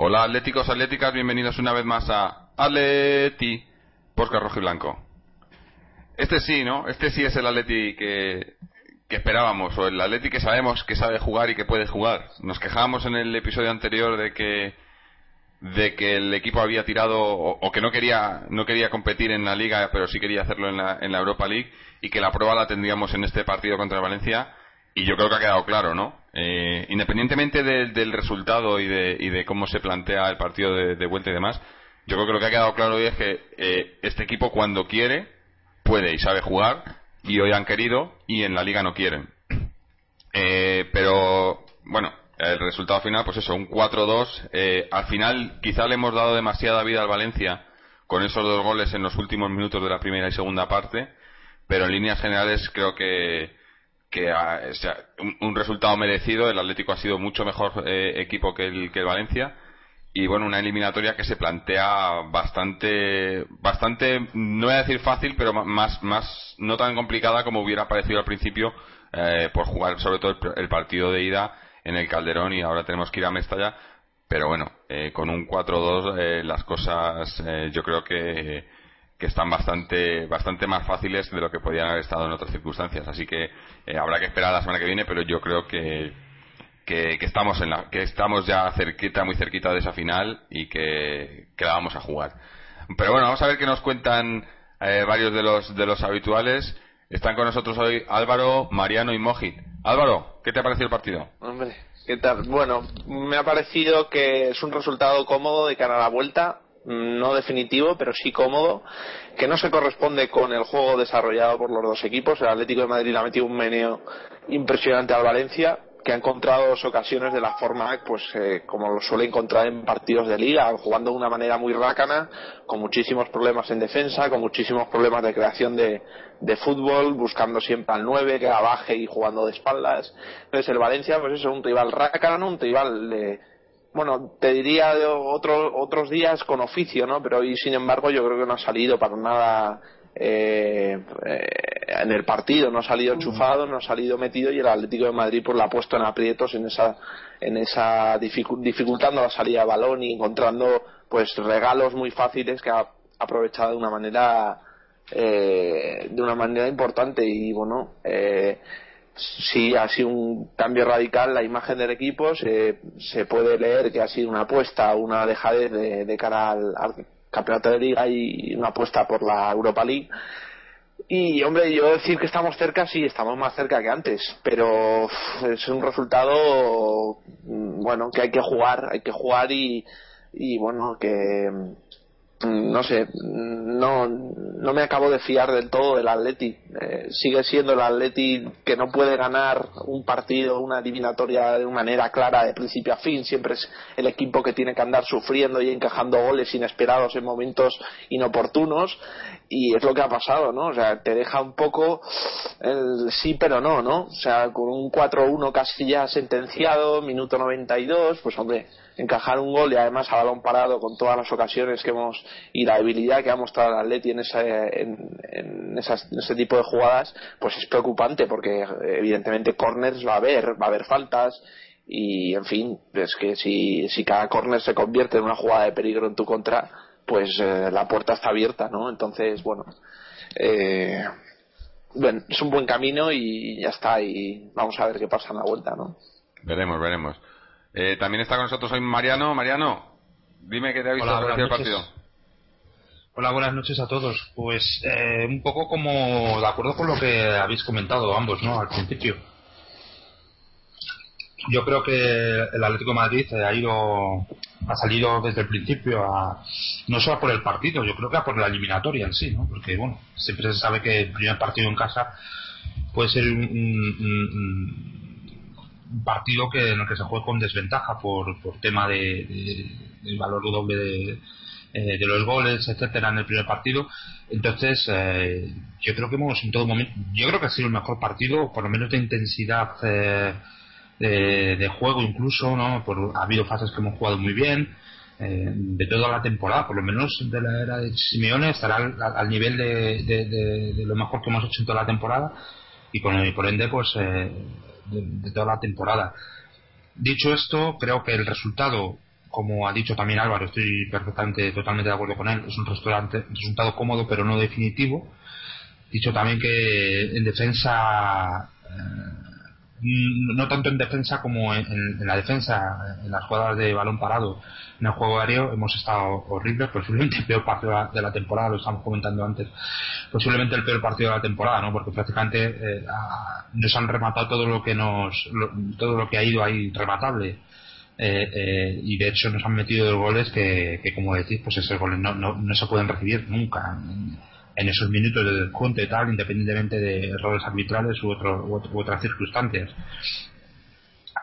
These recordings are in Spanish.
Hola atléticos, atléticas, bienvenidos una vez más a Atleti Posca Rojo y Blanco. Este sí, ¿no? Este sí es el Atleti que, que esperábamos, o el Atleti que sabemos que sabe jugar y que puede jugar. Nos quejábamos en el episodio anterior de que de que el equipo había tirado o, que no quería no quería competir en la liga pero sí quería hacerlo en la, en la Europa League y que la prueba la tendríamos en este partido contra Valencia y yo creo que ha quedado claro no eh, independientemente del resultado y de, y de cómo se plantea el partido de, vuelta y demás yo creo que lo que ha quedado claro hoy es que eh, este equipo cuando quiere puede y sabe jugar y hoy han querido y en la liga no quieren eh, pero bueno el resultado final, pues eso, un 4-2. Eh, al final, quizá le hemos dado demasiada vida al Valencia con esos dos goles en los últimos minutos de la primera y segunda parte, pero en líneas generales creo que, que un, resultado merecido. El Atlético ha sido mucho mejor eh, equipo que el, que el Valencia. Y bueno, una eliminatoria que se plantea bastante, bastante, no voy a decir fácil, pero más, más, no tan complicada como hubiera parecido al principio, eh, por jugar sobre todo el partido de ida en el Calderón y ahora tenemos que ir a Mestalla. Pero bueno, eh, con un 4-2 eh, las cosas eh, yo creo que, que, están bastante, bastante más fáciles de lo que podían haber estado en otras circunstancias. Así que habrá que esperar la semana que viene, pero yo creo que, que, estamos, en la, que estamos ya cerquita, muy cerquita de esa final y que, que la vamos a jugar. Pero bueno, vamos a ver qué nos cuentan varios de los, de los habituales. Están con nosotros hoy Álvaro, Mariano y Mojit. Álvaro, ¿qué te ha parecido el partido? Hombre, ¿qué tal? Bueno, me ha parecido que es un resultado cómodo de cara a la vuelta, no definitivo, pero sí cómodo, que no se corresponde con el juego desarrollado por los dos equipos. El Atlético de Madrid ha metido un meneo impresionante al Valencia que ha encontrado dos ocasiones de la forma pues eh, como lo suele encontrar en partidos de liga jugando de una manera muy rácana con muchísimos problemas en defensa con muchísimos problemas de creación de, de fútbol buscando siempre al 9 que abaje y jugando de espaldas entonces el Valencia pues es un rival rácano un rival de bueno, te diría de otro, otros días con oficio, ¿no? Pero hoy, sin embargo, yo creo que no ha salido para nada eh, en el partido, no ha salido enchufado, no ha salido metido y el Atlético de Madrid pues la ha puesto en aprietos en esa, en esa dificultando la salida de balón y encontrando pues regalos muy fáciles que ha aprovechado de una manera eh, de una manera importante. Y bueno eh, sí ha sido un cambio radical la imagen del equipo se, se puede leer que ha sido una apuesta una dejadez de, de cara al campeonato de liga y una apuesta por la Europa League. Y hombre, yo decir que estamos cerca, sí, estamos más cerca que antes, pero es un resultado, mm, bueno, que hay que jugar, hay que jugar y, y bueno, que no sé, no, no me acabo de fiar del todo del Atleti. Eh, sigue siendo el Atleti que no puede ganar un partido, una eliminatoria de manera clara de principio a fin. Siempre es el equipo que tiene que andar sufriendo y encajando goles inesperados en momentos inoportunos. Y es lo que ha pasado, ¿no? O sea, te deja un poco el sí pero no, ¿no? O sea, con un 4-1 casi ya sentenciado, minuto 92, pues hombre encajar un gol y además a balón parado con todas las ocasiones que hemos y la habilidad que ha mostrado el Atleti en, ese, en, ese tipo de jugadas, pues es preocupante porque evidentemente corners va a haber, va a haber faltas y en fin, es que si, si cada corner se convierte en una jugada de peligro en tu contra, pues eh, la puerta está abierta, ¿no? Entonces, bueno, eh, bueno, es un buen camino y ya está y vamos a ver qué pasa en la vuelta, ¿no? Veremos, veremos. Eh, también está con nosotros hoy Mariano. Mariano, dime qué te ha visto el partido. Hola, buenas noches a todos. Pues eh, un poco como de acuerdo con lo que habéis comentado ambos, ¿no? Al principio. Yo creo que el Atlético de Madrid ha ido, ha salido desde el principio a, no solo por el partido, yo creo que a por la eliminatoria en sí, ¿no? Porque bueno, siempre se sabe que el primer partido en casa puede ser un un partido que en el que se juega con desventaja por, por tema de, del valor doble de, eh, de los goles, etcétera, en el primer partido. Entonces, eh, yo creo que hemos en todo momento, yo creo que ha sido el mejor partido, por lo menos de intensidad eh, de, juego incluso, ¿no? Por, ha habido fases que hemos jugado muy bien, eh, de toda la temporada, por lo menos de la era de Simeone, estará al, nivel de, lo mejor que hemos hecho en toda la temporada y, por ende, pues de, toda la temporada. Dicho esto, creo que el resultado, como ha dicho también Álvaro, estoy perfectamente, totalmente de acuerdo con él, es un resultado cómodo pero no definitivo. Dicho también que en defensa eh, no tanto en defensa como en, la defensa, en las jugadas de balón parado, en el juego aéreo hemos estado horribles, posiblemente el peor partido de la temporada, lo estamos comentando antes, posiblemente el peor partido de la temporada, ¿no? Porque prácticamente eh, nos han rematado todo lo que nos, todo lo que ha ido ahí rematable. Eh, eh, y de hecho nos han metido dos goles que, como decís, pues esos goles no, no, no se pueden recibir nunca en esos minutos de descuento y tal, independientemente de errores arbitrales u, otras circunstancias.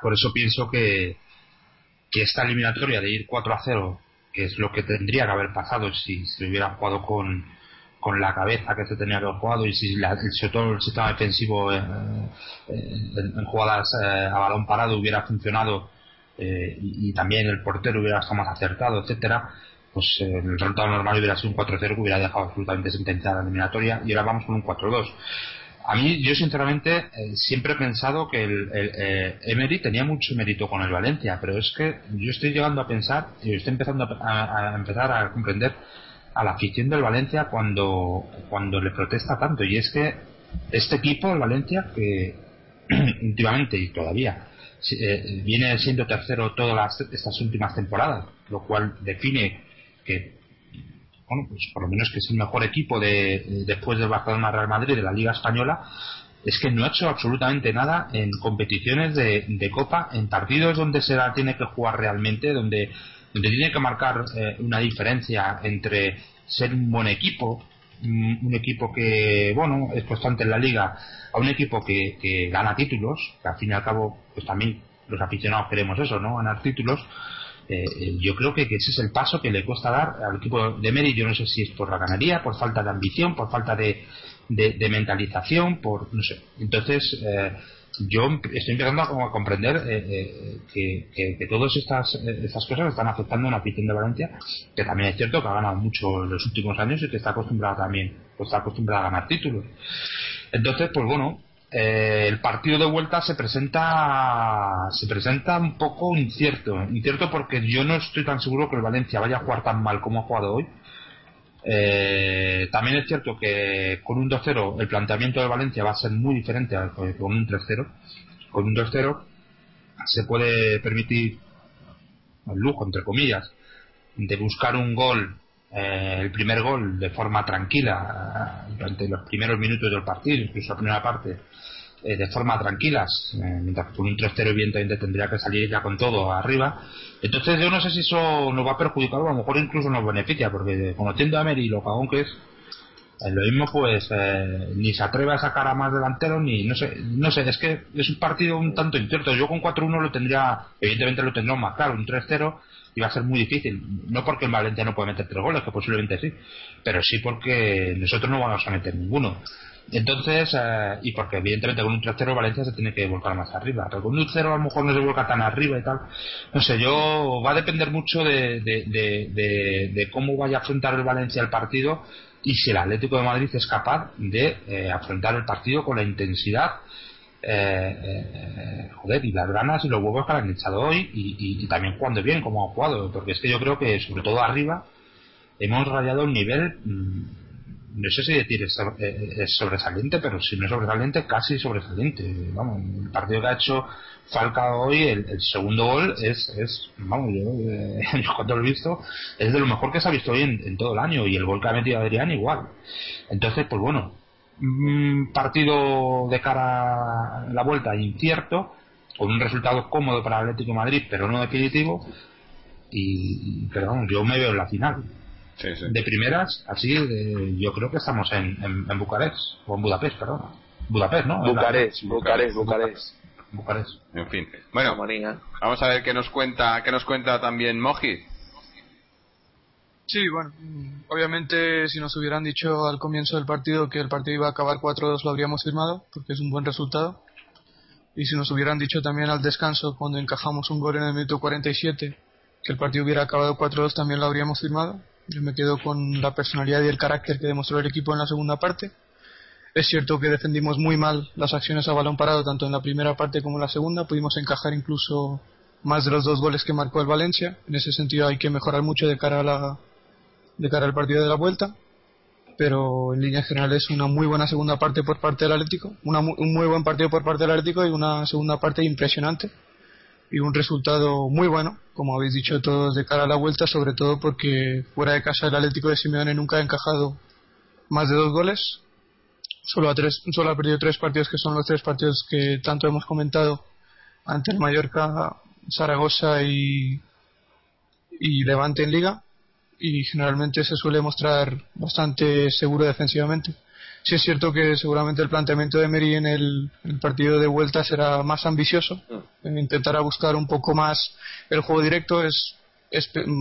Por eso pienso que, que esta eliminatoria de ir 4 a 0, que es lo que tendría que haber pasado si se hubiera jugado con, con la cabeza que se tenía que haber jugado y si la, todo el sistema defensivo eh, eh, en, jugadas eh, a balón parado hubiera funcionado y, y, también el portero hubiera estado más acertado, etcétera pues eh, el resultado normal hubiera sido un 4-0 que hubiera dejado absolutamente sentenciada la eliminatoria y ahora vamos con un 4-2. A mí, yo sinceramente, eh, siempre he pensado que el, eh, Emery tenía mucho mérito con el Valencia, pero es que yo estoy llegando a pensar y estoy empezando a, empezar a comprender a la afición del Valencia cuando, cuando le protesta tanto. Y es que este equipo, el Valencia, que últimamente y todavía viene siendo tercero todas estas últimas temporadas, lo cual define que bueno, pues por lo menos que es el mejor equipo de, después del Barcelona Real Madrid de la Liga Española, es que no ha hecho absolutamente nada en competiciones de, Copa, en partidos donde se la tiene que jugar realmente, donde, donde tiene que marcar eh, una diferencia entre ser un buen equipo, un, equipo que, bueno, es constante en la liga, a un equipo que, que gana títulos, que al fin y al cabo, pues también los aficionados queremos eso, ¿no? Ganar títulos eh, eh, yo creo que, ese es el paso que le cuesta dar al equipo de Meri. Yo no sé si es por la ganaría, por falta de ambición, por falta de, de, mentalización, por no sé. Entonces, eh, yo estoy empezando a, comprender que, que, todas estas, estas cosas están afectando a una afición de Valencia, que también es cierto que ha ganado mucho en los últimos años y que está acostumbrada también, pues está acostumbrada a ganar títulos. Entonces, pues bueno, eh, el partido de vuelta se presenta se presenta un poco incierto. Incierto porque yo no estoy tan seguro que el Valencia vaya a jugar tan mal como ha jugado hoy. Eh, también es cierto que con un 2-0 el planteamiento de Valencia va a ser muy diferente a con un 3-0 con un 2-0 se puede permitir el lujo entre comillas de buscar un gol eh, el primer gol de forma tranquila durante los primeros minutos del partido, incluso la primera parte, eh, de forma tranquilas, eh, mientras que con un 3-0 evidentemente tendría que salir ya con todo arriba. Entonces yo no sé si eso nos va a perjudicar o a lo mejor incluso nos beneficia, porque conociendo a Meri lo cagón que es, lo mismo pues ni se atreve a sacar a más delantero ni no sé no sé es que es un partido un tanto incierto yo con 4-1 lo tendría evidentemente lo tendría más claro un 3-0 iba a ser muy difícil. No porque el Valencia no puede meter tres goles, que posiblemente sí, pero sí porque nosotros no vamos a meter ninguno. Entonces, eh, y porque evidentemente con un 3-0 Valencia se tiene que volcar más arriba, pero con un 0 a lo mejor no se vuelca tan arriba y tal. No sé, yo va a depender mucho de, de, cómo vaya a afrontar el Valencia el partido y si el Atlético de Madrid es capaz de eh, afrontar el partido con la intensidad eh, eh, joder, y las ganas y los huevos que han echado hoy y, también jugando bien como ha jugado, porque es que yo creo que sobre todo arriba hemos rayado un nivel, mm, no sé si decir es, eh, sobresaliente, pero si no es sobresaliente, casi sobresaliente. Vamos, el partido que ha hecho Falcao hoy, el, segundo gol es, es vamos, yo, cuando lo he visto, es de lo mejor que se ha visto hoy en, todo el año y el gol que ha metido Adrián igual. Entonces, pues bueno, un partido de cara a la vuelta incierto, con un resultado cómodo para Atlético Madrid, pero no definitivo. Y, pero yo me veo en la final. De primeras, así, yo creo que estamos en, en, Bucarest, o en Budapest, perdón. Budapest, ¿no? Bucarest, Bucarest, Bucarest. Bucarest. En fin. Bueno, vamos a ver qué nos cuenta, qué nos cuenta también Moji. Sí, bueno, obviamente si nos hubieran dicho al comienzo del partido que el partido iba a acabar 4-2 lo habríamos firmado, porque es un buen resultado. y si nos hubieran dicho también al descanso, cuando encajamos un gol en el minuto 47, que el partido hubiera acabado 4-2, también lo habríamos firmado. Yo me quedo con la personalidad y el carácter que demostró el equipo en la segunda parte. Es cierto que defendimos muy mal las acciones a balón parado, tanto en la primera parte como en la segunda. Pudimos encajar incluso más de los dos goles que marcó el Valencia. En ese sentido hay que mejorar mucho de cara, a la, de cara al partido de la vuelta pero en línea general es una muy buena segunda parte por parte del Atlético, un muy buen partido por parte del Atlético y una segunda parte impresionante y un resultado muy bueno, como habéis dicho todos de cara a la vuelta, sobre todo porque fuera de casa el Atlético de Simeone nunca ha encajado más de dos goles, solo ha, tres, solo ha perdido tres partidos que son los tres partidos que tanto hemos comentado ante el Mallorca, Zaragoza y, y Levante en Liga y generalmente se suele mostrar bastante seguro defensivamente. Sí es cierto que seguramente el planteamiento de Meri en el, partido de vuelta será más ambicioso, mm. intentará buscar un poco más el juego directo. Es,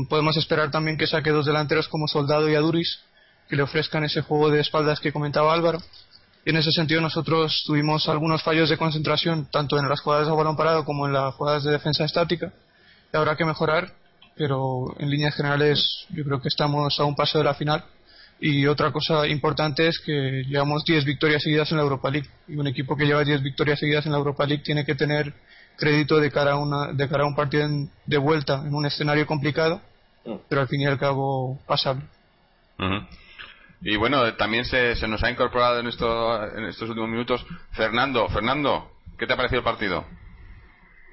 podemos esperar también que saque dos delanteros como Soldado y Aduris, que le ofrezcan ese juego de espaldas que comentaba Álvaro. Y en ese sentido nosotros tuvimos algunos fallos de concentración, tanto en las jugadas de balón parado como en las jugadas de defensa estática. Y habrá que mejorar pero en líneas generales yo creo que estamos a un paso de la final. Y otra cosa importante es que llevamos 10 victorias seguidas en la Europa League. Y un equipo que lleva 10 victorias seguidas en la Europa League tiene que tener crédito de cara a, una, de cara a un partido de vuelta en un escenario complicado, mm. pero al fin y al cabo pasable. Y bueno, también se, se, nos ha incorporado en, esto, en estos últimos minutos Fernando. Fernando, ¿qué te ha parecido el partido?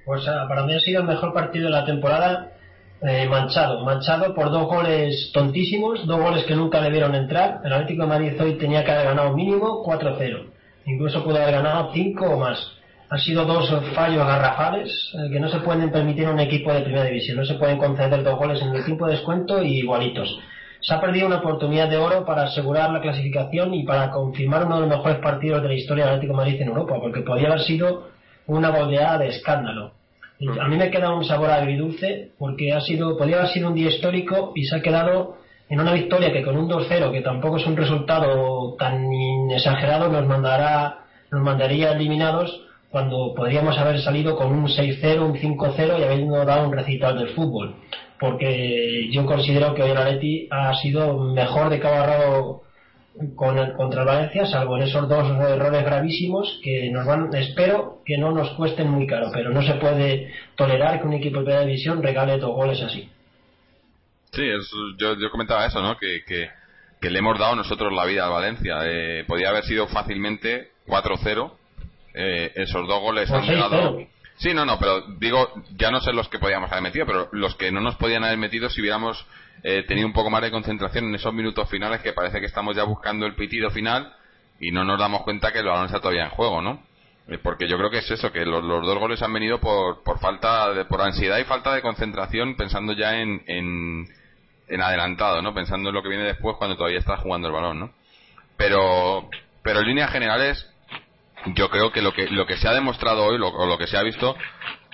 Pues ah, para mí ha sido el mejor partido de la temporada eh, manchado, manchado por dos goles tontísimos, dos goles que nunca debieron entrar. El Atlético de Madrid hoy tenía que haber ganado mínimo 4-0, incluso pudo haber ganado 5 o más. Han sido dos fallos garrafales eh, que no se pueden permitir en un equipo de primera división. No se pueden conceder dos goles en el tiempo de descuento y igualitos. Se ha perdido una oportunidad de oro para asegurar la clasificación y para confirmar uno de los mejores partidos de la historia del Atlético de Madrid en Europa, porque podría haber sido una goleada de escándalo. A mí me queda un sabor agridulce porque ha sido, podría haber sido un día histórico y se ha quedado en una victoria que con un 2-0, que tampoco es un resultado tan exagerado, nos mandará, nos mandaría eliminados cuando podríamos haber salido con un 6-0, un 5-0 y habiendo dado un recital del fútbol. Porque yo considero que hoy el Atleti ha sido mejor de cabo a con el, contra Valencia, salvo en esos dos errores gravísimos que nos van, espero que no nos cuesten muy caro, pero no se puede tolerar que un equipo de primera división regale dos goles así. Sí, yo, yo, comentaba eso, ¿no? Que, que, le hemos dado nosotros la vida al Valencia. Eh, podía haber sido fácilmente 4-0. Eh, esos dos goles han llegado. Sí, no, no, pero digo, ya no sé los que podíamos haber metido, pero los que no nos podían haber metido si hubiéramos eh, tenido un poco más de concentración en esos minutos finales que parece que estamos ya buscando el pitido final y no nos damos cuenta que el balón está todavía en juego, ¿no? Eh, porque yo creo que es eso, que los, dos goles han venido por, por falta de, por ansiedad y falta de concentración pensando ya en, en, adelantado, ¿no? Pensando en lo que viene después cuando todavía está jugando el balón, ¿no? Pero, pero en líneas generales, yo creo que lo que, lo que se ha demostrado hoy, o lo que se ha visto,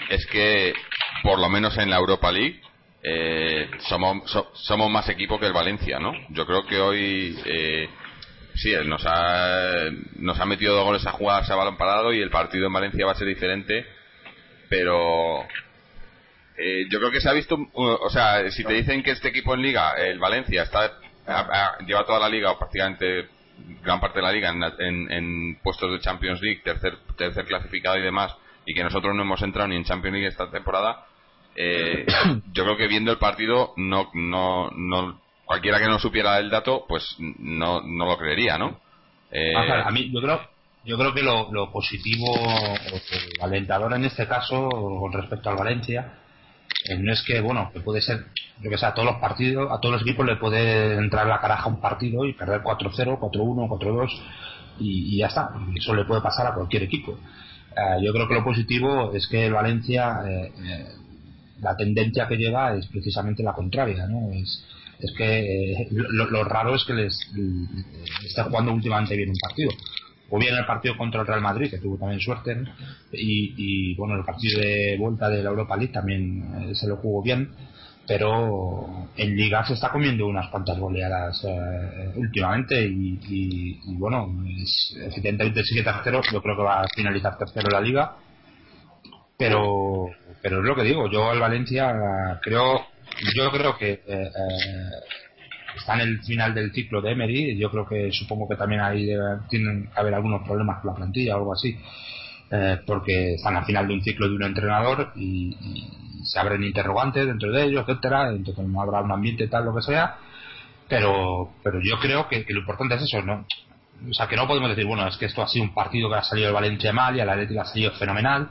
es que, por lo menos en la Europa League, eh, somos, somos más equipo que el Valencia, ¿no? Yo creo que hoy eh, sí, nos ha, nos ha metido dos goles a jugarse a balón parado y el partido en Valencia va a ser diferente, pero eh, yo creo que se ha visto, o sea, si te dicen que este equipo en Liga, el Valencia, está lleva toda la Liga o prácticamente gran parte de la Liga en, en puestos de Champions League, tercer, tercer clasificado y demás, y que nosotros no hemos entrado ni en Champions League esta temporada, eh, yo creo que viendo el partido, no, no, no, cualquiera que no supiera el dato, pues no, no lo creería, ¿no? Eh, ah, a mí, yo creo, yo creo que lo, lo positivo, o alentador en este caso, con respecto al Valencia, no es que, bueno, que puede ser, yo que sé, a todos los partidos, a todos los equipos le puede entrar la caraja un partido y perder 4-0, 4-1, 4-2 y, ya está. Eso le puede pasar a cualquier equipo. yo creo que lo positivo es que el Valencia la tendencia que lleva es precisamente la contraria, ¿no? Es, es que eh, lo, raro es que les, esté jugando últimamente bien un partido. O bien el partido contra el Real Madrid, que tuvo también suerte, y, y, bueno, el partido de vuelta de la Europa League también eh, se lo jugó bien, pero en Liga se está comiendo unas cuantas goleadas eh, últimamente y, y, bueno, es, efectivamente sigue tercero, yo creo que va a finalizar tercero la Liga pero pero es lo que digo yo al Valencia creo yo creo que eh, está en el final del ciclo de Emery yo creo que supongo que también ahí tienen que haber algunos problemas con la plantilla o algo así porque están al final de un ciclo de un entrenador y, se abren interrogantes dentro de ellos etcétera entonces no habrá un ambiente tal lo que sea pero pero yo creo que, que lo importante es eso no o sea, que no podemos decir, bueno, es que esto ha sido un partido que ha salido el Valencia mal y el Atlético ha salido fenomenal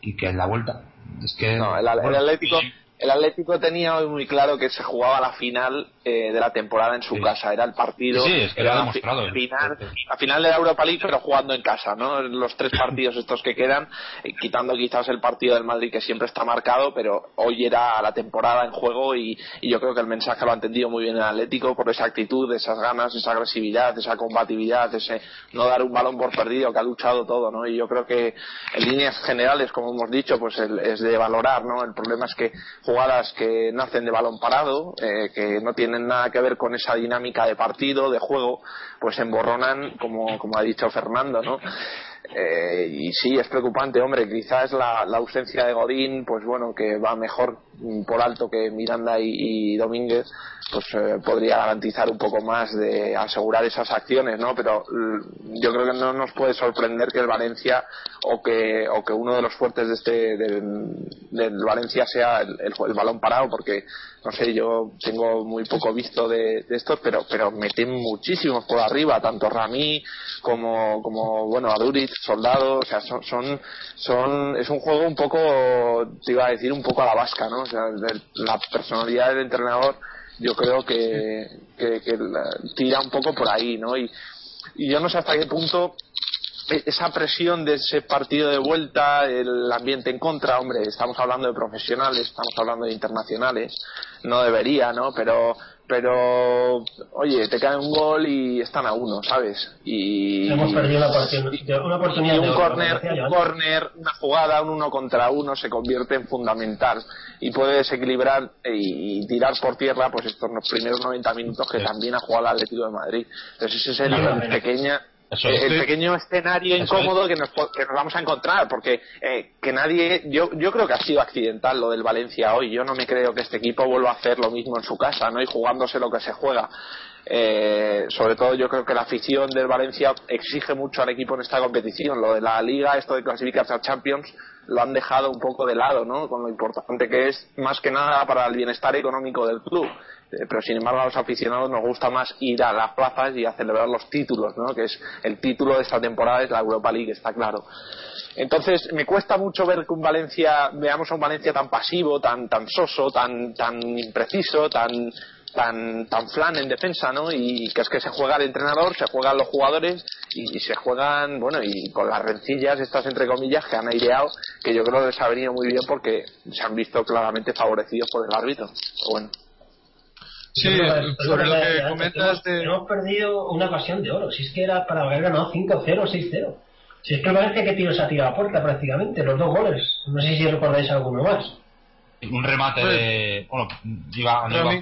y que en la vuelta. Es que. No, el, Atlético. El Atlético tenía hoy muy claro que se jugaba la final eh, de la temporada en su casa. Era el partido. Sí, es que era lo ha demostrado. La final, la final de la Europa League, pero jugando en casa, ¿no? Los tres partidos estos que quedan, eh, quitando quizás el partido del Madrid que siempre está marcado, pero hoy era la temporada en juego y, y yo creo que el mensaje lo ha entendido muy bien el Atlético por esa actitud, esas ganas, esa agresividad, esa combatividad, ese no dar un balón por perdido que ha luchado todo, ¿no? Y yo creo que en líneas generales, como hemos dicho, pues el, es de valorar, ¿no? El problema es que jugadas que nacen de balón parado, eh, que no tienen nada que ver con esa dinámica de partido, de juego, pues emborronan, como, como ha dicho Fernando, ¿no? Eh, y sí, es preocupante, hombre, quizás la, la, ausencia de Godín, pues bueno, que va mejor por alto que Miranda y, Domínguez, pues eh, podría garantizar un poco más de asegurar esas acciones, ¿no? Pero yo creo que no nos puede sorprender que el Valencia o que, o que uno de los fuertes de este, del, del Valencia sea el, el, el balón parado, porque no sé, yo tengo muy poco visto de, de estos, pero, pero meten muchísimos por arriba, tanto Ramí como, como bueno, Aduriz, Soldado, o sea, son, son, son, es un juego un poco, te iba a decir, un poco a la vasca, ¿no? O sea, la personalidad del entrenador, yo creo que, que, que tira un poco por ahí, ¿no? Y, y yo no sé hasta qué punto esa presión de ese partido de vuelta, el ambiente en contra, hombre, estamos hablando de profesionales, estamos hablando de internacionales, no debería, ¿no? Pero, pero, oye, te cae un gol y están a uno, ¿sabes? Y hemos perdido una oportunidad, una oportunidad y un corner, un corner, una jugada, un uno contra uno se convierte en fundamental y puede desequilibrar y, y tirar por tierra, pues estos los primeros 90 minutos que también ha jugado el Atlético de Madrid. Entonces ese es el pequeña Eso el, es. el pequeño escenario incómodo que nos, que nos vamos a encontrar porque eh, que nadie yo yo creo que ha sido accidental lo del Valencia hoy. Yo no me creo que este equipo vuelva a hacer lo mismo en su casa no y jugándose lo que se juega. Eh, sobre todo yo creo que la afición del Valencia exige mucho al equipo en esta competición. Lo de la liga esto de clasificarse a Champions lo han dejado un poco de lado no con lo importante que es más que nada para el bienestar económico del club. Eh, pero sin embargo a los aficionados nos gusta más ir a las plazas y a celebrar los títulos, ¿no? que es el título de esta temporada es la Europa League, está claro. Entonces me cuesta mucho ver que un Valencia, veamos a un Valencia tan pasivo, tan, tan soso, tan, tan impreciso, tan, tan, tan flan en defensa, ¿no? Y que es que se juega el entrenador, se juegan los jugadores y, se juegan, bueno, y con las rencillas estas entre comillas que han aireado, que yo creo que les ha venido muy bien porque se han visto claramente favorecidos por el árbitro. Bueno. Sí, sobre lo que antes comentas hemos, de... hemos perdido una ocasión de oro. Si es que era para haber ganado 5-0 o 6-0. Si es que Valencia que tiro se ha tirado a puerta prácticamente, los dos goles. No sé si recordáis alguno más. un remate Pues- de bueno iba, no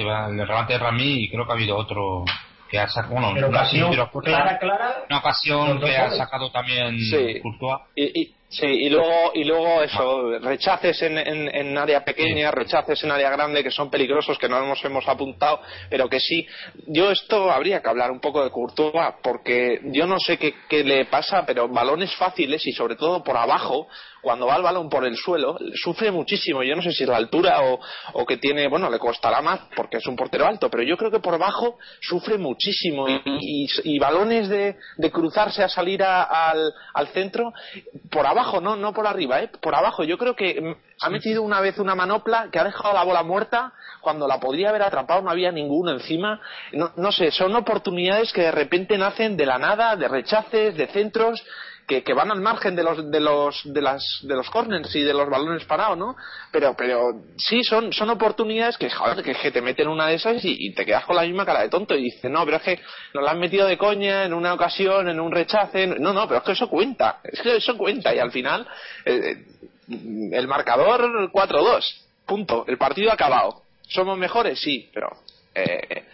iba- el remate de Rami y creo que ha habido otro que ha sacado bueno Pero sé, ocasión pero clara, clara. una ocasión que ha sacado también Sí. Courtois Y, y- sí, y luego, y luego eso, rechaces en, en, en área pequeña, rechaces en área grande que son peligrosos, que no nos hemos apuntado, pero que sí. Yo esto habría que hablar un poco de Courtois, porque yo no sé qué, qué le pasa, pero balones fáciles y sobre todo por abajo, cuando va el balón por el suelo, sufre muchísimo. Yo no sé si es la altura o, o que tiene, bueno, le costará más porque es un portero alto, pero yo creo que por abajo sufre muchísimo. Y, y- y balones de, de cruzarse a salir a- al, al centro, por abajo, no, no por arriba, ¿eh? por abajo. Yo creo que mm, ha metido una vez una manopla que ha dejado la bola muerta cuando la podría haber atrapado, no había ninguno encima. No, no sé, son oportunidades que de repente nacen de la nada, de rechaces, de centros que, van al margen de los de los de las de los corners y de los balones parados, ¿no? Pero pero sí son son oportunidades que joder, que, te meten una de esas y, te quedas con la misma cara de tonto y dices, "No, pero es que nos la han metido de coña en una ocasión, en un rechace." No, no, pero es que eso cuenta. Es que eso cuenta y al final eh, eh, el marcador 4-2. Punto. El partido acabado. ¿Somos mejores? Sí, pero eh,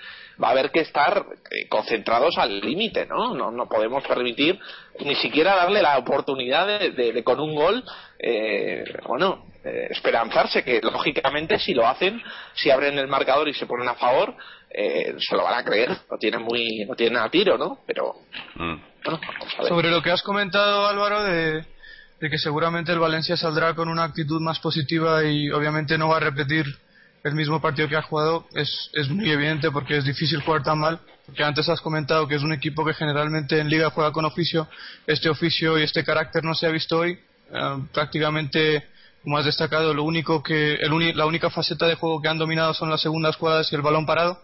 va a haber que estar eh, concentrados al límite, ¿no? ¿no? No podemos permitir ni siquiera darle la oportunidad de, con un gol, eh, bueno, eh, esperanzarse que lógicamente si lo hacen, si abren el marcador y se ponen a favor, se lo van a creer, lo tienen muy, lo tienen a tiro, ¿no? Pero mm. Sobre lo que has comentado Álvaro de de que seguramente el Valencia saldrá con una actitud más positiva y obviamente no va a repetir el mismo partido que ha jugado es, es muy evidente porque es difícil jugar tan mal. Porque antes has comentado que es un equipo que generalmente en liga juega con oficio. Este oficio y este carácter no se ha visto hoy. Eh, prácticamente como has destacado lo único que el la única faceta de juego que han dominado son las segundas jugadas y el balón parado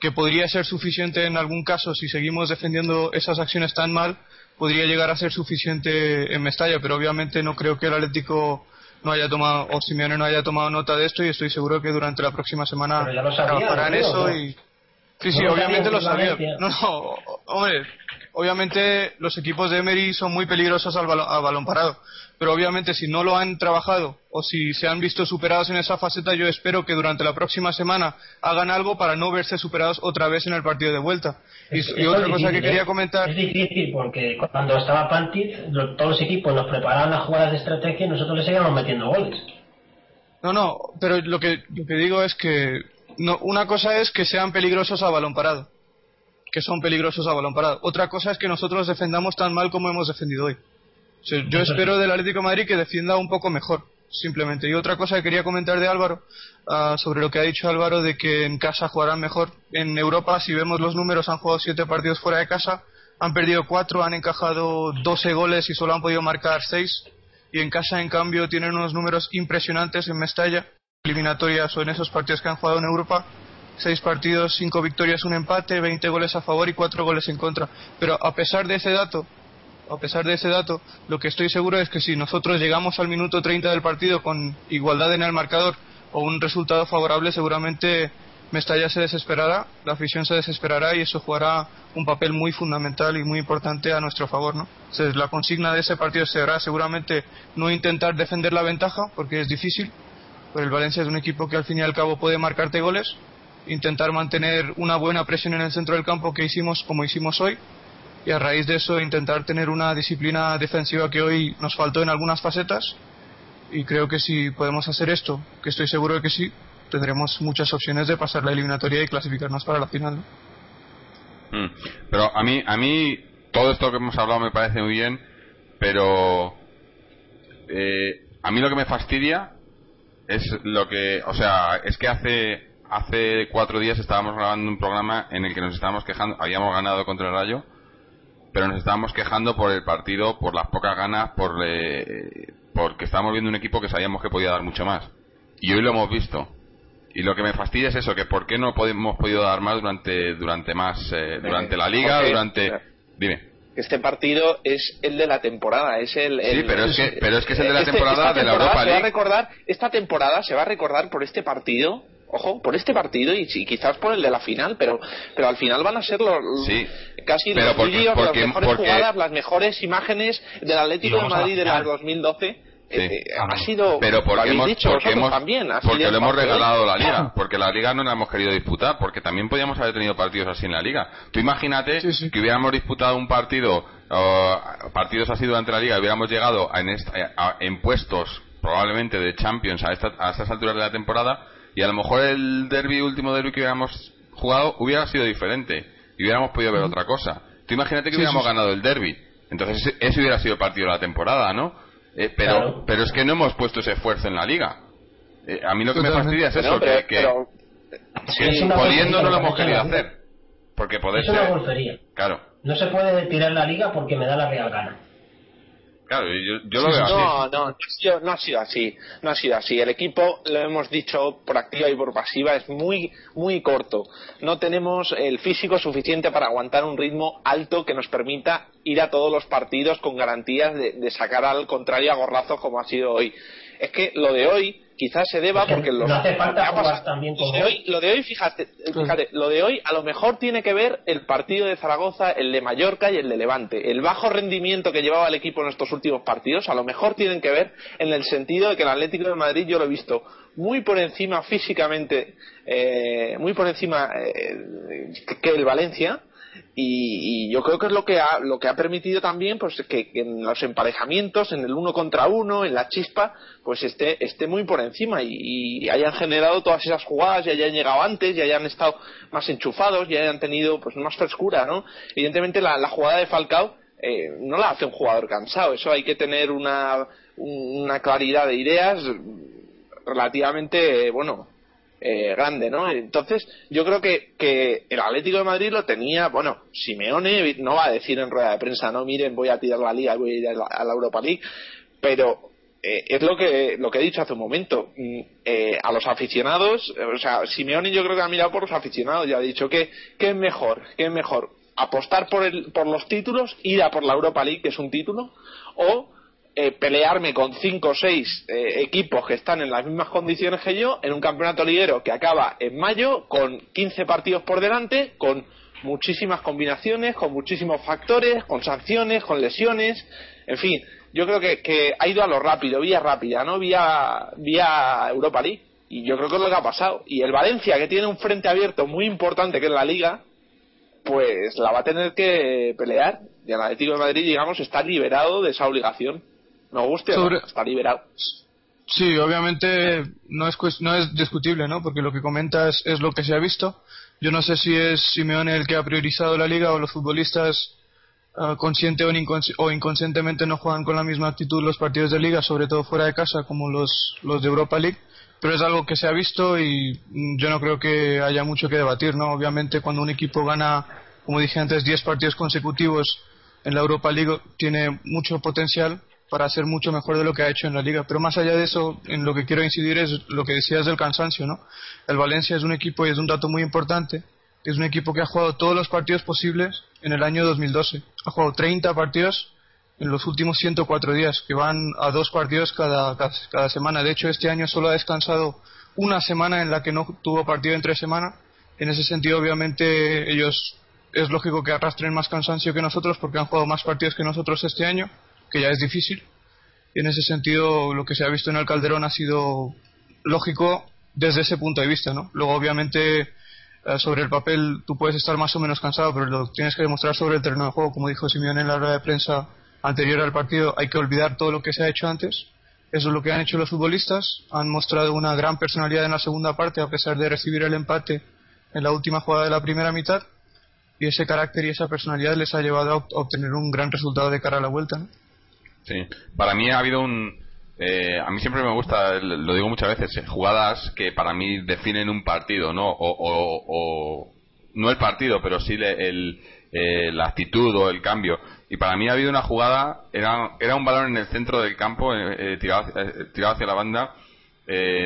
que podría ser suficiente en algún caso si seguimos defendiendo esas acciones tan mal podría llegar a ser suficiente en Mestalla, pero obviamente no creo que el Atlético no haya tomado, o Simeone no haya tomado nota de esto y estoy seguro que durante la próxima semana trabajarán eso y... Sí, sí, obviamente lo sabía. No, no, hombre, obviamente los equipos de Emery son muy peligrosos al balón parado pero obviamente si no lo han trabajado o si se han visto superados en esa faceta, yo espero que durante la próxima semana hagan algo para no verse superados otra vez en el partido de vuelta. y, otra cosa que quería comentar. Es difícil porque cuando estaba Pantic, todos los equipos nos preparaban las jugadas de estrategia y nosotros les seguíamos metiendo goles. No, no, pero lo que, lo que digo es que no, una cosa es que sean peligrosos a balón parado, que son peligrosos a balón parado. Otra cosa es que nosotros defendamos tan mal como hemos defendido hoy yo espero del Atlético de Madrid que defienda un poco mejor, simplemente. Y otra cosa que quería comentar de Álvaro, ah, sobre lo que ha dicho Álvaro de que en casa jugarán mejor. En Europa, si vemos los números, han jugado siete partidos fuera de casa, han perdido cuatro, han encajado 12 goles y solo han podido marcar seis. Y en casa, en cambio, tienen unos números impresionantes en Mestalla, eliminatorias o en esos partidos que han jugado en Europa. Seis partidos, cinco victorias, un empate, 20 goles a favor y cuatro goles en contra. Pero a pesar de ese dato, a pesar de ese dato, lo que estoy seguro es que si nosotros llegamos al minuto 30 del partido con igualdad en el marcador o un resultado favorable, seguramente Mestalla se desesperará, la afición se desesperará y eso jugará un papel muy fundamental y muy importante a nuestro favor. ¿no? Entonces, la consigna de ese partido será seguramente no intentar defender la ventaja, porque es difícil, pero el Valencia es un equipo que al fin y al cabo puede marcarte goles, intentar mantener una buena presión en el centro del campo que hicimos como hicimos hoy y a raíz de eso intentar tener una disciplina defensiva que hoy nos faltó en algunas facetas y creo que si podemos hacer esto, que estoy seguro de que sí, tendremos muchas opciones de pasar la eliminatoria y clasificarnos para la final. Mm. Pero a mí, a mí todo esto que hemos hablado me parece muy bien, pero eh, a mí lo que me fastidia es lo que, o sea, es que hace hace cuatro días estábamos grabando un programa en el que nos estábamos quejando, habíamos ganado contra el Rayo pero nos estábamos quejando por el partido, por las pocas ganas, por eh, porque estábamos viendo un equipo que sabíamos que podía dar mucho más. Y hoy lo hemos visto. Y lo que me fastidia es eso, que por qué no hemos podido dar más durante durante más eh, durante la liga, durante dime. Este partido es el de la temporada, es el, sí, pero es que pero es que es el de la este, temporada de la Europa League. Se va a recordar esta temporada se va a recordar por este partido ojo, por este partido y, quizás por el de la final, pero pero al final van a ser los casi los vídeos, las mejores jugadas, las mejores imágenes del Atlético de Madrid de la 2012. Eh, ha sido pero porque hemos, porque, hemos, también, porque lo hemos regalado la liga porque la liga no la hemos querido disputar porque también podíamos haber tenido partidos así en la liga. Tú imagínate que hubiéramos disputado un partido partidos así durante la liga hubiéramos llegado en, en puestos probablemente de Champions a, a estas alturas de la temporada y a lo mejor el derby último derby que hubiéramos jugado hubiera sido diferente y hubiéramos podido ver otra cosa. Tú imagínate que hubiéramos ganado el derby. Entonces ese, hubiera sido el partido de la temporada, ¿no? Eh, pero, pero es que no hemos puesto ese esfuerzo en la liga. Eh, a mí lo que me fastidia es eso, que, que, no lo hemos querido hacer. Porque poder es una golfería. Claro. No se puede tirar la liga porque me da la real gana. Claro, yo, lo veo así. No, no, no ha sido así. No ha sido así. El equipo, lo hemos dicho por activa y por pasiva, es muy, muy corto. No tenemos el físico suficiente para aguantar un ritmo alto que nos permita ir a todos los partidos con garantías de, sacar al contrario a gorrazos como ha sido hoy. Es que lo de hoy quizás se deba porque no hace falta jugar también como... lo, de hoy, lo de hoy, fíjate, fíjate, lo de hoy a lo mejor tiene que ver el partido de Zaragoza, el de Mallorca y el de Levante. El bajo rendimiento que llevaba el equipo en estos últimos partidos a lo mejor tienen que ver en el sentido de que el Atlético de Madrid yo lo he visto muy por encima físicamente, eh, muy por encima eh, que el Valencia y, yo creo que es lo que ha, lo que ha permitido también pues que, en los emparejamientos en el uno contra uno en la chispa pues esté esté muy por encima y, hayan generado todas esas jugadas y hayan llegado antes y hayan estado más enchufados y hayan tenido pues más frescura no evidentemente la, jugada de Falcao eh, no la hace un jugador cansado. Eso hay que tener una una claridad de ideas relativamente bueno eh, grande, ¿no? Entonces, yo creo que, que el Atlético de Madrid lo tenía, bueno, Simeone no va a decir en rueda de prensa, no, miren, voy a tirar la liga, voy a ir a la, Europa League, pero eh, es lo que lo que he dicho hace un momento. Mm, eh, a los aficionados, o sea, Simeone yo creo que ha mirado por los aficionados y ha dicho que, que es mejor, que es mejor apostar por, el, por los títulos, ir a por la Europa League, que es un título, o eh, pelearme con cinco o seis eh, equipos que están en las mismas condiciones que yo en un campeonato liguero que acaba en mayo con 15 partidos por delante, con muchísimas combinaciones, con muchísimos factores, con sanciones, con lesiones, en fin, yo creo que, ha ido a lo rápido, vía rápida, ¿no? Vía, vía Europa League. Y yo creo que es lo que ha pasado. Y el Valencia, que tiene un frente abierto muy importante que es la Liga, pues la va a tener que pelear. Y el Atlético de Madrid, digamos, está liberado de esa obligación no guste, está liberado. Sí, obviamente no es, no es discutible, ¿no? Porque lo que comentas es lo que se ha visto. Yo no sé si es Simeone el que ha priorizado la liga o los futbolistas uh, consciente o, o, inconscientemente no juegan con la misma actitud los partidos de liga, sobre todo fuera de casa, como los, los de Europa League. Pero es algo que se ha visto y mm, yo no creo que haya mucho que debatir, ¿no? Obviamente cuando un equipo gana, como dije antes, 10 partidos consecutivos en la Europa League tiene mucho potencial para ser mucho mejor de lo que ha hecho en la liga. Pero más allá de eso, en lo que quiero incidir es lo que decías del cansancio, ¿no? El Valencia es un equipo y es un dato muy importante. Es un equipo que ha jugado todos los partidos posibles en el año 2012. Ha jugado 30 partidos en los últimos 104 días, que van a dos partidos cada, cada, semana. De hecho, este año solo ha descansado una semana en la que no tuvo partido entre semana. En ese sentido, obviamente, ellos es lógico que arrastren más cansancio que nosotros porque han jugado más partidos que nosotros este año que ya es difícil. Y en ese sentido, lo que se ha visto en el Calderón ha sido lógico desde ese punto de vista, ¿no? Luego, obviamente, eh, sobre el papel tú puedes estar más o menos cansado, pero lo tienes que demostrar sobre el terreno de juego, como dijo Simeone en la rueda de prensa anterior al partido, hay que olvidar todo lo que se ha hecho antes. Eso es lo que han hecho los futbolistas. Han mostrado una gran personalidad en la segunda parte, a pesar de recibir el empate en la última jugada de la primera mitad. Y ese carácter y esa personalidad les ha llevado a obtener un gran resultado de cara a la vuelta. ¿no? Sí, para mí ha habido un... Eh, a mí siempre me gusta, lo digo muchas veces, eh, jugadas que para mí definen un partido, ¿no? O, no el partido, pero sí el, eh, la actitud o el cambio. Y para mí ha habido una jugada, era, era un balón en el centro del campo, tirado, tirado, hacia la banda.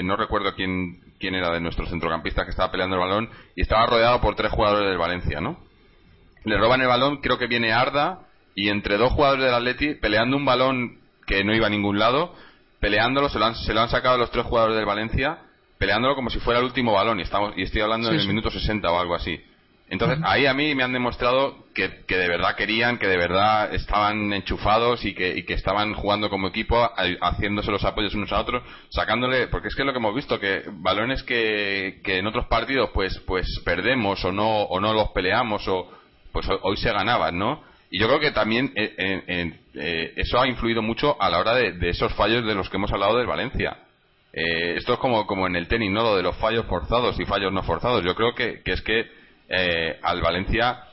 no recuerdo quién, quién era de nuestros centrocampistas que estaba peleando el balón y estaba rodeado por tres jugadores del Valencia, ¿no? Le roban el balón, creo que viene Arda y entre dos jugadores del Atleti peleando un balón que no iba a ningún lado, peleándolo, se lo han, se lo han sacado los tres jugadores del Valencia, peleándolo como si fuera el último balón, y, estamos, y estoy hablando en el minuto 60 o algo así. Entonces, ahí a mí me han demostrado que, que, de verdad querían, que de verdad estaban enchufados y que, y que estaban jugando como equipo, haciéndose los apoyos unos a otros, sacándole, porque es que es lo que hemos visto, que balones que, que en otros partidos pues, pues perdemos o no, o no los peleamos o pues hoy se ganaban, ¿no? Y yo creo que también eh, eh, eso ha influido mucho a la hora de, esos fallos de los que hemos hablado del Valencia. Eh, esto es como, como en el tenis, ¿no? Lo de los fallos forzados y fallos no forzados. Yo creo que, es que al Valencia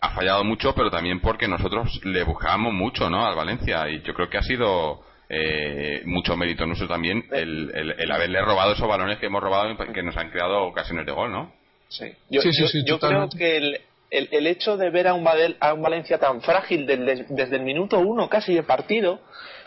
ha fallado mucho, pero también porque nosotros le buscábamos mucho, ¿no? Al Valencia. Y yo creo que ha sido mucho mérito nuestro también el, haberle robado esos balones que hemos robado y que nos han creado ocasiones de gol, ¿no? Sí, yo, yo creo que el, el, el, hecho de ver a un, a un Valencia tan frágil desde, el minuto uno casi de partido,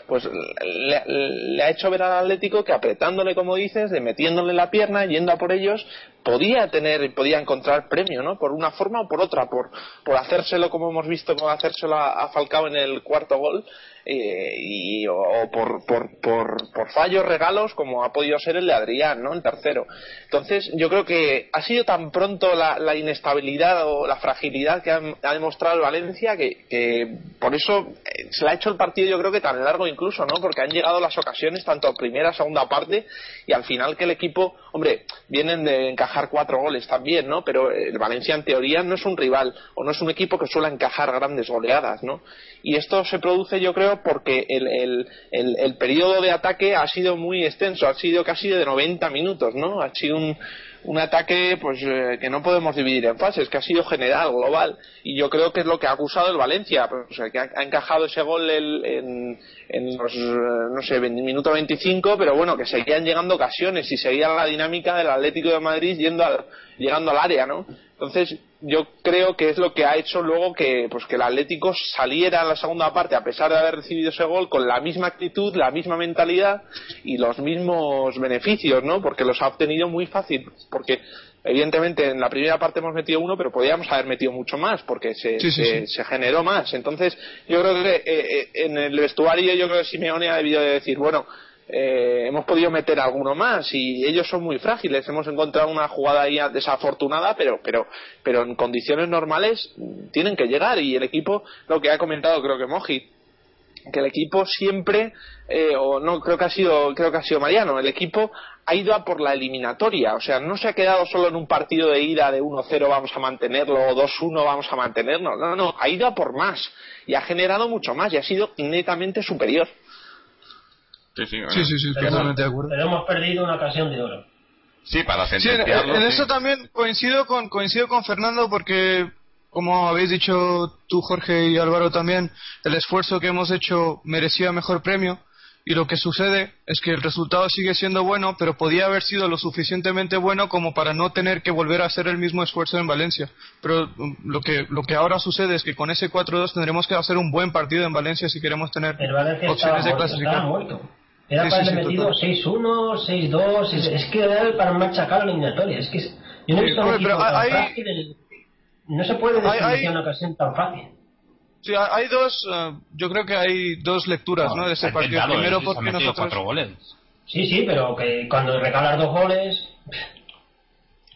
pues le, ha hecho ver al Atlético que apretándole, como dices, de metiéndole la pierna, yendo a por ellos, podía tener, podía encontrar premio, ¿no? Por una forma o por otra, por, por hacérselo como hemos visto, como hacérselo a, Falcao en el cuarto gol, eh, y, o, por, por, por, por, fallos, regalos, como ha podido ser el de Adrián, ¿no? El tercero. Entonces, yo creo que ha sido tan pronto la, la inestabilidad o la fragilidad que ha, ha demostrado el Valencia que, por eso eh, se le ha hecho el partido, yo creo que tan largo incluso, ¿no? Porque han llegado las ocasiones, tanto primera, segunda parte, y al final que el equipo, hombre, vienen de encajar cuatro goles también, ¿no? Pero el Valencia en teoría no es un rival o no es un equipo que suele encajar grandes goleadas, ¿no? Y esto se produce, yo creo, porque el, el, el, el periodo de ataque ha sido muy extenso, ha sido casi de 90 minutos, ¿no? Ha sido un, un ataque pues eh, que no podemos dividir en fases, que ha sido general, global, y yo creo que es lo que ha acusado el Valencia, sea, que ha, encajado ese gol el, en, en los, no sé, minuto 25, pero bueno, que seguían llegando ocasiones y seguía la dinámica del Atlético de Madrid yendo al, llegando al área, ¿no? Entonces, yo creo que es lo que ha hecho luego que pues que el Atlético saliera en la segunda parte a pesar de haber recibido ese gol con la misma actitud, la misma mentalidad y los mismos beneficios, ¿no? Porque los ha obtenido muy fácil, porque evidentemente en la primera parte hemos metido uno, pero podíamos haber metido mucho más porque se, Sí, sí, se, sí. se generó más. Entonces, yo creo que eh, eh, en el vestuario yo creo que Simeone ha debido de decir, bueno, eh, hemos podido meter alguno más y ellos son muy frágiles. Hemos encontrado una jugada ahí desafortunada, pero, pero, pero en condiciones normales tienen que llegar y el equipo, lo que ha comentado creo que Moji, que el equipo siempre, eh, o no creo que ha sido, creo que ha sido Mariano, el equipo ha ido a por la eliminatoria, o sea, no se ha quedado solo en un partido de ida de 1-0 vamos a mantenerlo o 2-1 vamos a mantenerlo, no, no, no, ha ido a por más y ha generado mucho más y ha sido netamente superior. Sí, sí, Sí, sí, sí, Pero totalmente de hemos, acuerdo. pero hemos perdido una ocasión de oro. Sí, para Sí, en, sentenciarlo. en sí. eso también coincido con coincido con Fernando porque como habéis dicho tú Jorge y Álvaro también el esfuerzo que hemos hecho merecía mejor premio y lo que sucede es que el resultado sigue siendo bueno pero podía haber sido lo suficientemente bueno como para no tener que volver a hacer el mismo esfuerzo en Valencia pero mm, lo que lo que ahora sucede es que con ese 4-2 tendremos que hacer un buen partido en Valencia si queremos tener opciones de clasificar muerto. Era Sí, para sí, haber metido total. 6-1, 6-2, es, es que era para machacar la eliminatoria. Es que es- yo no he Sí, visto un equipo tan hay- frágil en- No se puede Hay- hay- desperdiciar una ocasión tan fácil. Sí, hay dos, eh, yo creo que hay dos lecturas, ¿no? De se ese partido. Primero porque nosotros, cuatro goles. Sí, sí, pero que cuando regalas dos goles.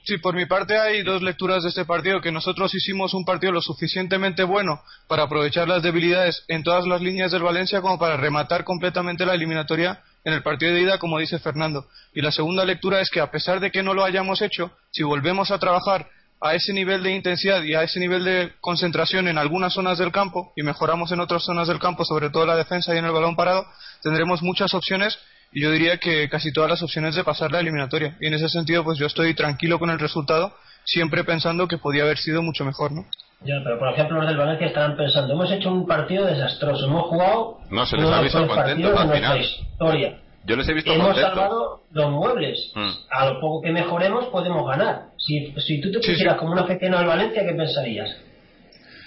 Sí, por mi parte hay dos lecturas de este partido que nosotros hicimos un partido lo suficientemente bueno para aprovechar las debilidades en todas las líneas del Valencia como para rematar completamente la eliminatoria en el partido de ida, como dice Fernando. Y la segunda lectura es que a pesar de que no lo hayamos hecho, si volvemos a trabajar a ese nivel de intensidad y a ese nivel de concentración en algunas zonas del campo y mejoramos en otras zonas del campo, sobre todo la defensa y en el balón parado, tendremos muchas opciones y yo diría que casi todas las opciones de pasar la eliminatoria. Y en ese sentido, pues yo estoy tranquilo con el resultado, siempre pensando que podía haber sido mucho mejor, ¿no? Ya, pero por ejemplo los del Valencia estaban pensando, hemos hecho un partido desastroso, hemos jugado No, se les ha visto contentos al final. historia. Yo les he visto Hemos salvado los muebles. Mm. A lo poco que mejoremos podemos ganar. Si, si tú te Sí, pusieras sí. como un aficionado al Valencia, ¿qué pensarías?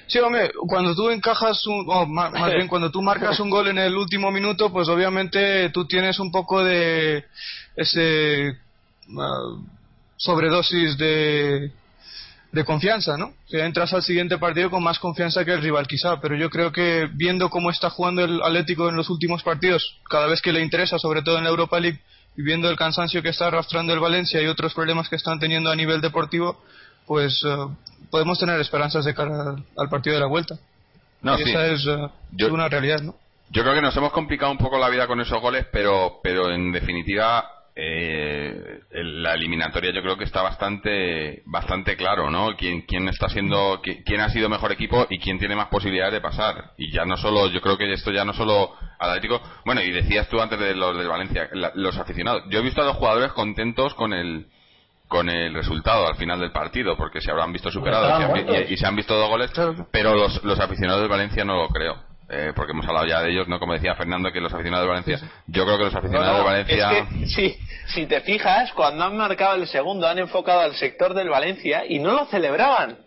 Sí, hombre, cuando tú encajas, un, o ma- más bien cuando tú marcas un gol en el último minuto, pues obviamente tú tienes un poco de ese ah, sobredosis de, de confianza, ¿no? Que entras al siguiente partido con más confianza que el rival quizá, pero yo creo que viendo cómo está jugando el Atlético en los últimos partidos, cada vez que le interesa, sobre todo en la Europa League, y viendo el cansancio que está arrastrando el Valencia y otros problemas que están teniendo a nivel deportivo, pues eh, podemos tener esperanzas de cara al, partido de la vuelta. No, y sí. esa es Yo- una realidad, ¿no? Yo creo que nos hemos complicado un poco la vida con esos goles, pero, pero en definitiva eh, la eliminatoria yo creo que está bastante, bastante claro, ¿no? Quién, quién está siendo, qui- quién ha sido mejor equipo y quién tiene más posibilidades de pasar. Y ya no solo, yo creo que esto ya no solo Atlético. Bueno, y decías tú antes de los de Valencia, la- los aficionados. Yo he visto a los jugadores contentos con el con el resultado al final del partido, porque se habrán visto superados y, han se han visto dos goles, pero los, los aficionados del Valencia no lo creo. Eh, porque hemos hablado ya de ellos, ¿no? Como decía Fernando, que los aficionados del Valencia, yo creo que los aficionados No, no, del Valencia, Es que, sí, si te fijas, cuando han marcado el segundo, han enfocado al sector del Valencia y no lo celebraban.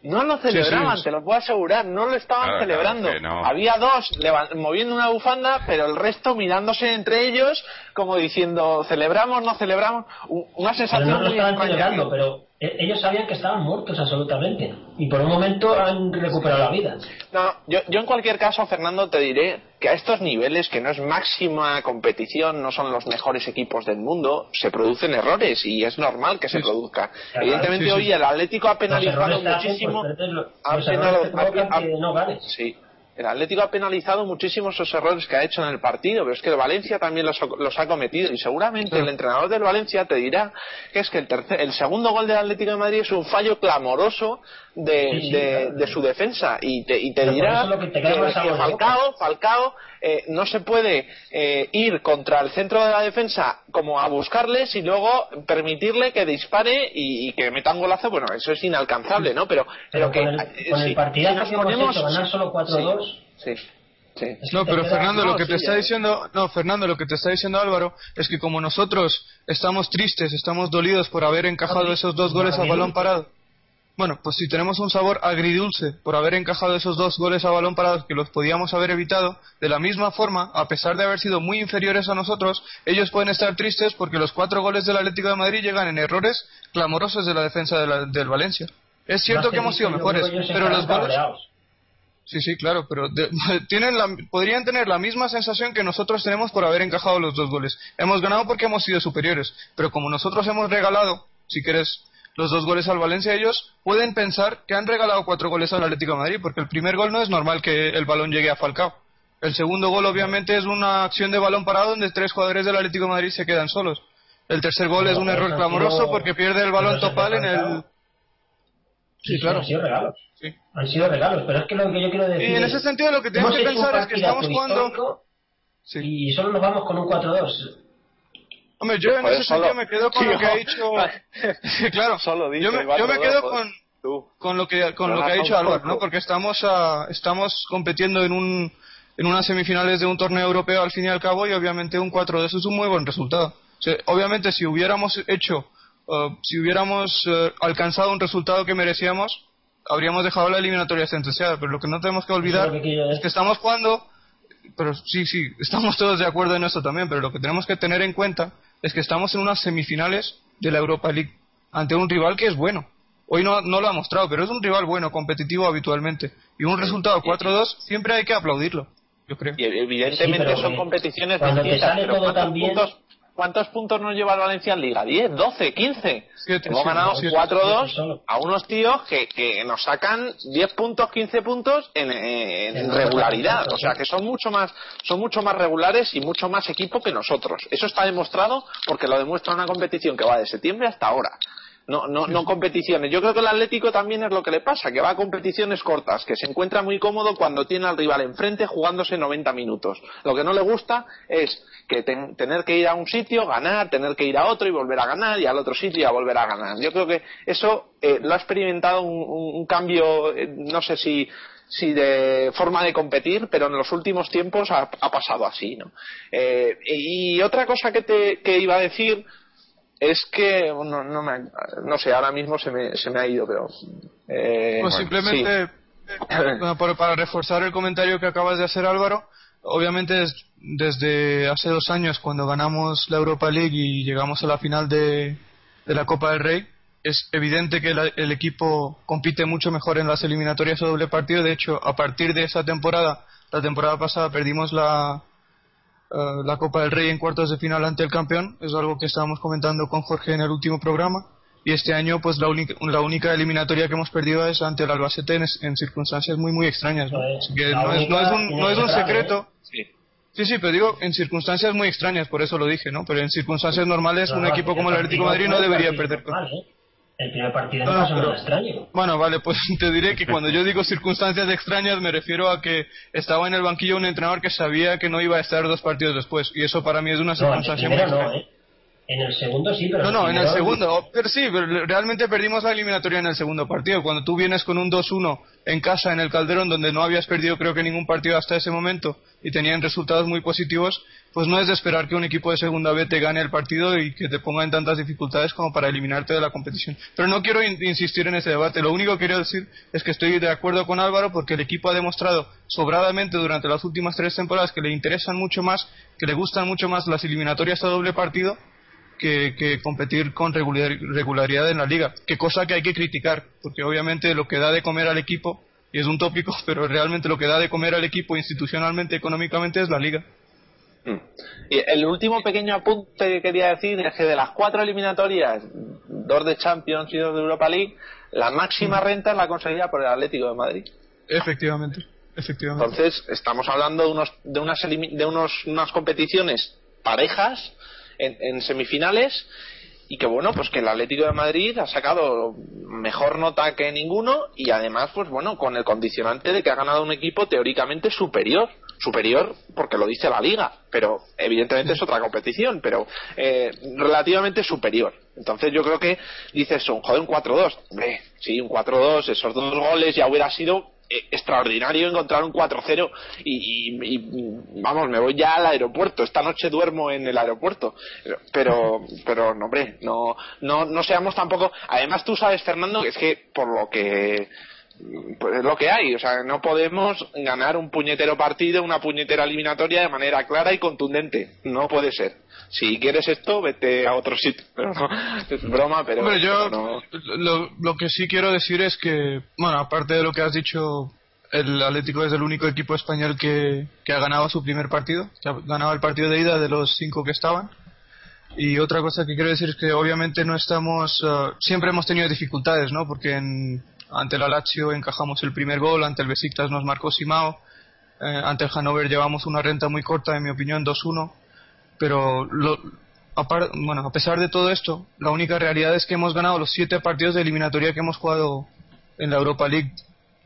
No lo celebraban, sí. te lo puedo asegurar, no lo estaban Claro, celebrando. claro, que no. Había dos levan- moviendo una bufanda, pero el resto mirándose entre ellos, como diciendo, celebramos, no celebramos. Una Pero sensación no lo muy estaban extraña. celebrando, pero Ellos sabían que estaban muertos absolutamente y por un momento han recuperado la vida. No, yo, yo en cualquier caso, Fernando, te diré que a estos niveles, que no es máxima competición, no son los mejores equipos del mundo, se producen errores y es normal que se produzca. Claro, Evidentemente sí, sí. hoy el Atlético ha penalizado hacen, muchísimo. pues, ha los ha- que no ganes. Sí. El Atlético ha penalizado muchísimo esos errores que ha hecho en el partido, pero es que el Valencia también los, ha- los ha cometido. Y seguramente el entrenador del Valencia te dirá que es que el, tercer, el segundo gol del Atlético de Madrid es un fallo clamoroso de, Sí, sí, de- claro. de su defensa y te, y te dirá que te. Falcao, Falcao eh, no se puede eh, ir contra el centro de la defensa como a buscarles y luego permitirle que dispare y, y que meta un golazo, bueno, eso es inalcanzable, ¿no? Pero, Pero que con el, eh, con el partidazo si nos que hemos ponemos- hecho, ganar solo 4-2, Sí, sí. No, pero Fernando, lo que sí, te está ya. diciendo, no, Fernando, lo que te está diciendo Álvaro es que como nosotros estamos tristes, estamos dolidos por haber encajado esos dos goles a balón parado. Bueno, pues si tenemos un sabor agridulce por haber encajado esos dos goles a balón parado que los podíamos haber evitado, de la misma forma, a pesar de haber sido muy inferiores a nosotros, ellos pueden estar tristes porque los cuatro goles del Atlético de Madrid llegan en errores clamorosos de la defensa de la- del Valencia. Es cierto que hemos sido mejores, pero los goles... Sí, sí, claro, pero de- tienen la, podrían tener la misma sensación que nosotros tenemos por haber encajado los dos goles. Hemos ganado porque hemos sido superiores, pero como nosotros hemos regalado, si quieres, los dos goles al Valencia, ellos pueden pensar que han regalado cuatro goles al Atlético de Madrid, porque el primer gol no es normal que el balón llegue a Falcao. El segundo gol, obviamente, es una acción de balón parado donde tres jugadores del Atlético de Madrid se quedan solos. El tercer gol es un error clamoroso sido- porque pierde el balón topal en el. Sí, claro. Han sido regalos. Sí. Han sido regalos, pero es que lo que yo quiero decir Y en es, ese sentido lo que tienes hemos que pensar es que estamos jugando. Sí. Y solo nos vamos con un 4-2. Hombre, yo en ese solo- sentido me quedo con Tío. lo que ha dicho. Claro. Solo dice yo me, cuatro yo me quedo con, Tú. con lo que con lo que ha dicho Álvaro. ¿no? Porque estamos a- estamos compitiendo en un en unas semifinales de un torneo europeo al fin y al cabo y obviamente un 4 de eso es un muy buen resultado. O sea, obviamente si hubiéramos hecho eh, si hubiéramos eh, alcanzado un resultado que merecíamos habríamos dejado la eliminatoria sentenciada, pero lo que no tenemos que olvidar que es que estamos jugando pero sí, sí, estamos todos de acuerdo en eso también, pero lo que tenemos que tener en cuenta es que estamos en unas semifinales de la Europa League ante un rival que es bueno. Hoy no, no lo ha mostrado, pero es un rival bueno, competitivo habitualmente. Y un resultado 4-2 siempre hay que aplaudirlo, yo creo. Y evidentemente Sí, son competiciones cuando te distintas, sale pero todo ¿cuántos tan bien- puntos, ¿cuántos puntos nos lleva el Valencia en Liga? ¿10, 12, 15? Siete, Hemos siete, ganado siete. 4-2 solo. a unos tíos que, que nos sacan 10 puntos, 15 puntos en, en En regularidad. O sea, que son mucho más son mucho más regulares y mucho más equipo que nosotros. Eso está demostrado porque lo demuestra una competición que va de septiembre hasta ahora. No, no, no competiciones. Yo creo que el Atlético también es lo que le pasa, que va a competiciones cortas, que se encuentra muy cómodo cuando tiene al rival enfrente jugándose 90 minutos. Lo que no le gusta es que ten- tener que ir a un sitio, ganar, tener que ir a otro y volver a ganar, y al otro sitio y a volver a ganar. Yo creo que eso eh, lo ha experimentado un, un- un cambio, eh, no sé si si de forma de competir, pero en los últimos tiempos ha, ha pasado así, ¿no? Eh, y otra cosa que te que iba a decir es que no, no, me, no sé, ahora mismo se me, se me ha ido, pero... eh, Pues bueno, simplemente, bueno, para, para reforzar el comentario que acabas de hacer Álvaro, obviamente es- desde hace dos años cuando ganamos la Europa League y llegamos a la final de, la Copa del Rey, es evidente que la- el equipo compite mucho mejor en las eliminatorias a doble partido. De hecho, a partir de esa temporada, la temporada pasada perdimos la, eh, la Copa del Rey en cuartos de final ante el campeón. Es algo que estábamos comentando con Jorge en el último programa. Y este año, pues la única, la única eliminatoria que hemos perdido es ante el Albacete en, en circunstancias muy, muy extrañas. ¿no? Así que no es, no es un, no es un secreto. sí. Sí, sí, pero digo en circunstancias muy extrañas, por eso lo dije, ¿no? Pero en circunstancias normales, un equipo como el Atlético de Madrid no debería perder. normal, ¿eh? El primer partido No, no pero- extraño. Bueno, vale, pues te diré que cuando yo digo circunstancias extrañas me refiero a que estaba en el banquillo un entrenador que sabía que no iba a estar dos partidos después, y eso para mí es una No, circunstancia muy no, extraña. ¿eh? En el segundo sí, pero No, no, en el segundo. Pero sí, pero realmente perdimos la eliminatoria en el segundo partido. Cuando tú vienes con un 2-1 en casa, en el Calderón, donde no habías perdido creo que ningún partido hasta ese momento y tenían resultados muy positivos, pues no es de esperar que un equipo de segunda B te gane el partido y que te ponga en tantas dificultades como para eliminarte de la competición. Pero no quiero in- insistir en ese debate. Lo único que quiero decir es que estoy de acuerdo con Álvaro porque el equipo ha demostrado sobradamente durante las últimas tres temporadas que le interesan mucho más, que le gustan mucho más las eliminatorias a doble partido que, que competir con regular- regularidad en la liga, que cosa que hay que criticar, porque obviamente lo que da de comer al equipo, y es un tópico, pero realmente lo que da de comer al equipo institucionalmente, económicamente, es la liga. Mm. Y el último pequeño apunte que quería decir es que de las cuatro eliminatorias, dos de Champions y dos de Europa League, la máxima renta es la conseguida por el Atlético de Madrid. Efectivamente, efectivamente. Entonces, estamos hablando de, unos, de, unas, de unos, unas competiciones parejas en, semifinales y que bueno, pues que el Atlético de Madrid ha sacado mejor nota que ninguno y además, pues bueno, con el condicionante de que ha ganado un equipo teóricamente superior. Superior porque lo dice la liga, pero evidentemente es otra competición, pero eh, relativamente superior. Entonces yo creo que dices, un joder, un 4-2. Hombre, sí, un 4-2, esos dos goles ya hubiera sido extraordinario encontrar un 4-0 y, y- y, vamos, me voy ya al aeropuerto. Esta noche duermo en el aeropuerto. Pero, pero no, hombre, no, no, no seamos tampoco. Además, tú sabes, Fernando, que es que por lo que pues es lo que hay, o sea, no podemos ganar un puñetero partido, una puñetera eliminatoria de manera clara y contundente. No puede ser. Si quieres esto, vete a otro sitio. Pero no, es broma, pero. Hombre, yo pero no. lo, lo que sí quiero decir es que, bueno, aparte de lo que has dicho, el Atlético es el único equipo español que, que ha ganado su primer partido, que ha ganado el partido de ida de los cinco que estaban. Y otra cosa que quiero decir es que obviamente no estamos, eh, siempre hemos tenido dificultades, ¿no? Porque en, ante el Lazio encajamos el primer gol, ante el Besiktas nos marcó Simao, eh, ante el Hannover llevamos una renta muy corta, en mi opinión, 2-1 pero lo, apar- bueno, a pesar de todo esto, la única realidad es que hemos ganado los siete partidos de eliminatoria que hemos jugado en la Europa League,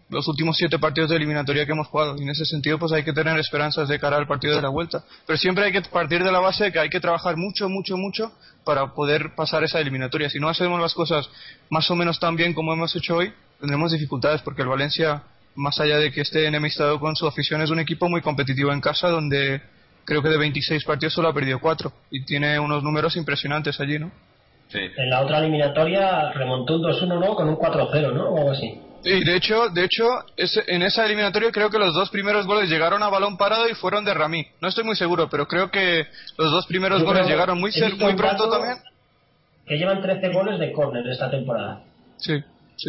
los últimos siete partidos de eliminatoria que hemos jugado, y en ese sentido pues hay que tener esperanzas de cara al partido de la vuelta. Pero siempre hay que partir de la base de que hay que trabajar mucho, mucho, mucho para poder pasar esa eliminatoria. Si no hacemos las cosas más o menos tan bien como hemos hecho hoy, tendremos dificultades porque el Valencia, más allá de que esté enemistado con su afición, es un equipo muy competitivo en casa donde creo que de 26 partidos solo ha perdido 4 y tiene unos números impresionantes allí, ¿no? Sí. En la otra eliminatoria remontó un 2-1, ¿no? Con un 4-0, ¿no? O algo así. Y de hecho, de hecho ese- en esa eliminatoria creo que los dos primeros goles llegaron a balón parado y fueron de Ramí. No estoy muy seguro, pero creo que los dos primeros Yo goles llegaron muy, muy pronto también. Que llevan 13 goles de córner esta temporada. Sí,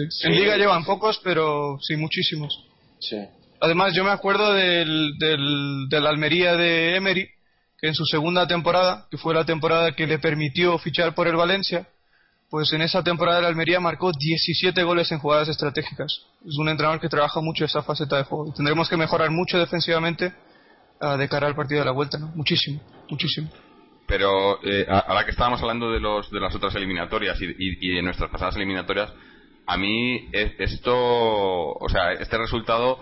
sí. En Liga llevan pocos, pero sí, muchísimos. Sí. Además, yo me acuerdo del, del, del Almería de Emery, que en su segunda temporada, que fue la temporada que le permitió fichar por el Valencia, pues en esa temporada el Almería marcó 17 goles en jugadas estratégicas. Es un entrenador que trabaja mucho esa faceta de juego. Y tendremos que mejorar mucho defensivamente ah, de cara al partido de la vuelta, ¿no? Muchísimo, muchísimo. Pero eh, ahora que estábamos hablando de los de las otras eliminatorias y, y, y de nuestras pasadas eliminatorias, a mí esto, o sea, este resultado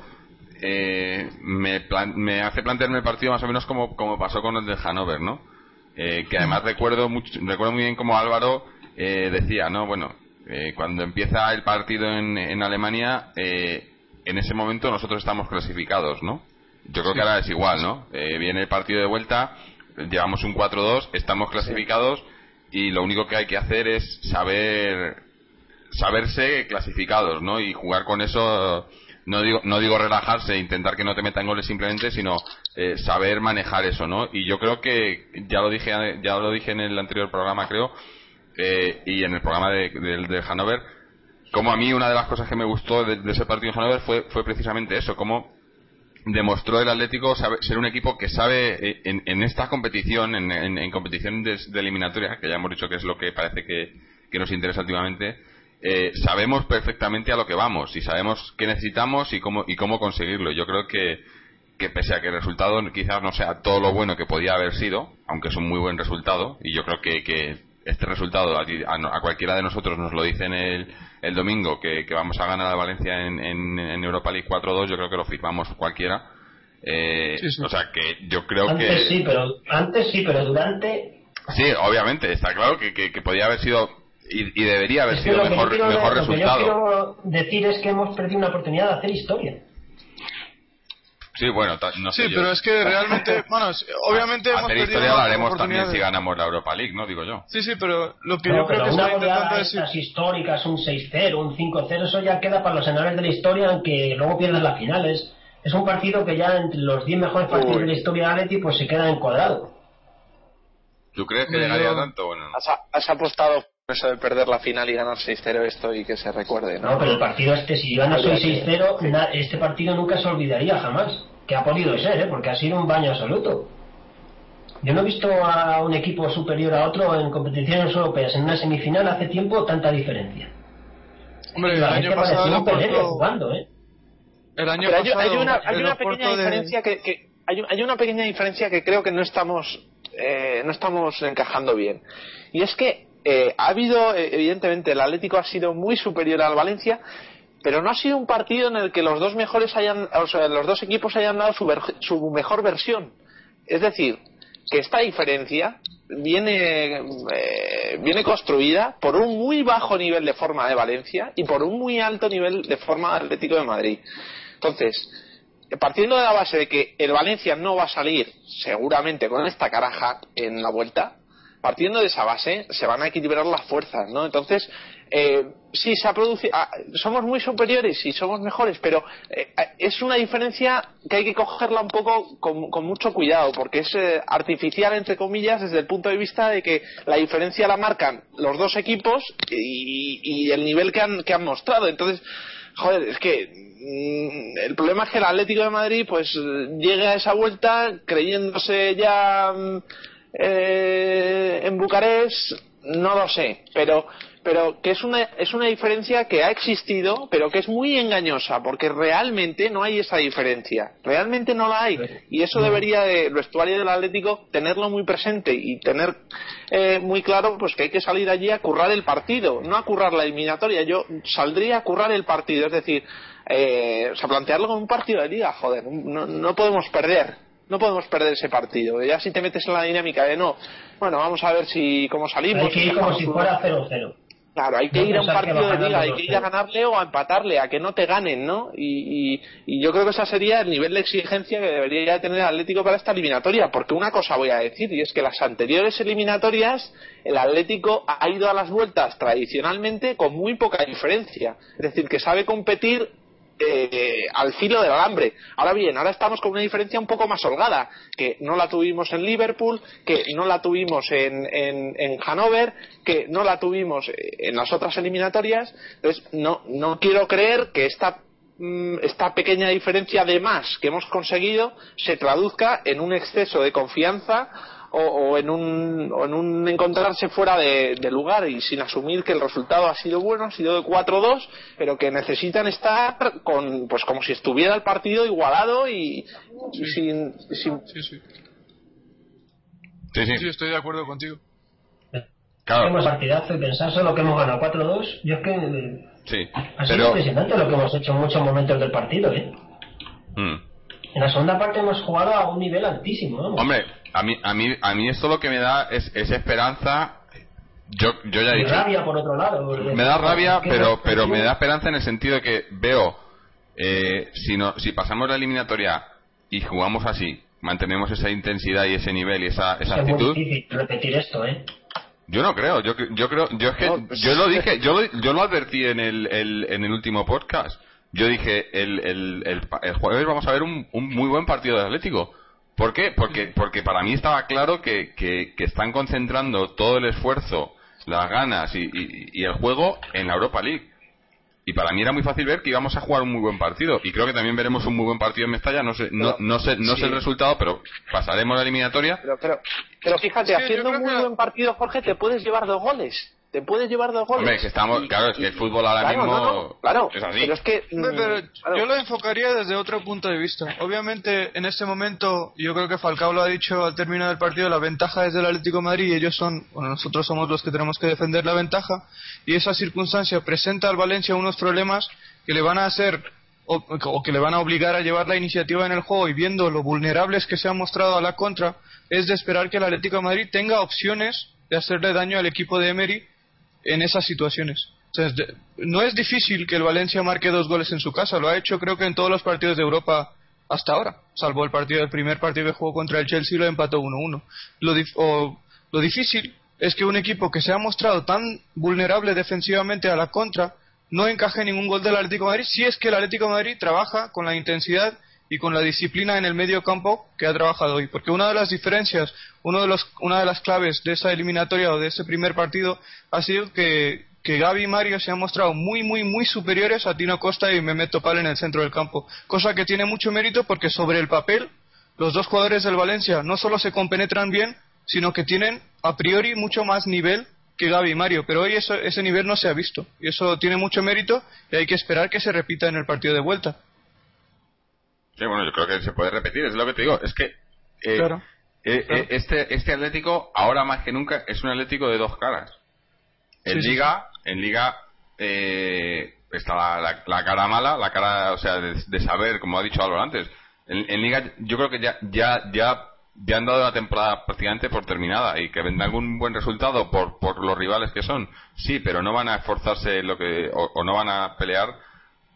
eh, me, plan- me hace plantearme el partido más o menos como, como pasó con el de Hannover, ¿no? Eh, que además recuerdo mucho, recuerdo muy bien como Álvaro eh, decía, ¿no? Bueno, eh, cuando empieza el partido en, en Alemania, eh, en ese momento nosotros estamos clasificados, ¿no? Yo creo que ahora es igual, ¿no? Eh, viene el partido de vuelta, llevamos un 4-2, estamos clasificados y lo único que hay que hacer es saber saberse clasificados, ¿no? Y jugar con eso, no digo, no digo relajarse, intentar que no te metan goles simplemente, sino eh, saber manejar eso, ¿no? Y yo creo que ya lo dije, ya lo dije en el anterior programa, creo, eh, y en el programa de, del de Hannover, como a mí una de las cosas que me gustó de, ese partido en Hannover fue, fue precisamente eso, como demostró el Atlético ser un equipo que sabe eh, en, en esta competición, en, en- en competición de, de eliminatoria, que ya hemos dicho que es lo que parece que, que nos interesa últimamente, eh, sabemos perfectamente a lo que vamos y sabemos qué necesitamos y cómo, y cómo conseguirlo. Yo creo que, que pese a que el resultado quizás no sea todo lo bueno que podía haber sido, aunque es un muy buen resultado, y yo creo que, que este resultado a, cualquiera de nosotros nos lo dicen el, el domingo, que, que vamos a ganar a Valencia en, en, en Europa League 4-2, yo creo que lo firmamos cualquiera. Eh, Sí, sí. O sea que yo creo antes que... sí, pero antes sí, pero durante Sí, obviamente, está claro que, que, que podía haber sido y, y debería haber Es sido mejor, quiero- mejor lo que yo resultado. quiero decir es que hemos perdido una oportunidad de hacer historia. Sí, bueno, no sé Sí, yo. pero es que realmente, bueno, obviamente hemos Hacer perdido historia lo haremos también si ganamos la Europa League, ¿no? Digo yo. Sí, sí, pero lo que No, yo creo pero que una estoy intentando estas históricas, un 6-0, un 5-0, eso ya queda para los anales de la historia, aunque luego pierden las finales. Es un partido que ya entre los 10 mejores partidos Uy. de la historia de Atleti pues se queda encuadrado. ¿Tú crees que llegaría tanto? Bueno, no. Has, has apostado eso de perder la final y ganar 6-0 esto y que se recuerde, ¿no? No, pero el partido este, si ganas hoy 6-0, na- este partido nunca se olvidaría jamás. Que ha podido ser, ¿eh? Porque ha sido un baño absoluto. Yo no he visto a un equipo superior a otro en competiciones europeas en una semifinal hace tiempo tanta diferencia. Hombre, el año pasado Oporto, jugando, ¿eh? el año Pero pasado hay una, hay una pequeña de- diferencia que, que- hay, hay una pequeña diferencia que creo que no estamos eh, no estamos encajando bien y es que eh, ha habido eh, evidentemente el Atlético ha sido muy superior al Valencia pero no ha sido un partido en el que los dos mejores hayan o sea, los dos equipos hayan dado su, mejor versión. Es decir que esta diferencia viene eh, viene construida por un muy bajo nivel de forma de Valencia y por un muy alto nivel de forma de Atlético de Madrid. Entonces partiendo de la base de que el Valencia no va a salir seguramente con esta caraja en la vuelta, partiendo de esa base se van a equilibrar las fuerzas, ¿no? Entonces, eh, sí, se ha producido, ah, somos muy superiores y somos mejores, pero eh, es una diferencia que hay que cogerla un poco con, mucho cuidado, porque es eh, artificial, entre comillas, desde el punto de vista de que la diferencia la marcan los dos equipos y, y el nivel que han, que han mostrado. Entonces, joder, es que mm, el problema es que el Atlético de Madrid pues llegue a esa vuelta creyéndose ya mm, eh, en Bucarest, no lo sé, pero pero que es una es una diferencia que ha existido, pero que es muy engañosa, porque realmente no hay esa diferencia, realmente no la hay, y eso debería de, el vestuario del Atlético tenerlo muy presente y tener eh, muy claro pues que hay que salir allí a currar el partido, no a currar la eliminatoria, yo saldría a currar el partido, es decir, eh, o sea, plantearlo como un partido de liga, joder, no, no podemos perder, no podemos perder ese partido. Ya si te metes en la dinámica de no, bueno, vamos a ver si cómo salimos. Hay que ir como si fuera 0-0. Claro, hay que No ir a un partido de liga, hay que ir a 2-0. ganarle o a empatarle, a que no te ganen, ¿no? Y, y, y yo creo que ese sería el nivel de exigencia que debería tener el Atlético para esta eliminatoria, porque una cosa voy a decir, y es que las anteriores eliminatorias, el Atlético ha ido a las vueltas tradicionalmente con muy poca diferencia. Es decir, que sabe competir eh, al filo del alambre. Ahora bien, ahora estamos con una diferencia un poco más holgada, que no la tuvimos en Liverpool, que no la tuvimos en, en, en Hannover, que no la tuvimos eh, en las otras eliminatorias. Entonces, no, no quiero creer que esta mm, esta pequeña diferencia de más que hemos conseguido se traduzca en un exceso de confianza o, o en un, o en un encontrarse fuera de, de lugar y sin asumir que el resultado ha sido bueno, ha sido de 4-2, pero que necesitan estar con, pues como si estuviera el partido igualado y, y sin, sin- Sí, sí. Sí, sí. Sí, estoy de acuerdo contigo. Claro, Hemos partidazo y pensar solo que hemos ganado 4-2. Yo es que sí. ha sido Pero, impresionante lo que hemos hecho en muchos momentos del partido, ¿eh? mm. En la segunda parte hemos jugado a un nivel altísimo, vamos. hombre, a mí, a mí, a mí esto lo que me da es, es esperanza. Yo, yo ya he dicho, rabia por otro lado. porque- me da rabia, ¿Qué pero, pero me da esperanza en el sentido de que veo, eh, si, no, si pasamos la eliminatoria y jugamos así, mantenemos esa intensidad y ese nivel y esa, esa Es muy actitud, difícil repetir esto, ¿eh? yo no creo, yo, yo creo, yo es que, No, pues- yo lo dije, yo lo, yo lo advertí en el, el- en el último podcast. Yo dije, el, el, el, el jueves vamos a ver un, un muy buen partido de Atlético. ¿Por qué? Porque, porque para mí estaba claro que, que, que están concentrando todo el esfuerzo, las ganas y, y- y el juego en la Europa League. Y para mí era muy fácil ver que íbamos a jugar un muy buen partido. Y creo que también veremos un muy buen partido en Mestalla. No sé, no, Pero- no sé, no sé el resultado, pero pasaremos la eliminatoria. pero, pero, pero fíjate, Sí, haciendo un muy que- buen partido, Jorge, te puedes llevar dos goles. Te puedes llevar dos goles. Hombre, que estamos, Y- claro, es que el fútbol ahora Claro, mismo no, no, claro, es así. pero es que mm, pero claro. yo lo enfocaría desde otro punto de vista. Obviamente, en este momento, yo creo que Falcao lo ha dicho al término del partido, la ventaja es del Atlético de Madrid y ellos son, bueno, nosotros somos los que tenemos que defender la ventaja y esa circunstancia presenta al Valencia unos problemas que le van a hacer o, o que le van a obligar a llevar la iniciativa en el juego y viendo lo vulnerables que se han mostrado a la contra, es de esperar que el Atlético de Madrid tenga opciones de hacerle daño al equipo de Emery en esas situaciones. O no es difícil que el Valencia marque dos goles en su casa, lo ha hecho creo que en todos los partidos de Europa hasta ahora, salvo el partido el primer partido que jugó contra el Chelsea lo empató 1-1. Lo, lo difícil es que un equipo que se ha mostrado tan vulnerable defensivamente a la contra no encaje ningún gol del Atlético Madrid si es que el Atlético Madrid trabaja con la intensidad y con la disciplina en el medio campo que ha trabajado hoy. Porque una de las diferencias, uno de los, una de las claves de esa eliminatoria o de ese primer partido ha sido que, que Gaby y Mario se han mostrado muy, muy, muy superiores a Tino Costa y Mehmet Topal en el centro del campo. Cosa que tiene mucho mérito porque sobre el papel los dos jugadores del Valencia no solo se compenetran bien, sino que tienen a priori mucho más nivel que Gaby y Mario, pero hoy eso, ese nivel no se ha visto y eso tiene mucho mérito y hay que esperar que se repita en el partido de vuelta. Sí, bueno, yo creo que se puede repetir, es lo que te digo, es que eh, Claro. eh, Claro. eh, este, este Atlético, ahora más que nunca, es un Atlético de dos caras. En Sí, sí, Liga, en Liga eh, está la, la- la cara mala, la cara, o sea, de, de saber, como ha dicho Álvaro antes. En, en Liga, yo creo que ya, ya, ya, ya han dado la temporada prácticamente por terminada y que vendrá algún buen resultado por, por los rivales que son, sí, pero no van a esforzarse lo que, o, o no van a pelear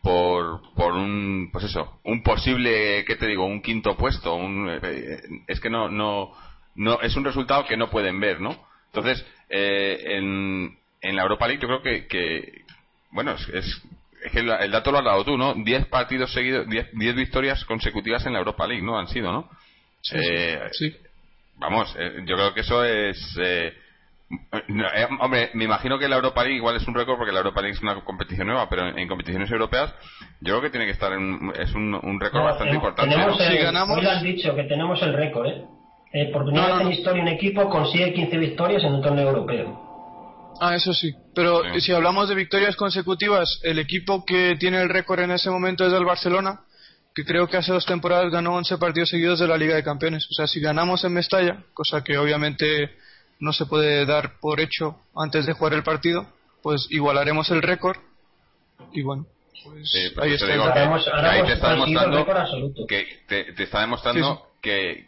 por, por un, pues eso, un posible, ¿qué te digo? Un quinto puesto, un, eh, es que no, no, no, es un resultado que no pueden ver, ¿no? Entonces, eh, en, en la Europa League yo creo que, que bueno, es, es, es que el dato lo has dado tú, ¿no? 10 partidos seguidos, 10 10 victorias consecutivas en la Europa League, ¿no? Han sido, ¿no? Sí, Eh, sí. Vamos, eh, yo creo que eso es. eh, no, eh, hombre, me imagino que la Europa League igual es un récord porque la Europa League es una competición nueva, pero en, en competiciones europeas yo creo que tiene que estar en. Es un, un récord No, bastante ten- importante. tenemos ¿no? el- Si ganamos- hoy has dicho que tenemos el récord, ¿eh? Eh, por primera No, no, vez en no. historia un equipo consigue 15 victorias en un torneo europeo. Ah, eso sí. Pero Sí. si hablamos de victorias consecutivas, el equipo que tiene el récord en ese momento es el Barcelona, que creo que hace dos temporadas ganó 11 partidos seguidos de la Liga de Campeones. O sea, si ganamos en Mestalla, cosa que obviamente no se puede dar por hecho antes de jugar el partido, pues igualaremos el récord. Y bueno, pues Sí, pues ahí te está. digo ahí te está demostrando que te, te está demostrando Sí, Que,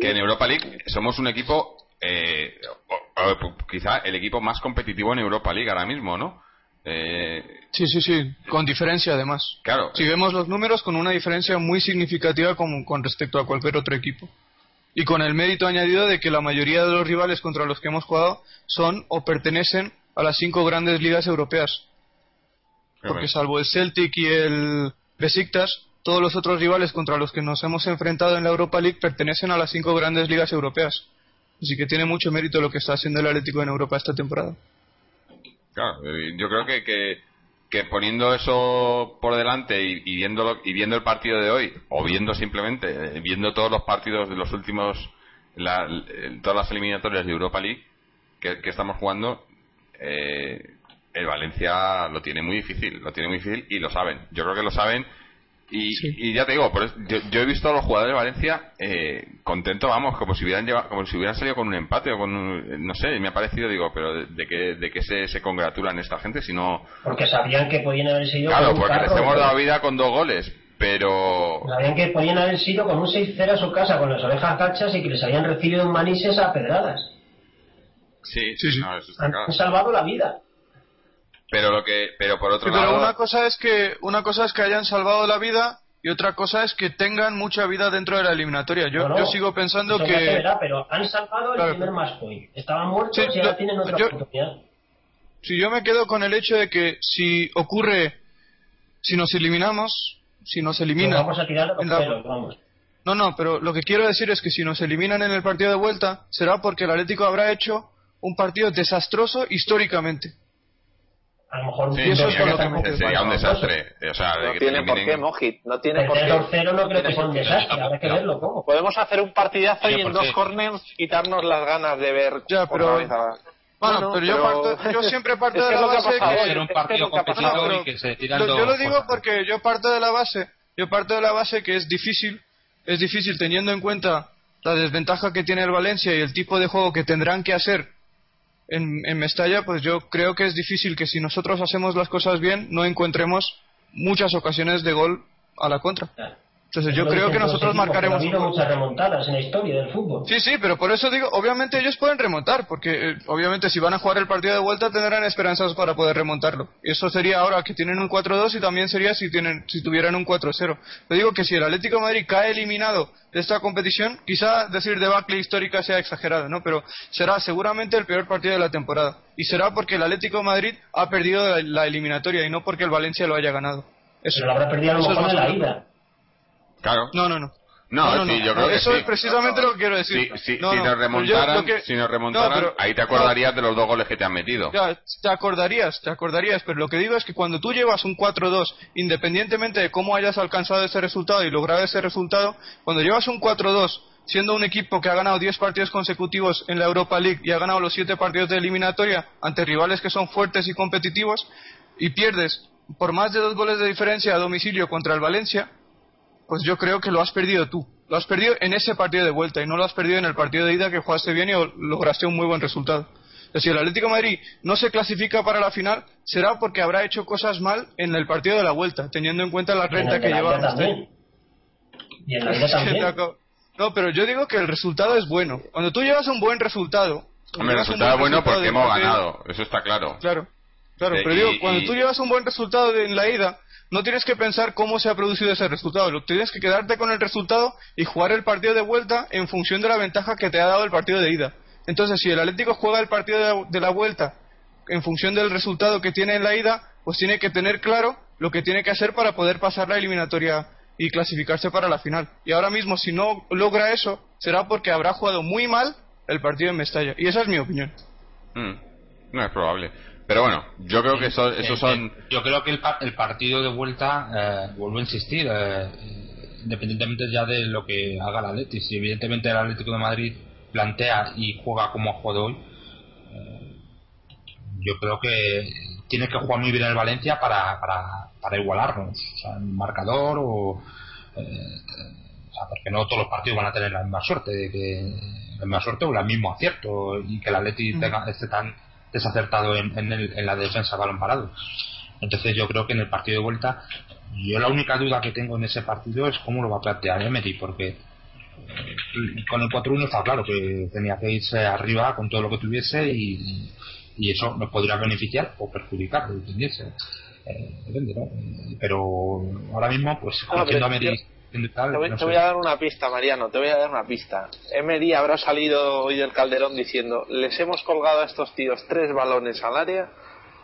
que en Europa League somos un equipo, eh, o- o quizá el equipo más competitivo en Europa League ahora mismo, ¿no? Eh, Sí, sí, sí, con diferencia además. claro, Si vemos los números, con una diferencia muy significativa con, con respecto a cualquier otro equipo. Y con el mérito añadido de que la mayoría de los rivales contra los que hemos jugado son o pertenecen a las cinco grandes ligas europeas. Porque salvo el Celtic y el Besiktas, todos los otros rivales contra los que nos hemos enfrentado en la Europa League pertenecen a las cinco grandes ligas europeas. Así que tiene mucho mérito lo que está haciendo el Atlético en Europa esta temporada. Claro, eh, yo creo que, que, que poniendo eso por delante y, y, viéndolo, y viendo el partido de hoy, o viendo simplemente, eh, viendo todos los partidos de los últimos, la- el- todas las eliminatorias de Europa League que, que estamos jugando, eh, el Valencia lo tiene muy difícil, lo tiene muy difícil y lo saben. Yo creo que lo saben. Y, Sí. y ya te digo, por eso- yo, yo he visto a los jugadores de Valencia eh, contentos, vamos, como si hubieran llevado, como si hubieran salido con un empate o con un- no sé, me ha parecido, digo, pero de, de qué de qué se, se congratulan esta gente si no, Porque sabían que podían haber sido. claro, con un porque les hemos dado vida con dos goles, pero Sabían que podían haber sido con un 6-0 a su casa con las orejas cachas y que les habían recibido en manises a pedradas. sí, Sí, sí. no, eso está Han claro. salvado la vida. Pero lo que, pero por otro Sí, pero lado, una cosa es que una cosa es que hayan salvado la vida y otra cosa es que tengan mucha vida dentro de la eliminatoria. Yo, No, no, yo sigo pensando que verá, pero han salvado el primer match point. Estaban muertos Sí, y ahora yo- tienen otra yo- oportunidad. si yo me quedo con el hecho de que si ocurre, si nos eliminamos, si nos eliminan, vamos a tirar los la- pelos, vamos. no, no, pero lo que quiero decir es que si nos eliminan en el partido de vuelta será porque el Atlético habrá hecho un partido desastroso históricamente. A lo mejor un sí, eso punto es sería, lo que- un desastre, o sea, de No que tiene por qué, Mojit. No tiene por qué. 2-0 no creo que sea un desastre, habrá que verlo cómo. Podemos hacer un partidazo y en ¿por dos corners quitarnos las ganas de ver. Ya, pero- Bueno, No, no, pero, yo, parto- yo siempre parto Es de la que base que- un partido y se tiran yo lo digo cosas. porque yo parto de la base, yo parto de la base que es difícil, es difícil teniendo en cuenta la desventaja que tiene el Valencia y el tipo de juego que tendrán que hacer en, en Mestalla, pues yo creo que es difícil que si nosotros hacemos las cosas bien no encontremos muchas ocasiones de gol a la contra. Entonces yo creo que nosotros marcaremos Ha habido muchas remontadas en la historia del fútbol. Sí, sí, pero por eso digo, obviamente ellos pueden remontar, porque eh, obviamente si van a jugar el partido de vuelta tendrán esperanzas para poder remontarlo. Eso sería ahora que tienen un 4-2 y también sería si tienen si tuvieran un 4-0. Yo digo que si el Atlético de Madrid cae eliminado de esta competición, quizá decir debacle histórica sea exagerado, ¿no? Pero será seguramente el peor partido de la temporada. Y será porque el Atlético de Madrid ha perdido la, la eliminatoria y no porque el Valencia lo haya ganado. Eso, Pero lo habrá perdido a lo mejor en la ida. Claro. No, no, no. No, sí, yo creo que Eso sí. es precisamente lo que quiero decir. Sí, No, si no, nos remontaran, que- si nos remontaran, No, pero- ahí te acordarías de los dos goles que te han metido. Ya, te acordarías, te acordarías, pero lo que digo es que cuando tú llevas un 4-2, independientemente de cómo hayas alcanzado ese resultado y logrado ese resultado, cuando llevas un 4-2, siendo un equipo que ha ganado 10 partidos consecutivos en la Europa League y ha ganado los 7 partidos de eliminatoria ante rivales que son fuertes y competitivos, y pierdes por más de dos goles de diferencia a domicilio contra el Valencia, pues yo creo que lo has perdido tú. Lo has perdido en ese partido de vuelta y no lo has perdido en el partido de ida que jugaste bien y lograste un muy buen resultado. Es decir, el Atlético de Madrid no se clasifica para la final, será porque habrá hecho cosas mal en el partido de la vuelta, teniendo en cuenta la renta que de la lleva ida también. Y en la ida Es que te también. acabo- No, pero yo digo que el resultado es bueno. Cuando tú llevas un buen resultado. Hombre, el resultado es buen bueno resultado porque hemos partido- ganado, eso está claro. Claro, claro, Eh, pero y- digo, cuando y- tú llevas un buen resultado de- en la ida, no tienes que pensar cómo se ha producido ese resultado, lo tienes que quedarte con el resultado y jugar el partido de vuelta en función de la ventaja que te ha dado el partido de ida. Entonces, si el Atlético juega el partido de, la vuelta en función del resultado que tiene en la ida, pues tiene que tener claro lo que tiene que hacer para poder pasar la eliminatoria y clasificarse para la final. Y ahora mismo, si no logra eso, será porque habrá jugado muy mal el partido en Mestalla. Y esa es mi opinión. Mm, no es probable. Pero bueno, yo creo que eso- esos son... Yo creo que el, pa- el partido de vuelta, eh, vuelvo a insistir, eh, independientemente ya de lo que haga el Atlético, si evidentemente el Atlético de Madrid plantea y juega como ha jugado hoy, eh, yo creo que tiene que jugar muy bien el Valencia para, para, para igualarnos, o sea, en marcador o... eh, o sea, porque no todos los partidos van a tener la misma suerte, de que la misma suerte o el mismo acierto y que el Atleti Ujú. tenga- esté tan desacertado en, en, el- en la defensa balón parado. Entonces yo creo que en el partido de vuelta, yo la única duda que tengo en ese partido es cómo lo va a plantear Emery, porque eh, con el 4-1 está claro que tenía que irse arriba con todo lo que tuviese y, y eso nos podría beneficiar o perjudicar, dependiese. Eh, depende, ¿no? Pero ahora mismo, pues Ah, conociendo a Emery tal, Te voy, no te voy a dar una pista, Mariano, te voy a dar una pista. Emery habrá salido hoy del Calderón diciendo, les hemos colgado a estos tíos tres balones al área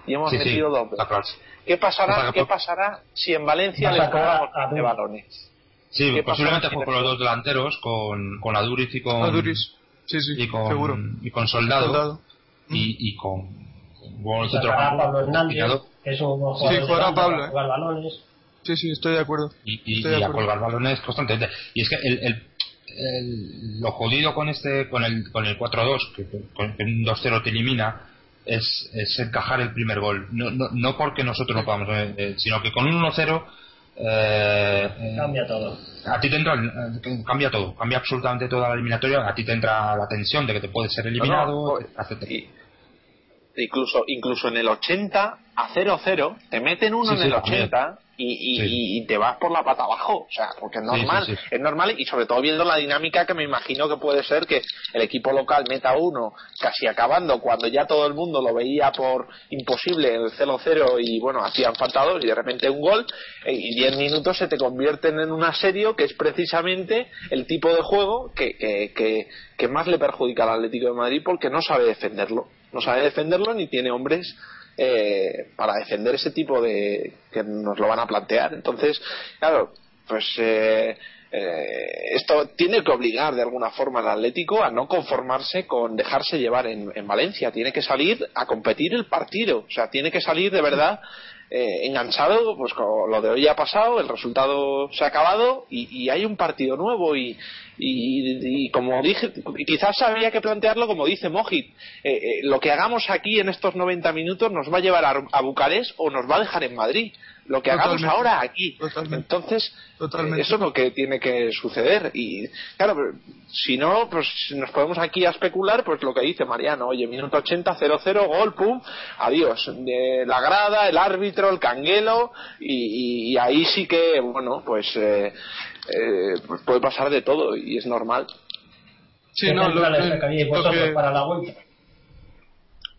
y hemos Sí, sí, metido doble. está claro. ¿Qué pasará, ¿Qué por- pasará si en Valencia sacar colgamos de balones? Sí, ¿Qué posiblemente juegue con los dos delanteros, con, con Aduriz y con, A Duris. Sí, sí, y con, seguro. y con Soldado, Soldado. y, y con, centrocampo, Pablo Hernández, Picado, que es un buen jugador de jugará Pablo, para eh. jugar balones. Sí, sí, estoy de acuerdo. y, y- y a acuerdo. colgar balones constantemente. Y es que el, el- el- lo jodido con este con el con el 4-2, que, con- que un 2-0 te elimina, es, es encajar el primer gol. No, no, no porque nosotros no podamos, eh, eh, sino que con un 1-0 eh, eh, Cambia todo. a ti te entra, cambia todo, cambia absolutamente toda la eliminatoria, a ti te entra la tensión de que te puedes ser eliminado, No, y- incluso, incluso en el 80 a 0-0, te meten uno Sí, en sí, el también. 80 y, y, Sí. y- te vas por la pata abajo. O sea, porque es sí, normal. sí. Es normal y sobre todo viendo la dinámica que me imagino que puede ser que el equipo local meta uno casi acabando cuando ya todo el mundo lo veía por imposible el 0-0 y bueno, hacían falta dos y de repente un gol eh, y 10 minutos se te convierten en un asedio que es precisamente el tipo de juego que, que, que, que más le perjudica al Atlético de Madrid porque no sabe defenderlo. No sabe defenderlo ni tiene hombres eh, para defender ese tipo de que nos lo van a plantear. Entonces, claro, pues eh, eh, esto tiene que obligar de alguna forma al Atlético a no conformarse con dejarse llevar en, en Valencia. Tiene que salir a competir el partido. O sea, tiene que salir de verdad eh, enganchado. Pues lo de hoy ha pasado, el resultado se ha acabado y, y hay un partido nuevo. Y, y, y como dije, quizás habría que plantearlo como dice Mojit. eh, eh, lo que hagamos aquí en estos 90 minutos nos va a llevar a, a Bucarest o nos va a dejar en Madrid. Lo que hagamos ahora aquí. Totalmente. Entonces, Totalmente. eh, eso es lo que tiene que suceder. Y claro, si no, pues nos podemos aquí a especular, pues lo que dice Mariano, oye, minuto 80, 0-0, gol, pum, adiós. Eh, la grada, el árbitro, el canguelo, y, y- y ahí sí que, bueno, pues, eh, eh, pues puede pasar de todo y es normal. Sí, ¿Qué no, lo, que- para la vuelta?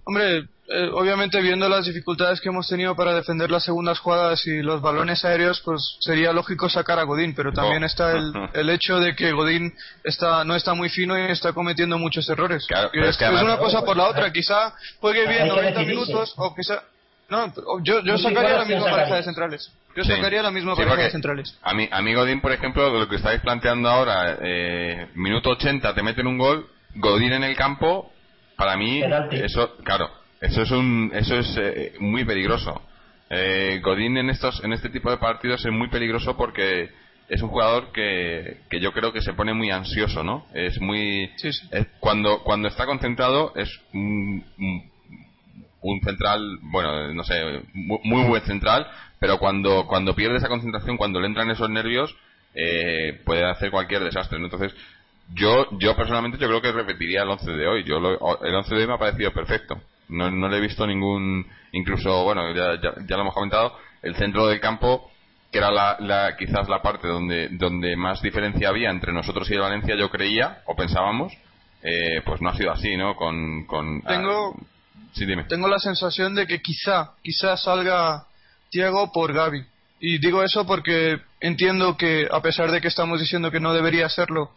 Hombre, eh, obviamente viendo las dificultades que hemos tenido para defender las segundas jugadas y los balones aéreos, pues sería lógico sacar a Godín, pero también Oh. está el, el hecho de que Godín está, no está muy fino y está cometiendo muchos errores. Claro, Y es, es que es además- una cosa por la otra, quizá juegue bien que 90 decidirse. minutos o quizá... No, yo, yo ¿Tú sacaría la misma pareja de centrales. Yo Sí. sacaría la misma pareja de centrales. A mi, a mí Godín, por ejemplo, lo que estáis planteando ahora, eh, minuto 80 te meten un gol, Godín en el campo, para mí, Penalti. eso, claro, eso es un, eso es eh, muy peligroso. Eh, Godín en estos, en este tipo de partidos es muy peligroso porque es un jugador que, que yo creo que se pone muy ansioso, ¿no? Es muy, Sí, sí. es- cuando, cuando está concentrado es un, un- un central, bueno, no sé, mu- muy buen central, pero cuando, cuando pierde esa concentración, cuando le entran esos nervios, eh, puede hacer cualquier desastre. ¿no? Entonces, yo, yo personalmente yo creo que repetiría el 11 de hoy. Yo lo- el 11 de hoy me ha parecido perfecto. No, no le he visto ningún, incluso, bueno, ya, ya, ya lo hemos comentado, el centro del campo, que era la, la- quizás la parte donde, donde más diferencia había entre nosotros y el Valencia, yo creía, o pensábamos, eh, pues no ha sido así, ¿no? Con, con, Tengo- ah, sí, dime. Tengo la sensación de que quizá, quizá salga Tiago por Gaby. Y digo eso porque entiendo que, a pesar de que estamos diciendo que no debería hacerlo,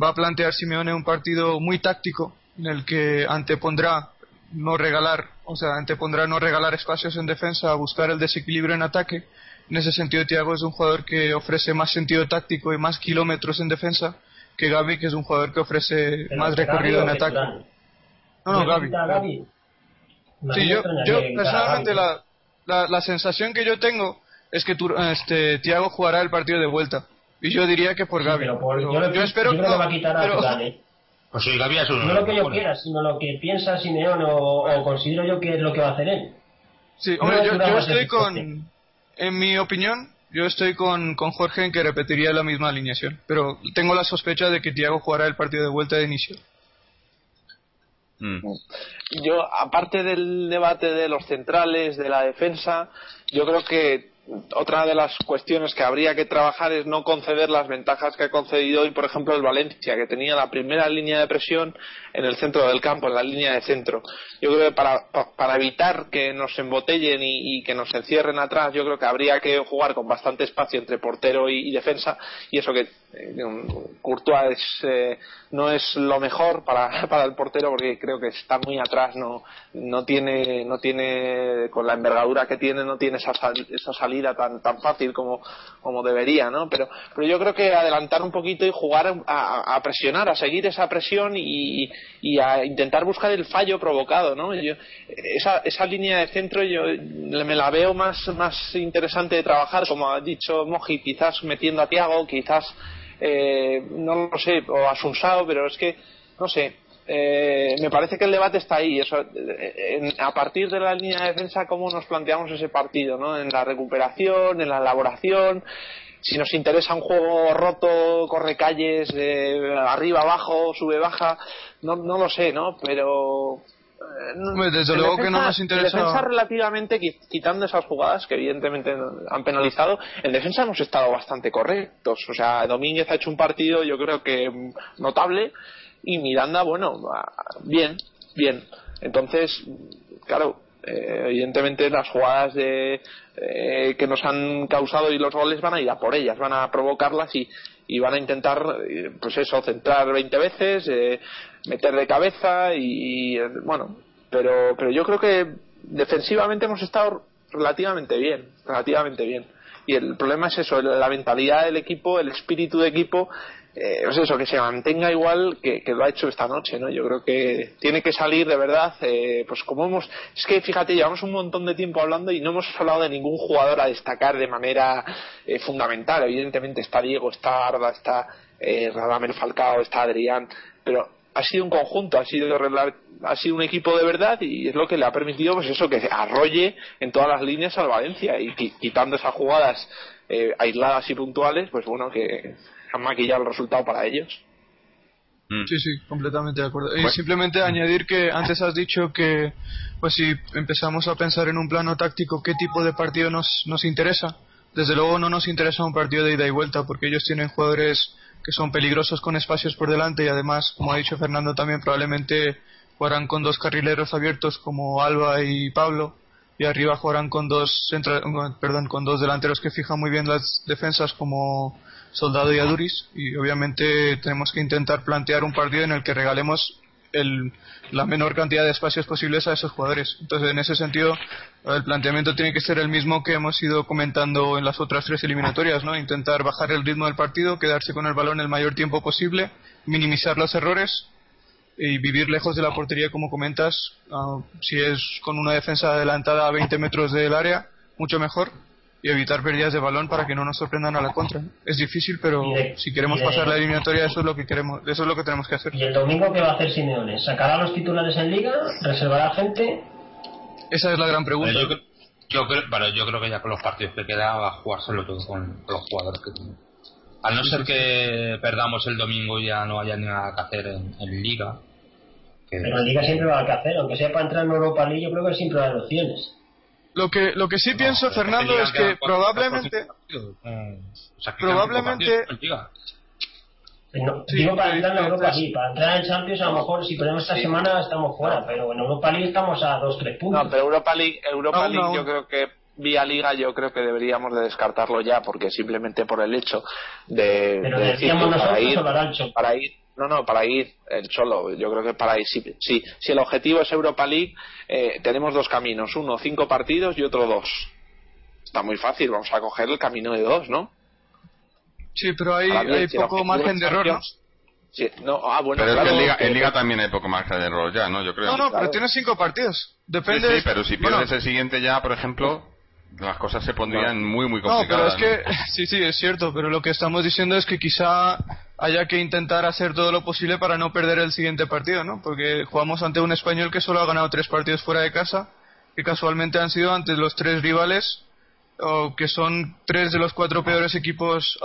va a plantear Simeone un partido muy táctico en el que antepondrá no regalar, o sea, antepondrá no regalar espacios en defensa a buscar el desequilibrio en ataque. En ese sentido, Thiago es un jugador que ofrece más sentido táctico y más kilómetros en defensa que Gaby, que es un jugador que ofrece Pero más recorrido en que ataque. No, no, ¿Le Gaby. A Sí, yo, yo personalmente la, la, la sensación que yo tengo es que tu, este, Thiago jugará el partido de vuelta. Y yo diría que por Sí, Gaby. por- yo, espero yo que va a quitar a pero- Turán, ¿eh? Pues es. No lo que yo bueno, quiera, sino lo que piensa Simeone o, o considero yo que es lo que va a hacer él. Sí, hombre, yo, estoy con, en mi opinión, yo estoy con, con Jorge en que repetiría la misma alineación. Pero tengo la sospecha de que Thiago jugará el partido de vuelta de inicio. Mm. Yo, aparte del debate de los centrales, de la defensa, yo creo que otra de las cuestiones que habría que trabajar es no conceder las ventajas que ha concedido hoy, por ejemplo, el Valencia, que tenía la primera línea de presión en el centro del campo, en la línea de centro. Yo creo que para, pa- para evitar que nos embotellen y, que nos encierren atrás, yo creo que habría que jugar con bastante espacio entre portero y, defensa, y eso que eh, Courtois eh, no es lo mejor para, para el portero porque creo que está muy atrás, no, no tiene, no tiene, con la envergadura que tiene, no tiene esa, sal- esa salida tan, tan fácil como, como debería, ¿no? Pero, pero yo creo que adelantar un poquito y jugar a, a presionar, a seguir esa presión y, y a intentar buscar el fallo provocado, ¿no? Yo, esa, esa línea de centro yo me la veo más, más interesante de trabajar, como ha dicho Moji, quizás metiendo a Tiago, quizás eh, no lo sé, o a pero es que, no sé, eh, me parece que el debate está ahí. Eso, eh, en- a partir de la línea de defensa, cómo nos planteamos ese partido, ¿no? En la recuperación, en la elaboración. Si nos interesa un juego roto, corre calles, eh, arriba, abajo, sube, baja, no, no lo sé, ¿no? Pero. eh, Hombre, desde luego que no nos interesa- En defensa, relativamente, qui- quitando esas jugadas que evidentemente han penalizado, en defensa hemos estado bastante correctos. O sea, Domínguez ha hecho un partido, yo creo que notable, y Miranda, bueno, ah, bien, bien. Entonces, claro, eh, evidentemente las jugadas de, eh, que nos han causado y los goles van a ir a por ellas, van a provocarlas y, y van a intentar, eh, pues eso, centrar 20 veces, eh, meter de cabeza y, eh, bueno, pero, pero yo creo que defensivamente hemos estado relativamente bien, relativamente bien. Y el problema es eso, la mentalidad del equipo, el espíritu de equipo, eh, es eso, que se mantenga igual que, que lo ha hecho esta noche, ¿no? Yo creo que tiene que salir de verdad, eh, pues como hemos, es que fíjate, llevamos un montón de tiempo hablando y no hemos hablado de ningún jugador a destacar de manera eh, fundamental. Evidentemente está Diego, está Arda, está eh, Radamel Falcao, está Adrián, pero ha sido un conjunto, ha sido ha sido un equipo de verdad y es lo que le ha permitido pues eso que arrolle en todas las líneas al Valencia y qui- quitando esas jugadas eh, aisladas y puntuales, pues bueno que han maquillado el resultado para ellos. Mm. Sí, sí, completamente de acuerdo. Y simplemente añadir que antes has dicho que, pues si empezamos a pensar en un plano táctico, ¿qué tipo de partido nos, nos interesa? Desde luego no nos interesa un partido de ida y vuelta, porque ellos tienen jugadores que son peligrosos con espacios por delante y además, como ha dicho Fernando también, probablemente jugarán con dos carrileros abiertos como Alba y Pablo y arriba jugarán con dos centra- perdón, con dos delanteros que fijan muy bien las defensas como Soldado y Aduris y obviamente tenemos que intentar plantear un partido en el que regalemos el, la menor cantidad de espacios posibles a esos jugadores. Entonces, en ese sentido, el planteamiento tiene que ser el mismo que hemos ido comentando en las otras tres eliminatorias, ¿no? Intentar bajar el ritmo del partido, quedarse con el balón el mayor tiempo posible, minimizar los errores y vivir lejos de la portería, como comentas, ah, si es con una defensa adelantada a 20 metros del área, mucho mejor y evitar pérdidas de balón para que no nos sorprendan a la contra. Es difícil, pero si queremos pasar la eliminatoria, eso es lo que queremos, eso es lo que tenemos que hacer. ¿Y el domingo qué va a hacer Simeone? ¿Sacará los titulares en liga? ¿Reservará gente? Esa es la gran pregunta. yo, yo, creo, bueno, yo creo que ya con los partidos que queda va a jugárselo todo con, los jugadores que tiene. Al no ser que perdamos el domingo y ya no haya nada que hacer en, liga. Pero en liga siempre va a que hacer, aunque sea para entrar en Europa League, yo creo que siempre hay opciones. Lo que, lo que sí pienso, Fernando, es que probablemente. probablemente. No, digo para entrar en Europa League, para entrar en Champions a lo mejor si perdemos esta semana estamos fuera, pero en Europa League estamos a 2-3 puntos. No, pero Europa League, Europa League yo creo que vía liga yo creo que deberíamos de descartarlo ya porque simplemente por el hecho de, pero decíamos nosotros para ir no, no, para ir el solo. Yo creo que para ir. Sí, sí. Si el objetivo es Europa League, eh, tenemos dos caminos: uno, cinco partidos y otro, dos. Está muy fácil. Vamos a coger el camino de dos, ¿no? Sí, pero hay, hay poco margen de error, ¿no? Sí, no, ah, bueno, pero es que en Liga, en Liga, también hay poco margen de error ya, ¿no? Yo creo. No, no, pero tienes cinco partidos. Depende. Sí, sí pero si pierdes el siguiente ya, por ejemplo, las cosas se pondrían muy, muy complicadas. No, pero es que, sí, sí, es cierto, pero lo que estamos diciendo es que quizá haya que intentar hacer todo lo posible para no perder el siguiente partido, ¿no? Porque jugamos ante un español que solo ha ganado tres partidos fuera de casa, que casualmente han sido ante los tres rivales, o que son tres de los cuatro peores equipos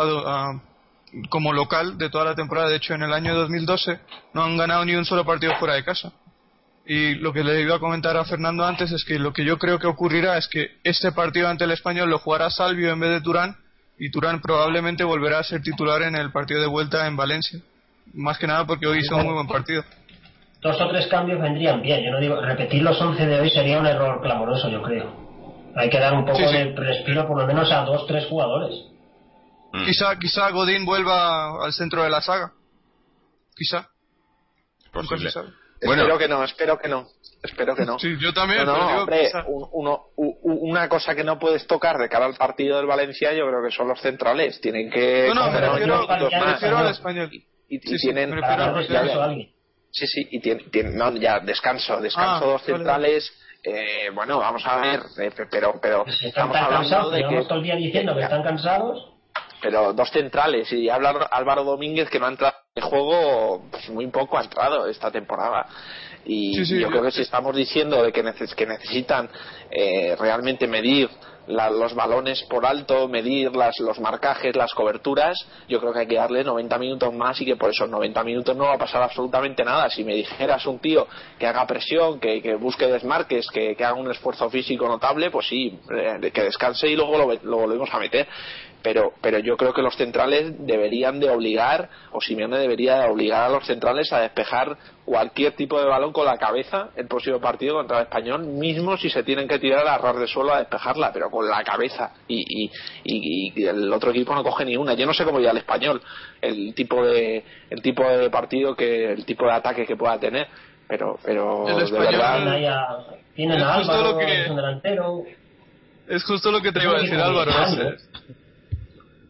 como local de toda la temporada. De hecho, en el año 2012 no han ganado ni un solo partido fuera de casa. Y lo que le iba a comentar a Fernando antes es que lo que yo creo que ocurrirá es que este partido ante el español lo jugará Salvio en vez de Turán y Turán probablemente volverá a ser titular en el partido de vuelta en Valencia. Más que nada porque hoy hizo un muy buen partido. Dos o tres cambios vendrían bien. Yo no digo, repetir los 11 de hoy sería un error clamoroso, yo creo. Hay que dar un poco de respiro por lo menos a dos, tres jugadores. Mm. Quizá, quizá Godín vuelva al centro de la saga. Quizá. Posible. Espero que no, espero que no. Espero que no. Sí, yo también. No, hombre, uno, una cosa que no puedes tocar de cara al partido del Valencia, yo creo que son los centrales. Tienen que. No, no, me refiero, al español. Y, tienen. Sí, sí, y tienen, no, ya, descanso, descanso, ah, dos centrales. Eh, bueno, vamos a ver, eh, pero, pero pues estamos hablando de que. todo el día diciendo que están cansados. Pero dos centrales, y habla Álvaro Domínguez que no ha entrado en juego, pues muy poco ha entrado esta temporada. Y yo creo que si estamos diciendo de que, necesitan eh, realmente medir los balones por alto, medir las, los marcajes, las coberturas, yo creo que hay que darle 90 minutos más y que por esos 90 minutos no va a pasar absolutamente nada. Si me dijeras un tío que haga presión, que, busque desmarques, que, haga un esfuerzo físico notable, pues sí, eh, que descanse y luego lo, lo volvemos a meter pero, pero yo creo que los centrales deberían de obligar, o Simeone debería de obligar a los centrales a despejar cualquier tipo de balón con la cabeza el próximo partido contra el español, mismo si se tienen que tirar a ras de suelo a despejarla, pero con la cabeza. Y, y, el otro equipo no coge ni una. Yo no sé cómo ya el español, el tipo de, el tipo de partido que, el tipo de ataque que pueda tener, pero, pero de verdad. Tienen a Álvaro, que... delantero. Es justo lo que te iba a decir Álvaro.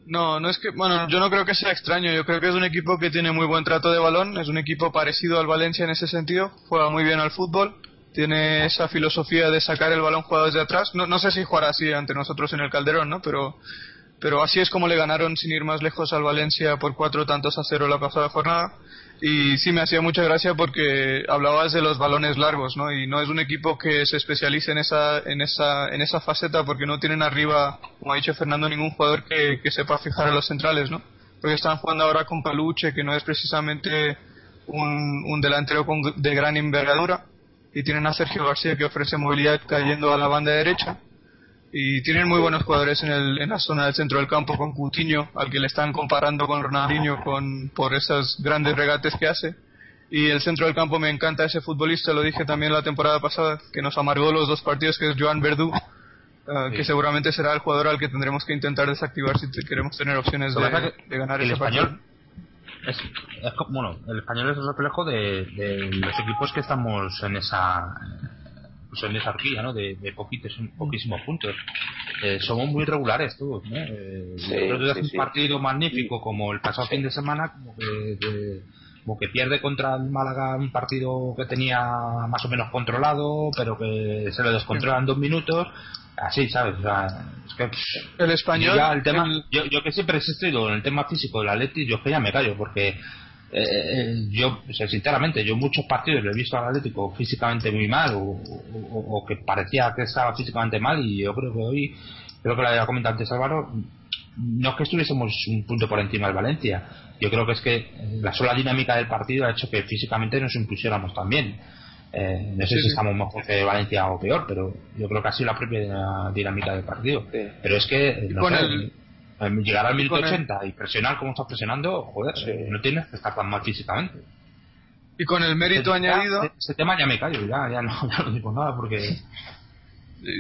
No, no es que, bueno, yo no creo que sea extraño. Yo creo que es un equipo que tiene muy buen trato de balón. Es un equipo parecido al Valencia en ese sentido. Juega muy bien al fútbol. Tiene esa filosofía de sacar el balón jugado desde atrás. No, no sé si jugará así ante nosotros en el Calderón, ¿no? Pero, pero así es como le ganaron sin ir más lejos al Valencia por cuatro tantos a cero la pasada jornada y sí me hacía mucha gracia porque hablabas de los balones largos, ¿no? Y no es un equipo que se especialice en esa, en esa, en esa faceta porque no tienen arriba, como ha dicho Fernando, ningún jugador que, que sepa fijar a los centrales, ¿no? Porque están jugando ahora con Paluche, que no es precisamente un, un delantero de gran envergadura, y tienen a Sergio García que ofrece movilidad cayendo a la banda derecha y tienen muy buenos jugadores en, el, en la zona del centro del campo con Coutinho, al que le están comparando con Ronaldinho con, por esos grandes regates que hace. Y el centro del campo me encanta ese futbolista, lo dije también la temporada pasada, que nos amargó los dos partidos, que es Joan Verdú, eh, que seguramente será el jugador al que tendremos que intentar desactivar si queremos tener opciones de, ganar el ese español, es, bueno, el español es el reflejo de, de, los equipos que estamos en esa pues en esa horquilla, ¿no? De, de poquitos, poquísimos puntos. Eh, somos muy regulares todos, ¿no? Eh, creo que un partido magnífico como el pasado fin de semana, como que, como que pierde contra el Málaga un partido que tenía más o menos controlado, pero que se lo descontrola en dos minutos así, ¿sabes? O sea, es que el español. el tema, Yo, yo que siempre he existido en el tema físico del Atleti, yo que ya me callo, porque eh, eh yo, sinceramente, yo muchos partidos lo he visto al Atlético físicamente muy mal o, o, que parecía que estaba físicamente mal y yo creo que hoy, creo que lo había comentado antes Álvaro, no es que estuviésemos un punto por encima del Valencia. Yo creo que es que la sola dinámica del partido ha hecho que físicamente nos impusiéramos también. Eh, no sé si estamos mejor que Valencia o peor, pero yo creo que ha sido la propia dinámica del partido. Pero es que no llegar al 1080 y presionar como está presionando, joder, eh, no tienes que estar tan mal físicamente. Y con el mérito añadido. Ese, tema ya me callo, ya, ya, no, ya no digo nada porque.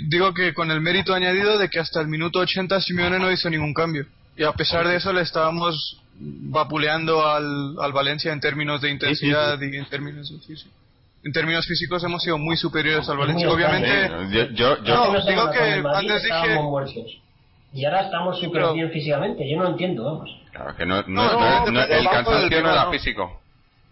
Digo que con el mérito añadido de que hasta el minuto 80 Simeone no hizo ningún cambio. Y a pesar de eso le estábamos vapuleando al, al Valencia en términos de intensidad y en términos de físico en términos físicos hemos sido muy superiores al Valencia. Obviamente, yo, yo, no, digo que antes dije. Y ahora estamos súper bien físicamente. Yo no entiendo, vamos. Claro, que no, no, el cansancio no era físico.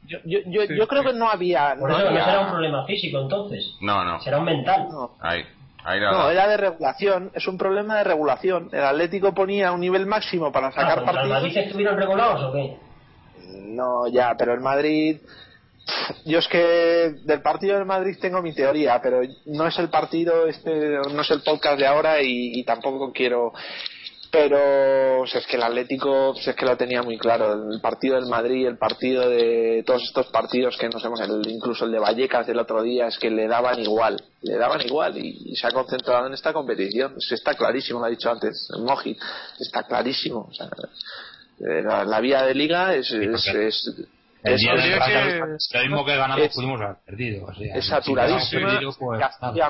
Yo, yo, yo, yo creo que no había. Por no, eso no será un problema físico entonces. No, no. Será un mental. Ahí. Ahí no, era de regulación, es un problema de regulación. El Atlético ponía un nivel máximo para sacar ah, partidos. ¿Los Madrid estuvieron regulados o qué? No, ya, pero el Madrid yo es que del partido del Madrid tengo mi teoría, pero no es el partido, este, no es el podcast de ahora y, tampoco quiero. Pero es que el Atlético es que lo tenía muy claro. El partido del Madrid, el partido de todos estos partidos que nos hemos, incluso el de Vallecas del otro día, es que le daban igual, le daban igual y, se ha concentrado en esta competición. está clarísimo, lo ha dicho antes Moji, está clarísimo. Eh, la, vía de liga es, es es, que, lo mismo que ganamos pudimos haber perdido. es saturadísimo, pues,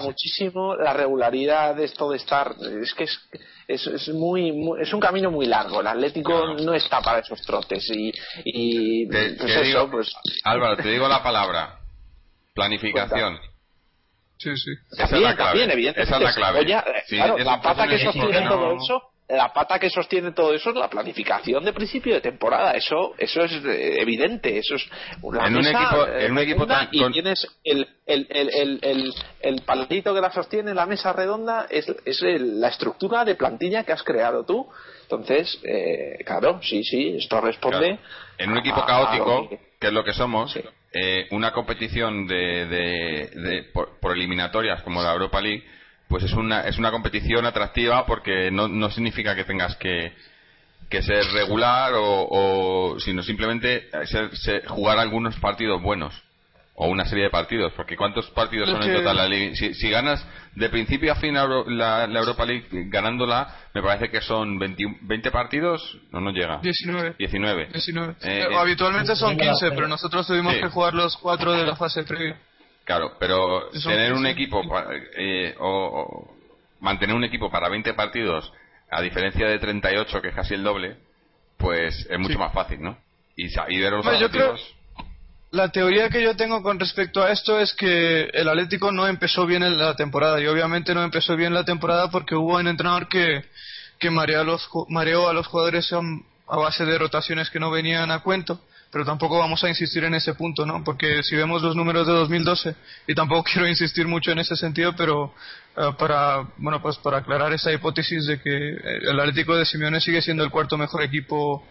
muchísimo la regularidad de esto de estar. Es que es, es, es muy, es un camino muy largo. El Atlético no está para esos trotes. Y, y te, pues eso, pues. Álvaro, te digo la palabra: planificación. Sí, sí. Esa es la clave. Esa es la clave. Oye, claro, la pata que sostiene todo eso la pata que sostiene todo eso es la planificación de principio de temporada. Eso eso es eh, evidente. Eso es una en, un equipo, en un equipo tan, y tienes el, el, el, el, el, palito que la sostiene, la mesa redonda, es, es la estructura de plantilla que has creado tú. Entonces, eh, claro, sí, sí, esto responde. En un equipo caótico, que... es lo que somos, eh, una competición de, de, de por eliminatorias como la Europa League pues es una, es una competición atractiva porque no, no significa que tengas que, que ser regular o, o sino simplemente ser, jugar algunos partidos buenos o una serie de partidos porque cuántos partidos son en total la si, si, ganas de principio a fin la, la, Europa League ganándola me parece que son 20, 20 partidos no no llega 19 19, 19. Eh, habitualmente son 15 pero nosotros tuvimos que jugar los cuatro de la fase previa Claro, pero tener un equipo eh, o, mantener un equipo para 20 partidos a diferencia de 38 que es casi el doble, pues es mucho más fácil, ¿no? Y, y ver los yo creo la teoría que yo tengo con respecto a esto es que el Atlético no empezó bien en la temporada y obviamente no empezó bien la temporada porque hubo un entrenador que, que mareó, a los, mareó a los jugadores a base de rotaciones que no venían a cuento pero tampoco vamos a insistir en ese punto, ¿no? Porque si vemos los números de 2012, y tampoco quiero insistir mucho en ese sentido, pero eh, para, bueno, pues para aclarar esa hipótesis de que el Atlético de Simeone sigue siendo el cuarto mejor equipo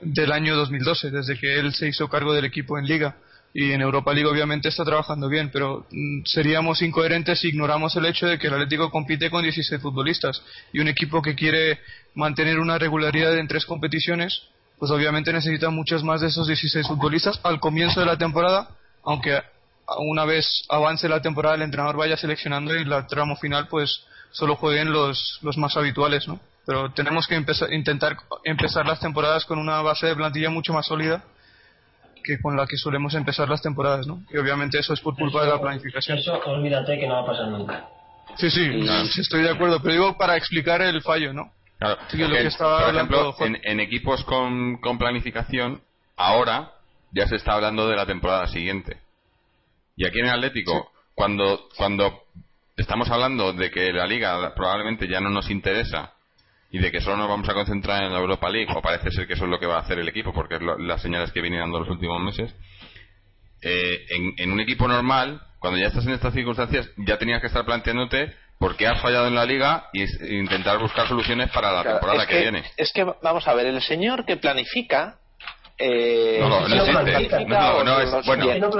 del año 2012, desde que él se hizo cargo del equipo en Liga. Y en Europa League obviamente está trabajando bien, pero mm, seríamos incoherentes si ignoramos el hecho de que el Atlético compite con 16 futbolistas y un equipo que quiere mantener una regularidad en tres competiciones pues obviamente necesita muchos más de esos 16 futbolistas al comienzo de la temporada, aunque una vez avance la temporada el entrenador vaya seleccionando y la tramo final pues solo jueguen los, los más habituales, ¿no? Pero tenemos que empezar, intentar empezar las temporadas con una base de plantilla mucho más sólida que con la que solemos empezar las temporadas, ¿no? Y obviamente eso es por culpa de la planificación. Eso olvídate que no va a pasar nunca. Sí, sí, estoy de acuerdo, pero digo para explicar el fallo, ¿no? Claro, por ejemplo, en, equipos con, con, planificación ahora ya se está hablando de la temporada siguiente. Y aquí en el Atlético, cuando, cuando estamos hablando de que la liga probablemente ya no nos interesa y de que solo nos vamos a concentrar en la Europa League, o parece ser que eso es lo que va a hacer el equipo, porque es las señales que vienen dando los últimos meses, eh, en, en, un equipo normal, cuando ya estás en estas circunstancias, ya tenías que estar planteándote por qué has fallado en la liga y intentar buscar soluciones para la temporada que, viene. Es que, vamos a ver, el señor que planifica. Eh, no, no, no, existe. no, no, es, bueno, no.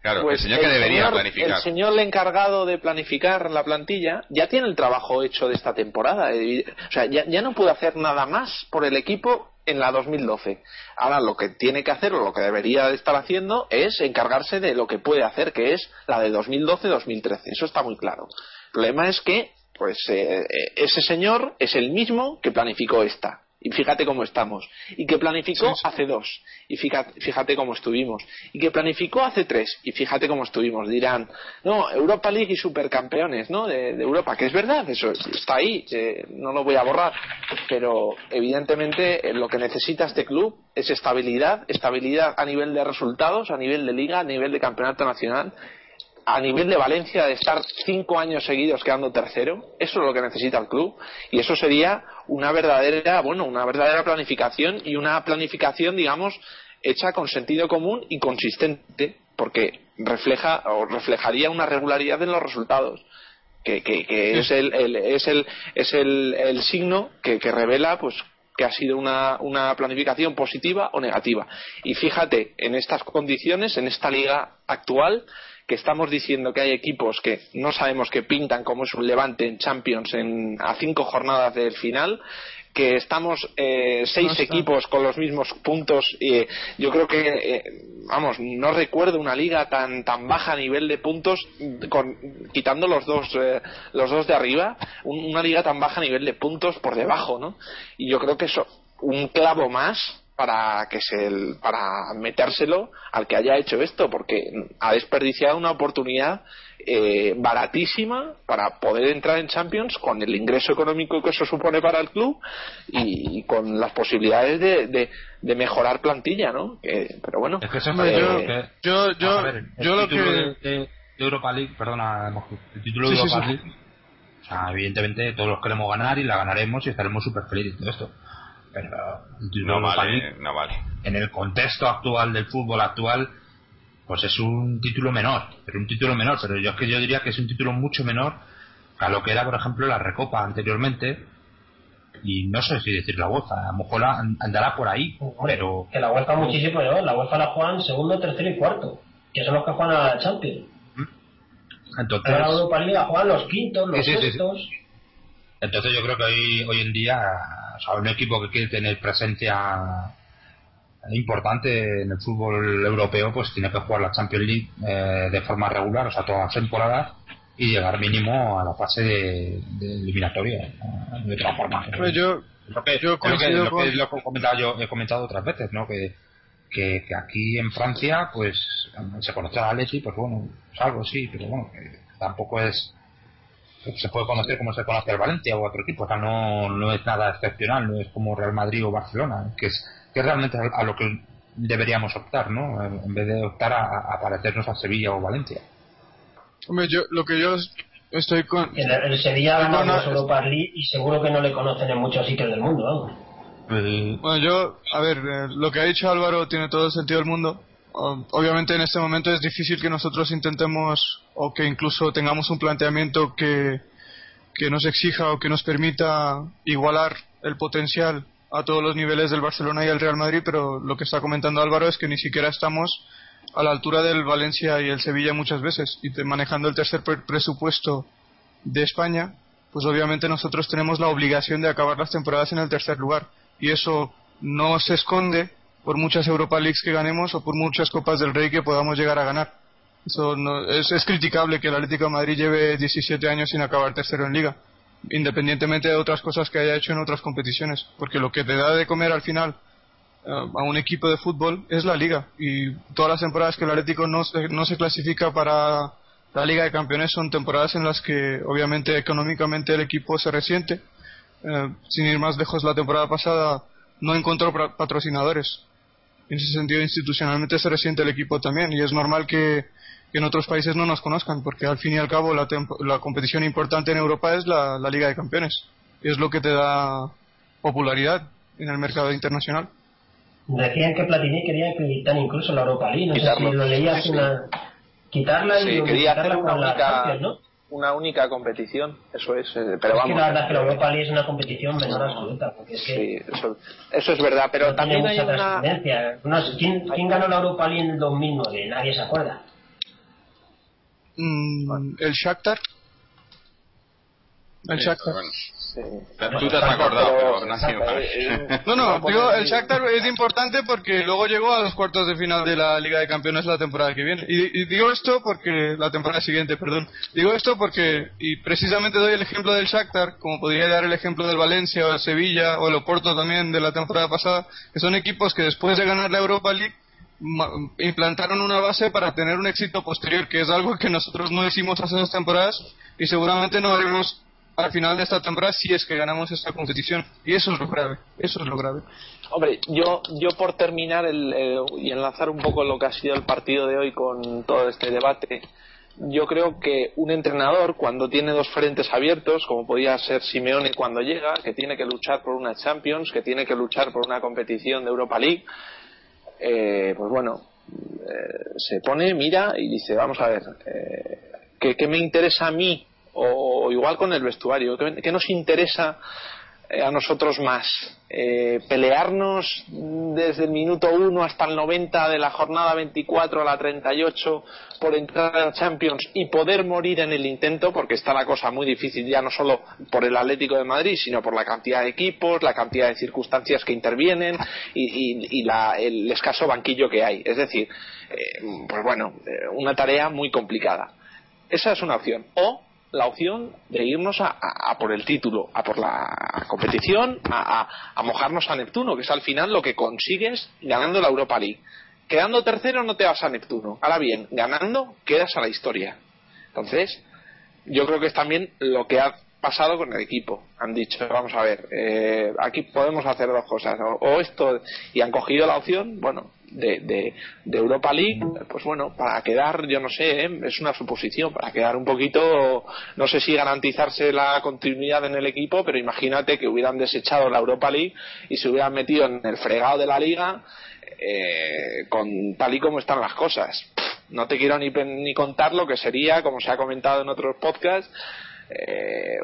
Claro, pues el señor que debería planificar. El señor encargado de planificar la plantilla ya tiene el trabajo hecho de esta temporada. O sea, ya, ya no puede hacer nada más por el equipo en la 2012. Ahora lo que tiene que hacer o lo que debería estar haciendo es encargarse de lo que puede hacer, que es la de 2012-2013. Eso está muy claro. El problema es que pues eh, eh, ese señor es el mismo que planificó esta y fíjate cómo estamos. Y que planificó hace dos, y fíjate, fíjate, cómo estuvimos. Y que planificó hace tres, y fíjate cómo estuvimos. Dirán, no, Europa League y supercampeones, ¿no? De, Europa, que es verdad, eso está ahí, eh, no lo voy a borrar. Pero evidentemente eh, lo que necesita este club es estabilidad, estabilidad a nivel de resultados, a nivel de liga, a nivel de campeonato nacional a nivel de Valencia de estar cinco años seguidos quedando tercero, eso es lo que necesita el club y eso sería una verdadera, bueno, una verdadera planificación y una planificación, digamos, hecha con sentido común y consistente, porque refleja o reflejaría una regularidad en los resultados. Que, es el, es el es el, signo que, revela pues que ha sido una, una, planificación positiva o negativa. Y fíjate, en estas condiciones, en esta liga actual, que estamos diciendo que hay equipos que no sabemos que pintan como es un Levante en Champions en, a cinco jornadas del final que estamos eh, seis equipos con los mismos puntos y yo creo que eh, vamos no recuerdo una liga tan tan baja a nivel de puntos con, quitando los dos eh, los dos de arriba una liga tan baja a nivel de puntos por debajo no y yo creo que eso un clavo más para que se para metérselo al que haya hecho esto porque ha desperdiciado una oportunidad eh, baratísima para poder entrar en Champions con el ingreso económico que eso supone para el club y, con las posibilidades de, de, mejorar plantilla ¿no? pero bueno es que eh, yo, yo, yo, lo que de, Europa League perdona el título de Europa League o sea, evidentemente todos los queremos ganar y la ganaremos y estaremos súper felices de esto no vale, no vale. En el contexto actual del fútbol actual, pues es un título menor, pero un título menor, pero yo es que yo diría que es un título mucho menor a lo que era, por ejemplo, la Recopa anteriormente. Y no sé si decir la UEFA, a lo mejor andará por ahí, pero... Que la UEFA muchísimo, ¿no? La UEFA la juegan segundo, tercero y cuarto, que son los que juegan a la Champions. Entonces... la Europa League juegan los quintos, los sextos... Entonces yo creo que hoy, hoy en día un equipo que quiere tener presencia importante en el fútbol europeo, pues tiene que jugar la Champions League eh, de forma regular, o sea, todas las temporadas, y llegar mínimo a la fase de, eliminatoria, de otra forma. yo, lo que, yo he comentado yo, he comentado otras veces, ¿no? Que, que, aquí en Francia, pues, se conoce a Alessi, pues bueno, es algo sí, pero bueno, que tampoco es se puede conocer como se conoce al Valencia o otro equipo, o sea, no, no es nada excepcional, no es como Real Madrid o Barcelona, que es, que realmente a lo que deberíamos optar, ¿no? En vez de optar a, parecernos a Sevilla o Valencia. Hombre, yo, lo que yo estoy con... El, Sevilla ha ganado no, Europa League y seguro que no le conocen en muchos sitios del mundo, Bueno, yo, a ver, eh, lo que ha dicho Álvaro tiene todo el sentido del mundo. Obviamente en este momento es difícil que nosotros intentemos o que incluso tengamos un planteamiento que, que nos exija o que nos permita igualar el potencial a todos los niveles del Barcelona y el Real Madrid, pero lo que está comentando Álvaro es que ni siquiera estamos a la altura del Valencia y el Sevilla muchas veces. Y manejando el tercer presupuesto de España, pues obviamente nosotros tenemos la obligación de acabar las temporadas en el tercer lugar. Y eso no se esconde por muchas Europa Leagues que ganemos o por muchas Copas del Rey que podamos llegar a ganar. Eso es, es, criticable que el Atlético Madrid lleve 17 años sin acabar tercero en liga, independientemente de otras cosas que haya hecho en otras competiciones, porque lo que te da de comer al final eh, a un equipo de fútbol es la liga y todas las temporadas que el Atlético no se, no se clasifica para la Liga de Campeones son temporadas en las que obviamente económicamente el equipo se resiente. Eh, sin ir más lejos, la temporada pasada no encontró patrocinadores En ese sentido, institucionalmente se resiente el equipo también y es normal que, en otros países no nos conozcan, porque al fin y al cabo la, la competición importante en Europa es la, la Liga de Campeones y es lo que te da popularidad en el mercado internacional. Decían que Platini quería quitar incluso la Europa League, no sé si lo leías una... quitarla y quería hacer una única, ¿no? Una única competición, eso es. Eh, pero es vamos, que la verdad que la Europa League es una competición menor absoluta. Porque es sí, eso, eso, es verdad, pero también hay una... ¿Quién, ¿Quién, ganó la Europa League en el 2009? Nadie se acuerda. Mm, el Shakhtar. El Shakhtar. Tú te has acordado, No, no, digo, el Shakhtar es importante porque luego llegó a los cuartos de final de la Liga de Campeones la temporada que viene. Y, digo esto porque, la temporada siguiente, perdón. Digo esto porque, y precisamente doy el ejemplo del Shakhtar, como podría dar el ejemplo del Valencia o el Sevilla o el Oporto también de la temporada pasada, que son equipos que después de ganar la Europa League implantaron una base para tener un éxito posterior, que es algo que nosotros no hicimos hace dos temporadas y seguramente no haremos al final de esta temporada si es que ganamos esta competición. Y eso es lo grave, eso es lo grave. Hombre, yo, yo por terminar el, y enlazar un poco lo que ha sido el partido de hoy con todo este debate, yo creo que un entrenador cuando tiene dos frentes abiertos, como podía ser Simeone cuando llega, que tiene que luchar por una Champions, que tiene que luchar por una competición de Europa League, eh, pues bueno, eh, se pone, mira y dice, vamos a ver, eh, ¿qué, ¿qué, me interesa a mí o igual con el vestuario. ¿Qué, nos interesa eh, a nosotros más? Eh, ¿Pelearnos desde el minuto 1 hasta el 90 de la jornada 24 a la 38 por entrar a la Champions y poder morir en el intento? Porque está la cosa muy difícil ya no solo por el Atlético de Madrid, sino por la cantidad de equipos, la cantidad de circunstancias que intervienen y, el escaso banquillo que hay. Es decir, eh, pues bueno, una tarea muy complicada. Esa es una opción. O la opción de irnos a, por el título, a por la competición, a, mojarnos a Neptuno, que es al final lo que consigues ganando la Europa League. Quedando tercero no te vas a Neptuno. Ahora bien, ganando quedas a la historia. Entonces, yo creo que es también lo que ha pasado con el equipo. Han dicho, vamos a ver, eh, aquí podemos hacer dos cosas, o, esto, y han cogido la opción, bueno, de, de, Europa League, pues bueno, para quedar, yo no sé, ¿eh? es una suposición, para quedar un poquito, no sé si garantizarse la continuidad en el equipo, pero imagínate que hubieran desechado la Europa League y se hubieran metido en el fregado de la liga eh, con tal y como están las cosas. no te quiero ni, ni contar lo que sería, como se ha comentado en otros podcasts, eh,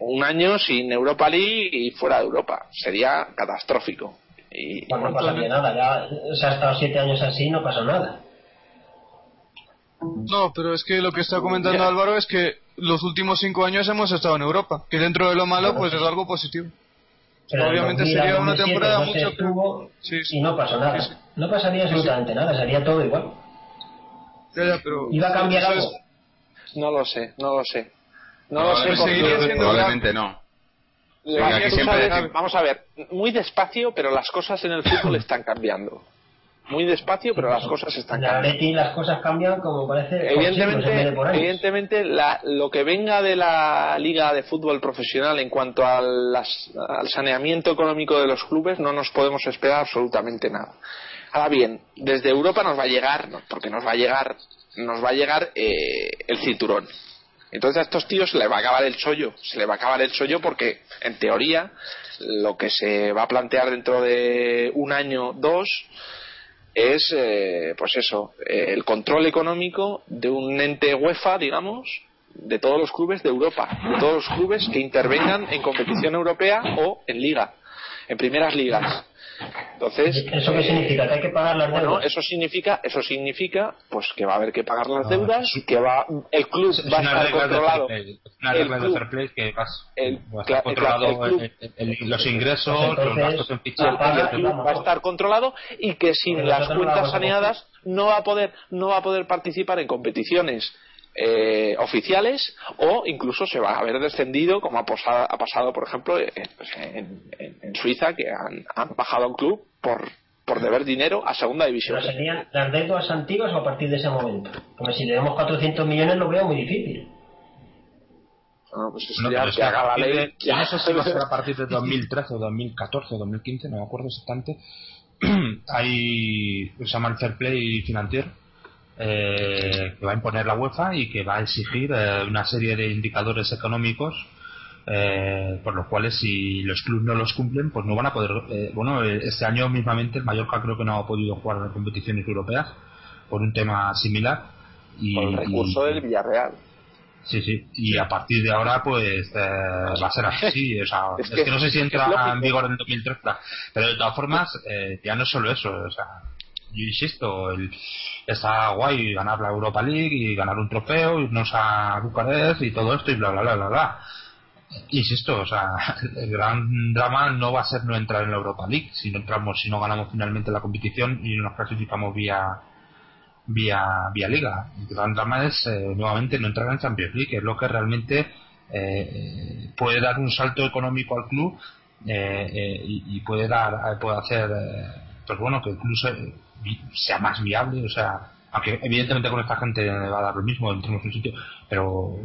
un año sin Europa League y fuera de Europa. Sería catastrófico. Y, pues no pasaría nada, ya se ha estado siete años así no pasa nada. No, pero es que lo que está comentando Álvaro es que los últimos cinco años hemos estado en Europa, que dentro de lo malo pues es algo positivo. Pero Obviamente sería una temporada mucho y no pasa nada. No pasaría absolutamente nada, sería todo igual. ¿Iba a cambiar algo? No lo sé, no lo sé. No lo sé, probablemente no. Vamos a ver, muy despacio, pero las cosas en el fútbol están cambiando. Muy despacio, pero las cosas están cambiando. Las cosas cambian como parece. Evidentemente, evidentemente lo que venga de la liga de fútbol profesional en cuanto al, al saneamiento económico de los clubes no nos podemos esperar absolutamente nada. Ahora bien, desde Europa nos va a llegar, porque nos va a llegar, nos va a llegar eh, el cinturón entonces a estos tíos se les va a acabar el chollo, se les va a acabar el chollo porque, en teoría, lo que se va a plantear dentro de un año, dos, es, eh, pues eso, el control económico de un ente UEFA, digamos, de todos los clubes de Europa, de todos los clubes que intervengan en competición europea o en liga, en primeras ligas. Entonces, ¿Eso qué significa? ¿Que hay que pagar las deudas? eso significa, eso significa pues que va a haber que pagar las deudas, y que va, el club va a estar controlado. Una regla de fair play que va a estar controlado los ingresos, los gastos en fichaje. va a estar controlado y que sin las cuentas saneadas no va a poder, no va a poder participar en competiciones eh, oficiales o incluso se va a haber descendido como ha, pasado, por ejemplo pues, en, Suiza que han, bajado a un club por, por deber dinero a segunda división. ¿Pero serían las deudas antiguas o a partir de ese momento? Porque si le damos 400 millones lo veo muy difícil. Bueno, pues eso ya que haga la ley. no sé si va a ser a partir de 2013 o 2014 o 2015, no me acuerdo exactamente hay, se llama el Fair Play financiero, eh, que va a imponer la UEFA y que va a exigir eh, una serie de indicadores económicos eh, por los cuales si los clubes no los cumplen pues no van a poder eh, bueno este año mismamente el Mallorca creo que no ha podido jugar en competiciones europeas por un tema similar y por el recurso y- del Villarreal. Sí, sí, y a partir de ahora, pues eh, va a ser así. O sea, Es es, que- que, no sé si entra en vigor en 2003, claro. pero de todas formas, eh, ya no es solo eso. O sea, yo insisto, el, está guay ganar la Europa League y ganar un trofeo, irnos a Bucarest y todo esto y bla, bla, bla, bla, bla. Insisto, o sea, el gran drama no va a ser no entrar en la Europa League, si no entramos, si no ganamos finalmente la competición y nos clasificamos vía vía vía liga. El gran drama es eh, nuevamente no entrar en Champions League, que es lo que realmente eh, puede dar un salto económico al club eh, eh, y, y puede dar eh, puede hacer pues bueno que se- vi- sea más viable, o sea, aunque evidentemente con esta gente va a dar lo mismo, entremos en un sitio, pero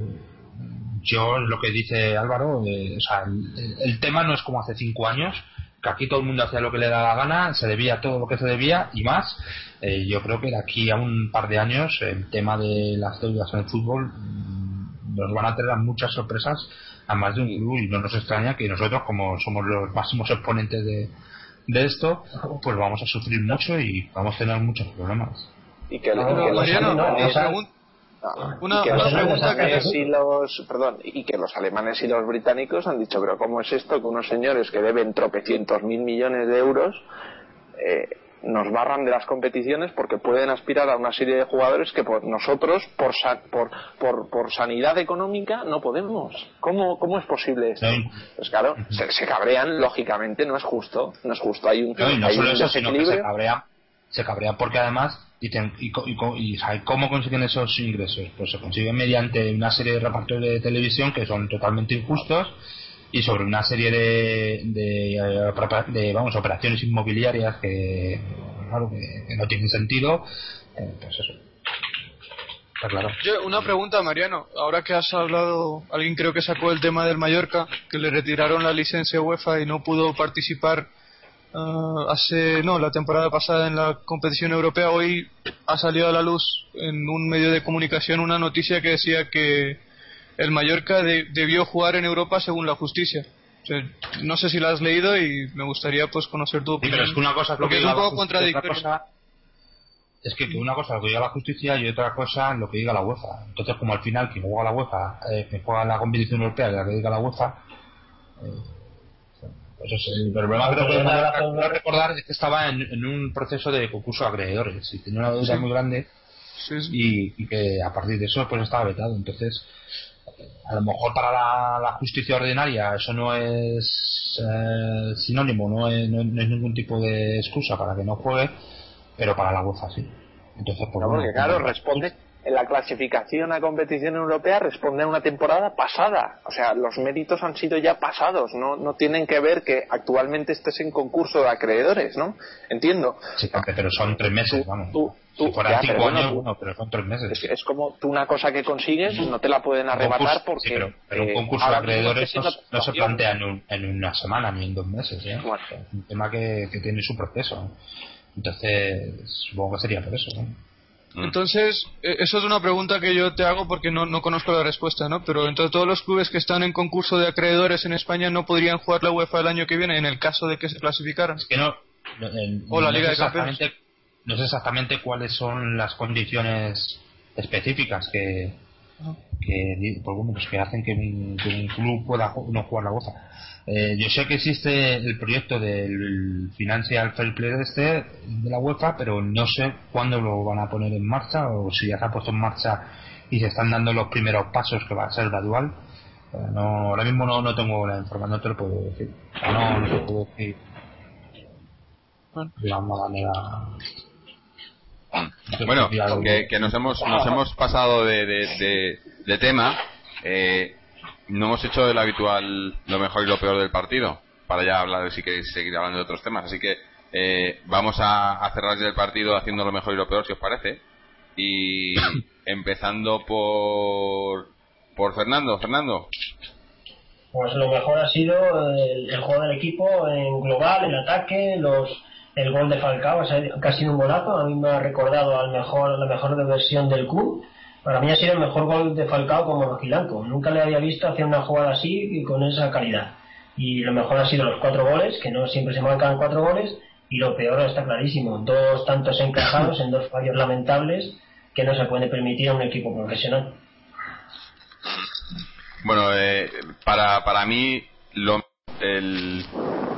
yo lo que dice Álvaro, eh, o sea, el, el tema no es como hace cinco años, que aquí todo el mundo hacía lo que le daba la gana, se debía todo lo que se debía y más. Eh, yo creo que de aquí a un par de años el tema de las deudas en el fútbol mm, nos van a traer muchas sorpresas a más de un club y no nos extraña que nosotros como somos los máximos exponentes de, de esto, pues vamos a sufrir mucho y vamos a tener muchos problemas. Y que, No, y que los alemanes- y los perdón y que los alemanes y los británicos han dicho pero cómo es esto que unos señores que deben tropecientos mil millones de euros eh, nos barran de las competiciones porque pueden aspirar a una serie de jugadores que por nosotros por sa- por, por, por sanidad económica no podemos. Cómo cómo es posible esto pues claro se, se cabrean lógicamente no es justo no es justo. Hay un No, hay solo un eso, sino que se desequilibrio. cabrea, se cabrea porque además, y, ten- y, y y ¿sabe cómo consiguen esos ingresos? Pues se consiguen mediante una serie de repartos de televisión que son totalmente injustos y sobre una serie de, de, eh, vamos, operaciones inmobiliarias que, claro, que, no tienen sentido. eh, pues. Está claro. Una pregunta, Mariano. Ahora que has hablado, alguien creo que sacó el tema del Mallorca, que le retiraron la licencia UEFA y no pudo participar ah, hace, no, la temporada pasada en la competición europea. Hoy ha salido a la luz en un medio de comunicación una noticia que decía que el Mallorca de- debió jugar en Europa según la justicia. O sea, no sé si la has leído y me gustaría pues conocer tu Sí, opinión. pero es que una cosa es lo Porque que es un la poco contradictorio. cosa- es que, que una cosa es lo que diga la justicia y otra cosa lo que diga la UEFA. Entonces, como al final quien juega la UEFA, eh, quien juega la competición europea y la que diga la UEFA, eh, pues es el problema que razón, ¿no? recordar es que estaba en, en un proceso de concurso de acreedores y tenía una deuda Sí. muy grande Sí, sí. y, y que a partir de eso pues estaba vetado. Entonces, a lo mejor para la, la justicia ordinaria eso no es eh, sinónimo, no es, no es- no es ningún tipo de excusa para que no juegue, pero para la UEFA sí. Entonces, pues No, bueno, porque claro, responde en la clasificación a competición europea responde a una temporada pasada. O sea, los méritos han sido ya pasados, no, no tienen que ver que actualmente estés en concurso de acreedores, ¿no? Entiendo. Sí, pero son tres meses, Tú- vamos. tú- si tú- fueran cinco pero bueno, años, tú- pero son tres meses. Es, es como tú una cosa que consigues no te la pueden arrebatar concurso- porque... sí, pero, pero un eh, concurso de acreedores no, se plantea en, un- en una semana ni en dos meses. ¿eh? Bueno. Es un tema que, que tiene su proceso. Entonces, supongo que sería por eso. ¿no? Mm. Entonces, eh, eso es una pregunta que yo te hago porque no, no conozco la respuesta, ¿no? Pero entre todos los clubes que están en concurso de acreedores en España no podrían jugar la UEFA el año que viene en el caso de que se clasificaran. Es que no. en- O la no Liga de Campeones. No sé exactamente cuáles son las condiciones específicas que. Que, pues que hacen que un, que un club pueda no jugar la UEFA. Eh, yo sé que existe el proyecto del Financial Fair Play este de la UEFA, pero no sé cuándo lo van a poner en marcha o si ya se ha puesto en marcha y se están dando los primeros pasos que va a ser gradual. Eh, no, ahora mismo no, no tengo la información, no te lo puedo decir. O sea, no, no te puedo decir Bueno. de la manera. Bueno, decir algo. que, que nos hemos nos hemos pasado de, de, de- de tema. Eh, no hemos hecho el habitual lo mejor y lo peor del partido. Para ya hablar, si queréis seguir hablando de otros temas. Así que eh, vamos a, a cerrar ya el partido haciendo lo mejor y lo peor, si os parece. Y empezando por por Fernando. Fernando. Pues lo mejor ha sido el, el juego del equipo en global, en ataque, los, el gol de Falcao, ha sido un golazo, a mí me ha recordado al mejor, la mejor versión del club. Para mí ha sido el mejor gol de Falcao como Rojilanco. Nunca le había visto hacer una jugada así y con esa calidad. Y lo mejor ha sido los cuatro goles, que no siempre se marcan cuatro goles, y lo peor está clarísimo, dos tantos encajados en dos fallos lamentables que no se puede permitir a un equipo profesional. Bueno, eh, para, para mí lo, el,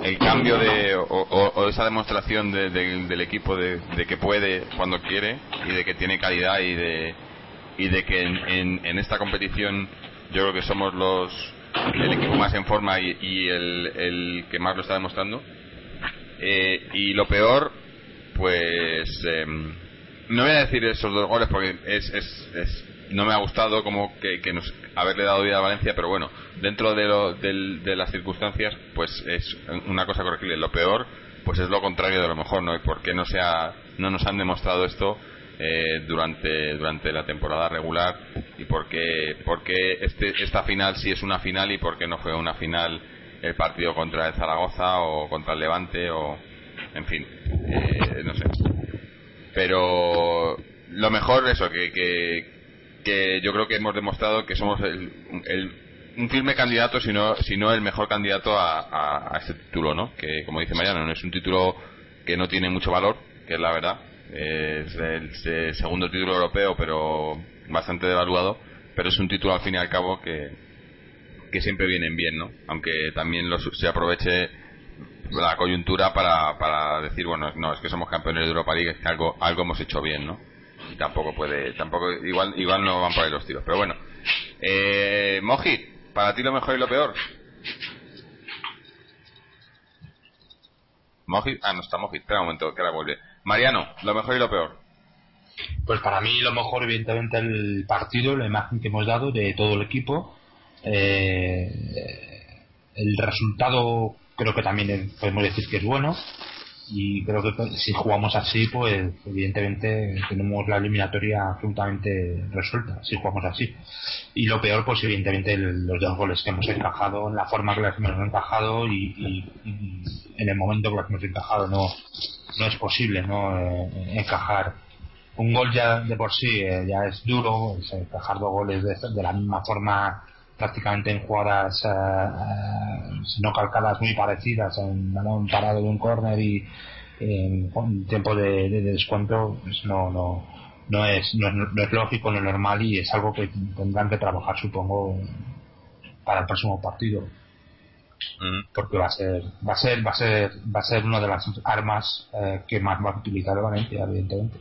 el cambio de o, esa demostración del equipo de, que puede cuando quiere y de que tiene calidad y de y de que en, en, esta competición yo creo que somos los el equipo más en forma y, el, el, que más lo está demostrando. Eh, y lo peor pues em, no voy a decir esos dos goles porque es, es, no me ha gustado como que, que nos haberle dado vida a Valencia pero bueno dentro de, lo, de, las circunstancias pues es una cosa corregible. Lo peor pues es lo contrario de lo mejor no y por qué no se no nos han demostrado esto eh, durante durante la temporada regular y por qué, este, esta final sí es una final y por qué no fue una final el partido contra el Zaragoza o contra el Levante o en fin eh, no sé. Pero lo mejor eso que, que, yo creo que hemos demostrado que somos el, un firme candidato sino sino el mejor candidato a, a, este título no que como dice Mariano no es un título que no tiene mucho valor que es la verdad es el, segundo título europeo, pero bastante devaluado, pero es un título al fin y al cabo que, que siempre vienen bien, ¿no? Aunque también se aproveche la coyuntura para, para decir, bueno, no, es que somos campeones de Europa League, es que algo, algo hemos hecho bien, ¿no? Tampoco puede, tampoco, igual, igual no van por ahí los tiros, pero bueno. Eh, Moji, para ti lo mejor y lo peor. Moji, ah, no está Moji, espera un momento, que ahora vuelve. Mariano, lo mejor y lo peor. Pues para mí lo mejor, evidentemente, el partido, la imagen que hemos dado de todo el equipo. Eh, el resultado creo que también podemos decir que es bueno y creo que si jugamos así pues evidentemente tenemos la eliminatoria absolutamente resuelta si jugamos así. Y lo peor pues evidentemente los dos goles que hemos encajado en la forma que los hemos encajado y, en el momento que los hemos encajado no no es posible no eh, encajar. Un gol ya de por sí eh, ya es duro encajar dos goles de la misma forma prácticamente en jugadas eh, eh, no calcadas muy parecidas en un parado de un corner y en tiempo de, descuento pues no no no es, no es lógico no es normal y es algo que tendrán que trabajar supongo para el próximo partido. Mm. porque va a ser va a ser va a ser va a ser una de las armas eh, que más va a utilizar Valencia evidentemente.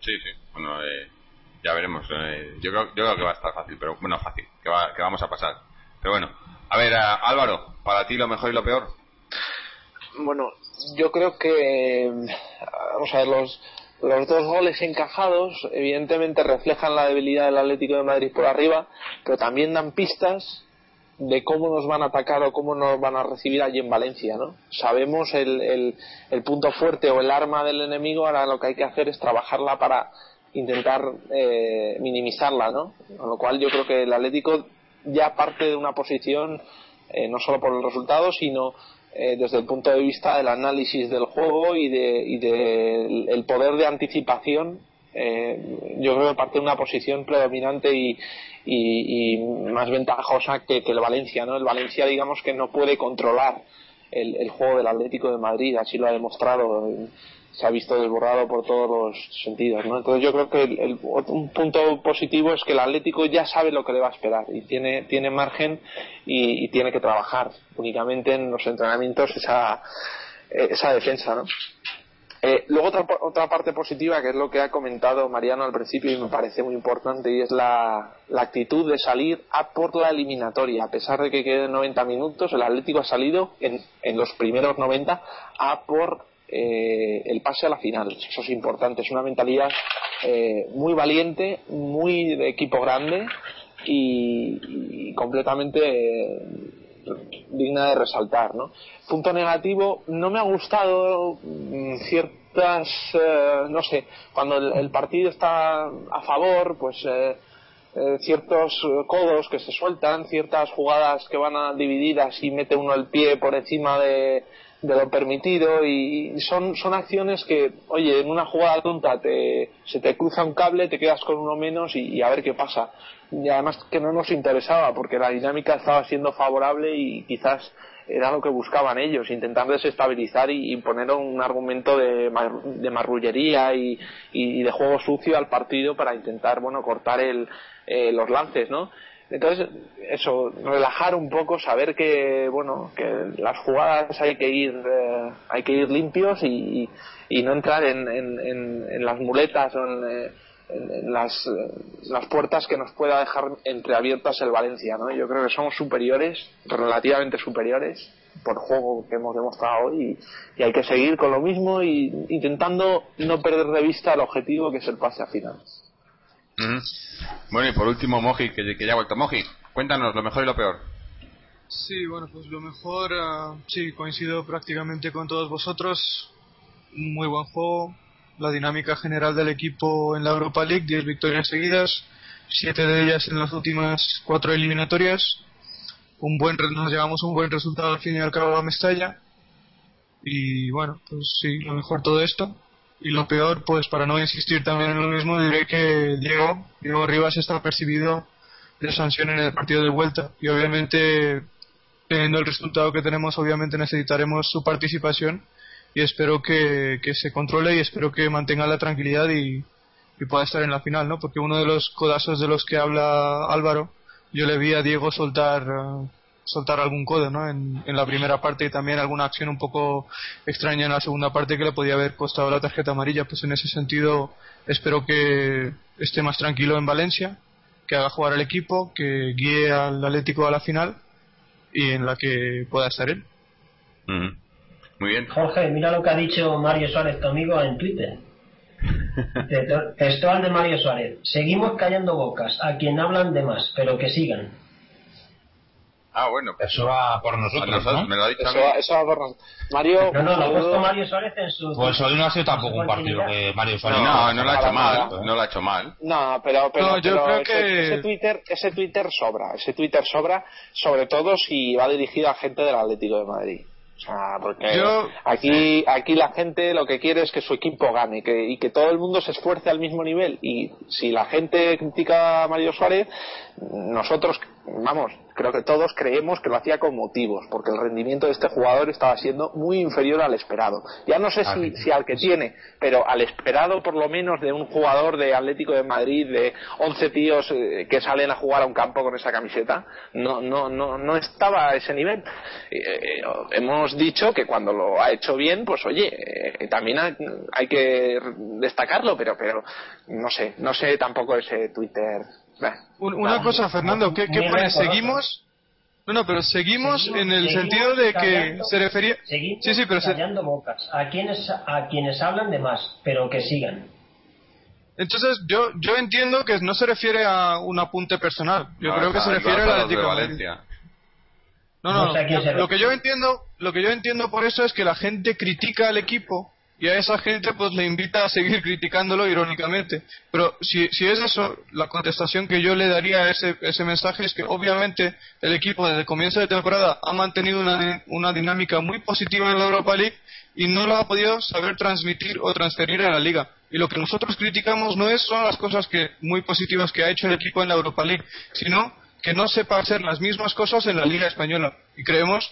Sí sí. Bueno eh ya veremos. Eh, yo, creo, yo creo que va a estar fácil, pero bueno, fácil, que, va, que vamos a pasar. Pero bueno, a ver, Álvaro, para ti lo mejor y lo peor. Bueno, yo creo que, vamos a ver, los, los dos goles encajados evidentemente reflejan la debilidad del Atlético de Madrid por arriba, pero también dan pistas de cómo nos van a atacar o cómo nos van a recibir allí en Valencia, ¿no? Sabemos el, el, el punto fuerte o el arma del enemigo, ahora lo que hay que hacer es trabajarla para intentar eh, minimizarla, ¿no? Con lo cual yo creo que el Atlético ya parte de una posición eh, no solo por el resultado, sino eh, desde el punto de vista del análisis del juego y de, y de el poder de anticipación. yo creo que parte de una posición predominante y, y, más ventajosa que, que, el Valencia, ¿no? El Valencia, digamos que no puede controlar el, el juego del Atlético de Madrid, así lo ha demostrado se ha visto desbordado por todos los sentidos. ¿no? Entonces yo creo que el, un punto positivo es que el Atlético ya sabe lo que le va a esperar y tiene, tiene margen y, tiene que trabajar únicamente en los entrenamientos esa, esa defensa. ¿no? Eh, luego otra, otra parte positiva que es lo que ha comentado Mariano al principio y me parece muy importante y es la, la actitud de salir a por la eliminatoria. A pesar de que queden 90 minutos, el Atlético ha salido en, en los primeros 90 a por eh, el pase a la final. Eso es importante, es una mentalidad eh, muy valiente, muy de equipo grande y, completamente eh, digna de resaltar. ¿no? Punto negativo, no me ha gustado mm, ciertas, no sé, cuando el, partido está a favor, pues ciertos codos que se sueltan, ciertas jugadas que van a divididas y mete uno el pie por encima de, de lo permitido y son, son acciones que, oye, en una jugada tonta te, se te cruza un cable, te quedas con uno menos y, a ver qué pasa. Y además que no nos interesaba porque la dinámica estaba siendo favorable y quizás era lo que buscaban ellos, intentar desestabilizar y imponer un argumento de, de marrullería y, y, de juego sucio al partido para intentar, bueno, cortar el, eh, los lances, ¿no? Entonces, eso, relajar un poco, saber que, bueno, que las jugadas hay que ir, eh, hay que ir limpios y, y no entrar en, en, en, las muletas o en, eh, las, las puertas que nos pueda dejar entreabiertas el Valencia, ¿no? Yo creo que somos superiores, relativamente superiores, por juego que hemos demostrado hoy y, hay que seguir con lo mismo y intentando no perder de vista el objetivo que es el pase a final. Bueno, y por último, Moji, que, ya ha vuelto. Moji, cuéntanos lo mejor y lo peor. Sí, bueno, pues lo mejor, uh, sí, coincido prácticamente con todos vosotros. Muy buen juego. La dinámica general del equipo en la Europa League, 10 victorias seguidas, 7 de ellas en las últimas 4 eliminatorias. Un buen, nos llevamos un buen resultado al fin y al cabo a Mestalla. Y bueno, pues sí, lo mejor todo esto. Y lo peor, pues para no insistir también en lo mismo, diré que Diego, Diego Rivas está percibido de sanción en el partido de vuelta. Y obviamente, teniendo el resultado que tenemos, obviamente necesitaremos su participación. Y espero que, se controle y espero que mantenga la tranquilidad y, pueda estar en la final, ¿no? Porque uno de los codazos de los que habla Álvaro, yo le vi a Diego soltar soltar algún codo ¿no? En, la primera parte y también alguna acción un poco extraña en la segunda parte que le podía haber costado la tarjeta amarilla. Pues en ese sentido espero que esté más tranquilo en Valencia, que haga jugar al equipo, que guíe al Atlético a la final y en la que pueda estar él. Muy bien. Jorge, mira lo que ha dicho Mario Suárez, tu amigo, en Twitter. Textual de Mario Suárez. Seguimos callando bocas a quien hablan de más, pero que sigan. Ah, bueno. Eso va por nosotros, ¿no? Me lo ha dicho eso, va, eso va por nosotros. Mario... No, no, lo ha puesto Mario Suárez en su... Pues hoy no ha sido tampoco un partido que Mario Suárez... No, no, lo ha hecho mal, no lo ha hecho mal. No, pero, pero, yo creo que... ese, Twitter, ese Twitter sobra, ese Twitter sobra, sobre todo si va dirigido a gente del Atlético de Madrid. O sea, porque aquí, aquí la gente lo que quiere es que su equipo gane que, y que todo el mundo se esfuerce al mismo nivel. Y si la gente critica a Mario Suárez, nosotros, vamos, creo que todos creemos que lo hacía con motivos, porque el rendimiento de este jugador estaba siendo muy inferior al esperado. Ya no sé si, si al que tiene, pero al esperado por lo menos de un jugador de Atlético de Madrid, de 11 tíos eh, que salen a jugar a un campo con esa camiseta, no, no, no, no estaba a ese nivel. Eh, eh, hemos dicho que cuando lo ha hecho bien, pues oye, también hay, que destacarlo, pero, pero no sé, no sé tampoco ese Twitter una cosa, Fernando, ¿qué, qué pone? ¿Seguimos? No, no, pero seguimos, en el sentido de que se refería. sí, sí, pero callando bocas a quienes a quienes hablan de más, pero que sigan. Entonces, yo yo entiendo que no se refiere a un apunte personal. Yo creo que se refiere a la de Valencia. No, no, no. Lo que yo entiendo, lo que yo entiendo por eso es que la gente critica al equipo y a esa gente pues le invita a seguir criticándolo irónicamente. Pero si, si es eso, la contestación que yo le daría a ese, ese mensaje es que obviamente el equipo desde el comienzo de temporada ha mantenido una, dinámica muy positiva en la Europa League y no lo ha podido saber transmitir o transferir a la liga. Y lo que nosotros criticamos no es son las cosas que muy positivas que ha hecho el equipo en la Europa League, sino que no sepa hacer las mismas cosas en la Liga Española. Y creemos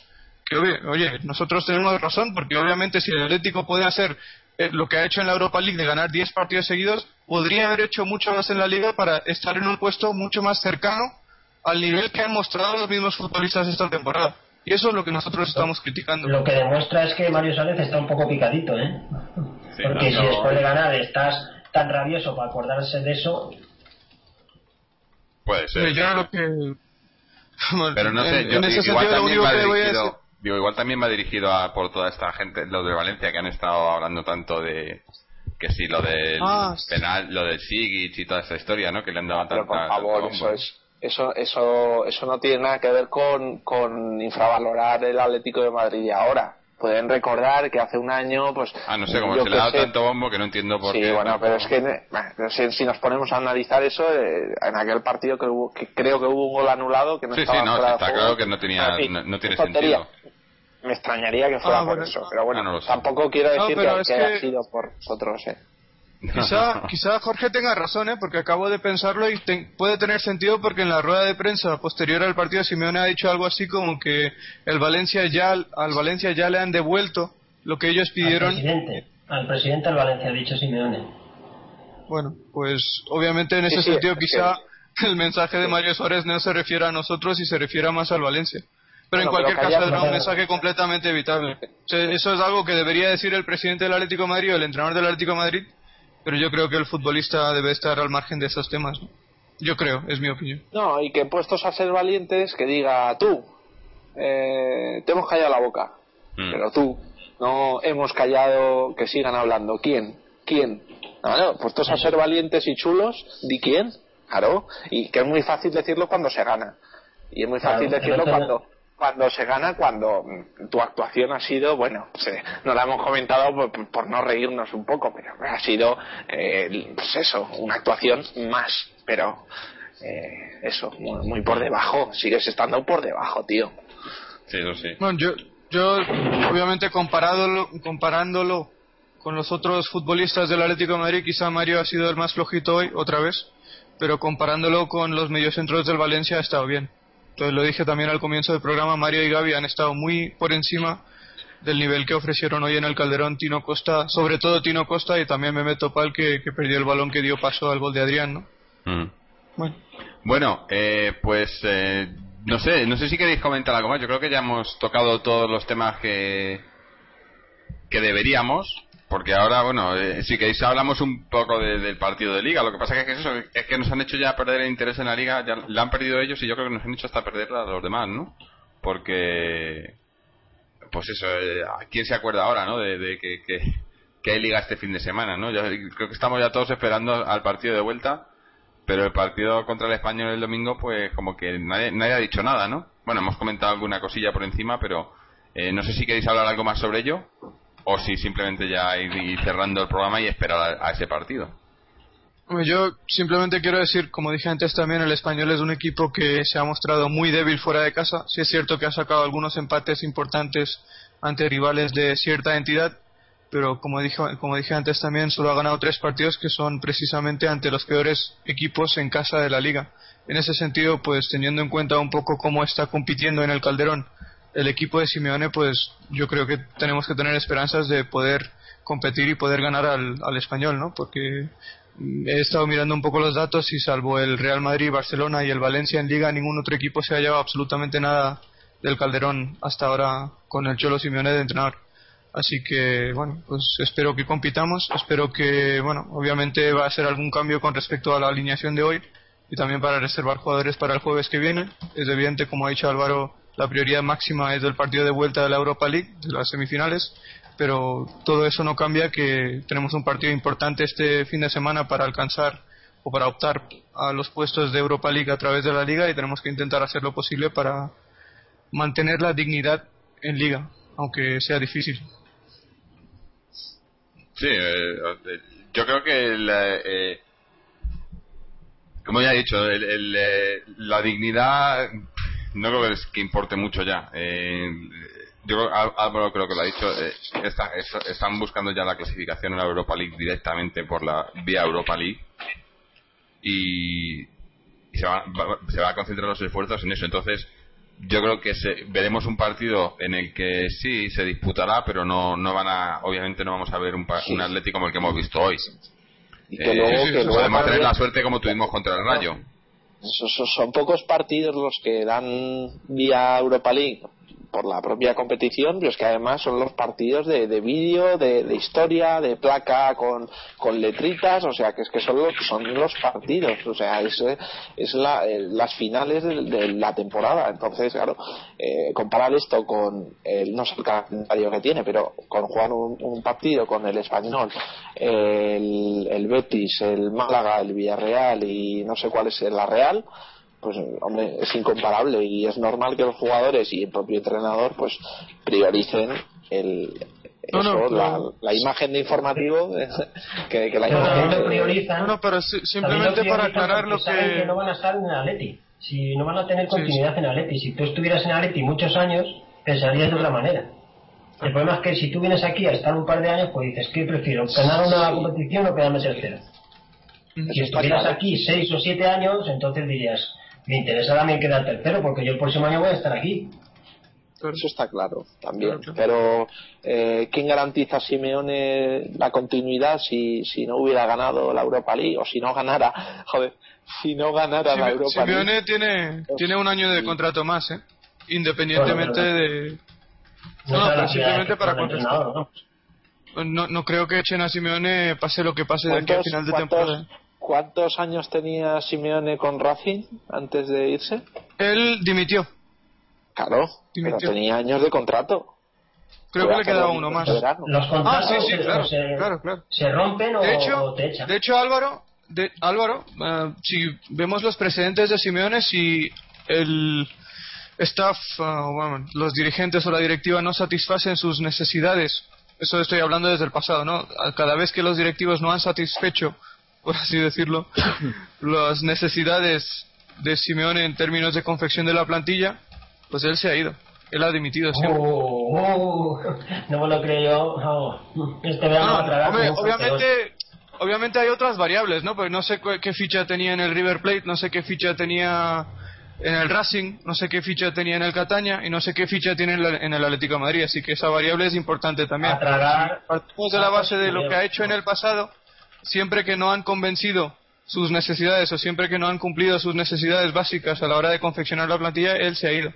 que oye, nosotros tenemos razón porque obviamente si el Atlético puede hacer eh, lo que ha hecho en la Europa League de ganar 10 partidos seguidos, podría haber hecho mucho más en la liga para estar en un puesto mucho más cercano al nivel que han mostrado los mismos futbolistas esta temporada. Y eso es lo que nosotros estamos criticando. Lo que demuestra es que Mario Sánchez está un poco picadito, ¿eh? Porque si después de ganar estás tan rabioso para acordarse de eso. Puede ser. Yo lo que. Pero no sé, yo, en ese igual sentido, lo único que voy a decir Digo, igual también va dirigido a, por toda esta gente, los de Valencia, que han estado hablando tanto de que sí, lo del ah, penal, lo del Sigic y toda esa historia, ¿no? Que le han dado tanta... Pero por favor, eso es... Eso, eso, eso no tiene nada que ver con, con infravalorar el Atlético de Madrid ahora. Pueden recordar que hace un año pues ah no sé como se le ha dado tanto bombo que no entiendo por sí, qué bueno pero es que si, nos ponemos a analizar eso eh, en aquel partido que, hubo, que creo que hubo un gol anulado que no sí, estaba sí no está claro que no tenía no, tiene sentido me extrañaría que fuera Ah, por bueno. eso. Pero bueno, Ah, no lo sé. tampoco quiero decir que, es que haya que- sido por vosotros, ¿eh? Quizá, quizá Jorge tenga razón, ¿eh? porque acabo de pensarlo y te- puede tener sentido porque en la rueda de prensa posterior al partido Simeone ha dicho algo así como que el Valencia ya al Valencia ya le han devuelto lo que ellos Al pidieron. presidente, al presidente del Valencia, ha dicho Simeone. Bueno, pues obviamente en ese Sí, sí, sentido es quizá el mensaje de Mario Suárez no se refiere a nosotros y se refiere más al Valencia. Pero en cualquier pero caso era un mensaje completamente evitable. O sea, eso es algo que debería decir el presidente del Atlético de Madrid o el entrenador del Atlético de Madrid, pero yo creo que el futbolista debe estar al margen de esos temas. ¿no? Yo creo, es mi opinión. No, y que puestos a ser valientes, que diga tú, eh, te hemos callado la boca, Mm. pero tú, no hemos callado que sigan hablando. ¿Quién? ¿Quién? Puestos a ser valientes y chulos, di quién, claro, y que es muy fácil decirlo cuando se gana. Y es muy fácil decirlo cuando cuando se gana, cuando mm, tu actuación ha sido, bueno, se, no la hemos comentado por, por no reírnos un poco, pero ha sido, eh, pues eso, una actuación más, pero eh, eso, muy, muy por debajo, sigues estando por debajo, tío. Sí, eso sí. Bueno, yo, yo obviamente comparándolo, comparándolo con los otros futbolistas del Atlético de Madrid, quizá Mario ha sido el más flojito hoy, otra vez, pero comparándolo con los mediocentros del Valencia ha estado bien. Entonces lo dije también al comienzo del programa, Mario y Gaby han estado muy por encima del nivel que ofrecieron hoy en el Calderón Tino Costa, sobre todo Tino Costa y también Mehmet Topal que, que perdió el balón que dio paso al gol de Adrián, ¿no? Mm. Bueno, Bueno, eh, pues eh, no sé, no sé si queréis comentar algo más. Yo creo que ya hemos tocado todos los temas que que deberíamos, porque ahora, bueno, eh, si queréis hablamos un poco de- del partido de liga. Lo que pasa que es, eso, es que nos han hecho ya perder el interés en la liga, ya la han perdido ellos y yo creo que nos han hecho hasta perder a los demás, ¿no? Porque, pues eso, eh, ¿quién se acuerda ahora, no? De, de que, que, que hay liga este fin de semana, ¿no? Yo creo que estamos ya todos esperando al partido de vuelta pero el partido contra el español el domingo pues como que nadie, nadie ha dicho nada no bueno hemos comentado alguna cosilla por encima pero eh, no sé si queréis hablar algo más sobre ello o si simplemente ya ir, cerrando el programa y esperar a, ese partido Yo simplemente quiero decir, como dije antes también, el español es un equipo que se ha mostrado muy débil fuera de casa. Sí es cierto que ha sacado algunos empates importantes ante rivales de cierta entidad, pero como dije, como dije antes también, solo ha ganado tres partidos que son precisamente ante los peores equipos en casa de la liga. En ese sentido, pues teniendo en cuenta un poco cómo está compitiendo en el Calderón el equipo de Simeone, pues yo creo que tenemos que tener esperanzas de poder competir y poder ganar al, al español, ¿no? Porque mm, he estado mirando un poco los datos y salvo el Real Madrid, Barcelona y el Valencia en Liga, ningún otro equipo se ha llevado absolutamente nada del Calderón hasta ahora con el Cholo Simeone de entrenador. Así que, bueno, pues espero que compitamos, espero que, bueno, obviamente va a ser algún cambio con respecto a la alineación de hoy y también para reservar jugadores para el jueves que viene. Es evidente, como ha dicho Álvaro, la prioridad máxima es del partido de vuelta de la Europa League, de las semifinales, pero todo eso no cambia que tenemos un partido importante este fin de semana para alcanzar o para optar a los puestos de Europa League a través de la liga y tenemos que intentar hacer lo posible para mantener la dignidad en liga, aunque sea difícil. sí eh, eh, yo creo que eh, como ya he dicho el- el, eh, la dignidad no creo que, es- que importe mucho ya. Eh, yo Álvaro creo que lo ha dicho eh, está- es- están buscando ya la clasificación en la Europa League directamente por la vía Europa League. Y, y se, va, va- se va a concentrar los esfuerzos en eso. Entonces yo creo que se- veremos un partido en el que sí se disputará pero no no van a obviamente no vamos a ver un, un Atlético como el que hemos visto hoy. Y que Eh, luego, sí, que sí, luego podemos tener la suerte como tuvimos contra el Rayo son pocos partidos los que dan vía Europa League por la propia competición, pero es que además son los partidos de, de vídeo, de, de historia, de placa con, con letritas, o sea que es que son los, son los partidos, o sea, es, eh, es la, eh, las finales de, la temporada. Entonces, claro, eh, comparar esto con, el, no sé el calendario que tiene, pero con jugar un, un partido con el Español, el, el Betis, el Málaga, el Villarreal y no sé cuál es la Real, pues hombre, es incomparable y es normal que los jugadores y el propio entrenador pues prioricen el No, eso, no, la, no. la imagen de informativo que, que la Pero imagen priorizan. No, no, pero si- también simplemente para priorizan aclarar lo saben que... no van a estar en el Atleti. Si no van a tener Sí, continuidad en el Atleti. Si tú estuvieras en el Atleti muchos años, pensarías de otra manera. El problema es que si tú vienes aquí a estar un par de años, pues dices, ¿qué prefiero? ¿Ganar una competición o quedarme tercero? Si estuvieras aquí seis o siete años, entonces dirías, me interesa también quedar tercero porque yo el próximo año voy a estar aquí. Eso está claro también. Pero eh, ¿quién garantiza a Simeone la continuidad si, si no hubiera ganado la Europa League o si no ganara, joder, si no ganara la Europa Simeone League? tiene, tiene un año de contrato más, ¿eh? Independientemente Bueno, de... No, pero simplemente para contestar. ¿no? No, no creo que echen a Simeone pase lo que pase de aquí al ¿Cuántos, final de temporada. Cuántos años tenía Simeone con Racing antes de irse? Él dimitió. Claro, Dimitió. pero tenía años de contrato. Creo que le quedaba uno más. Los Ah, contratos sí, sí, se, claro, se, claro, claro. se rompen o, De hecho, o te echan. de hecho Álvaro, de, Álvaro, eh, si vemos los precedentes de Simeone, si el staff, ah, bueno, los dirigentes o la directiva no satisfacen sus necesidades, eso estoy hablando desde el pasado, ¿no? Cada vez que los directivos no han satisfecho, por así decirlo, las necesidades de Simeone en términos de confección de la plantilla, pues él se ha ido. Él ha dimitido siempre. Oh, oh, no me lo creo yo. Oh, este No, hombre, obviamente, obviamente hay otras variables, ¿no? Porque no sé qué ficha tenía en el River Plate, no sé qué ficha tenía en el Racing, no sé qué ficha tenía en el Cataña y no sé qué ficha tiene en, la- en el Atlético de Madrid, así que esa variable es importante también. Partimos de la base de lo que ha hecho en el pasado, siempre que no han convencido sus necesidades o siempre que no han cumplido sus necesidades básicas a la hora de confeccionar la plantilla, él se ha ido.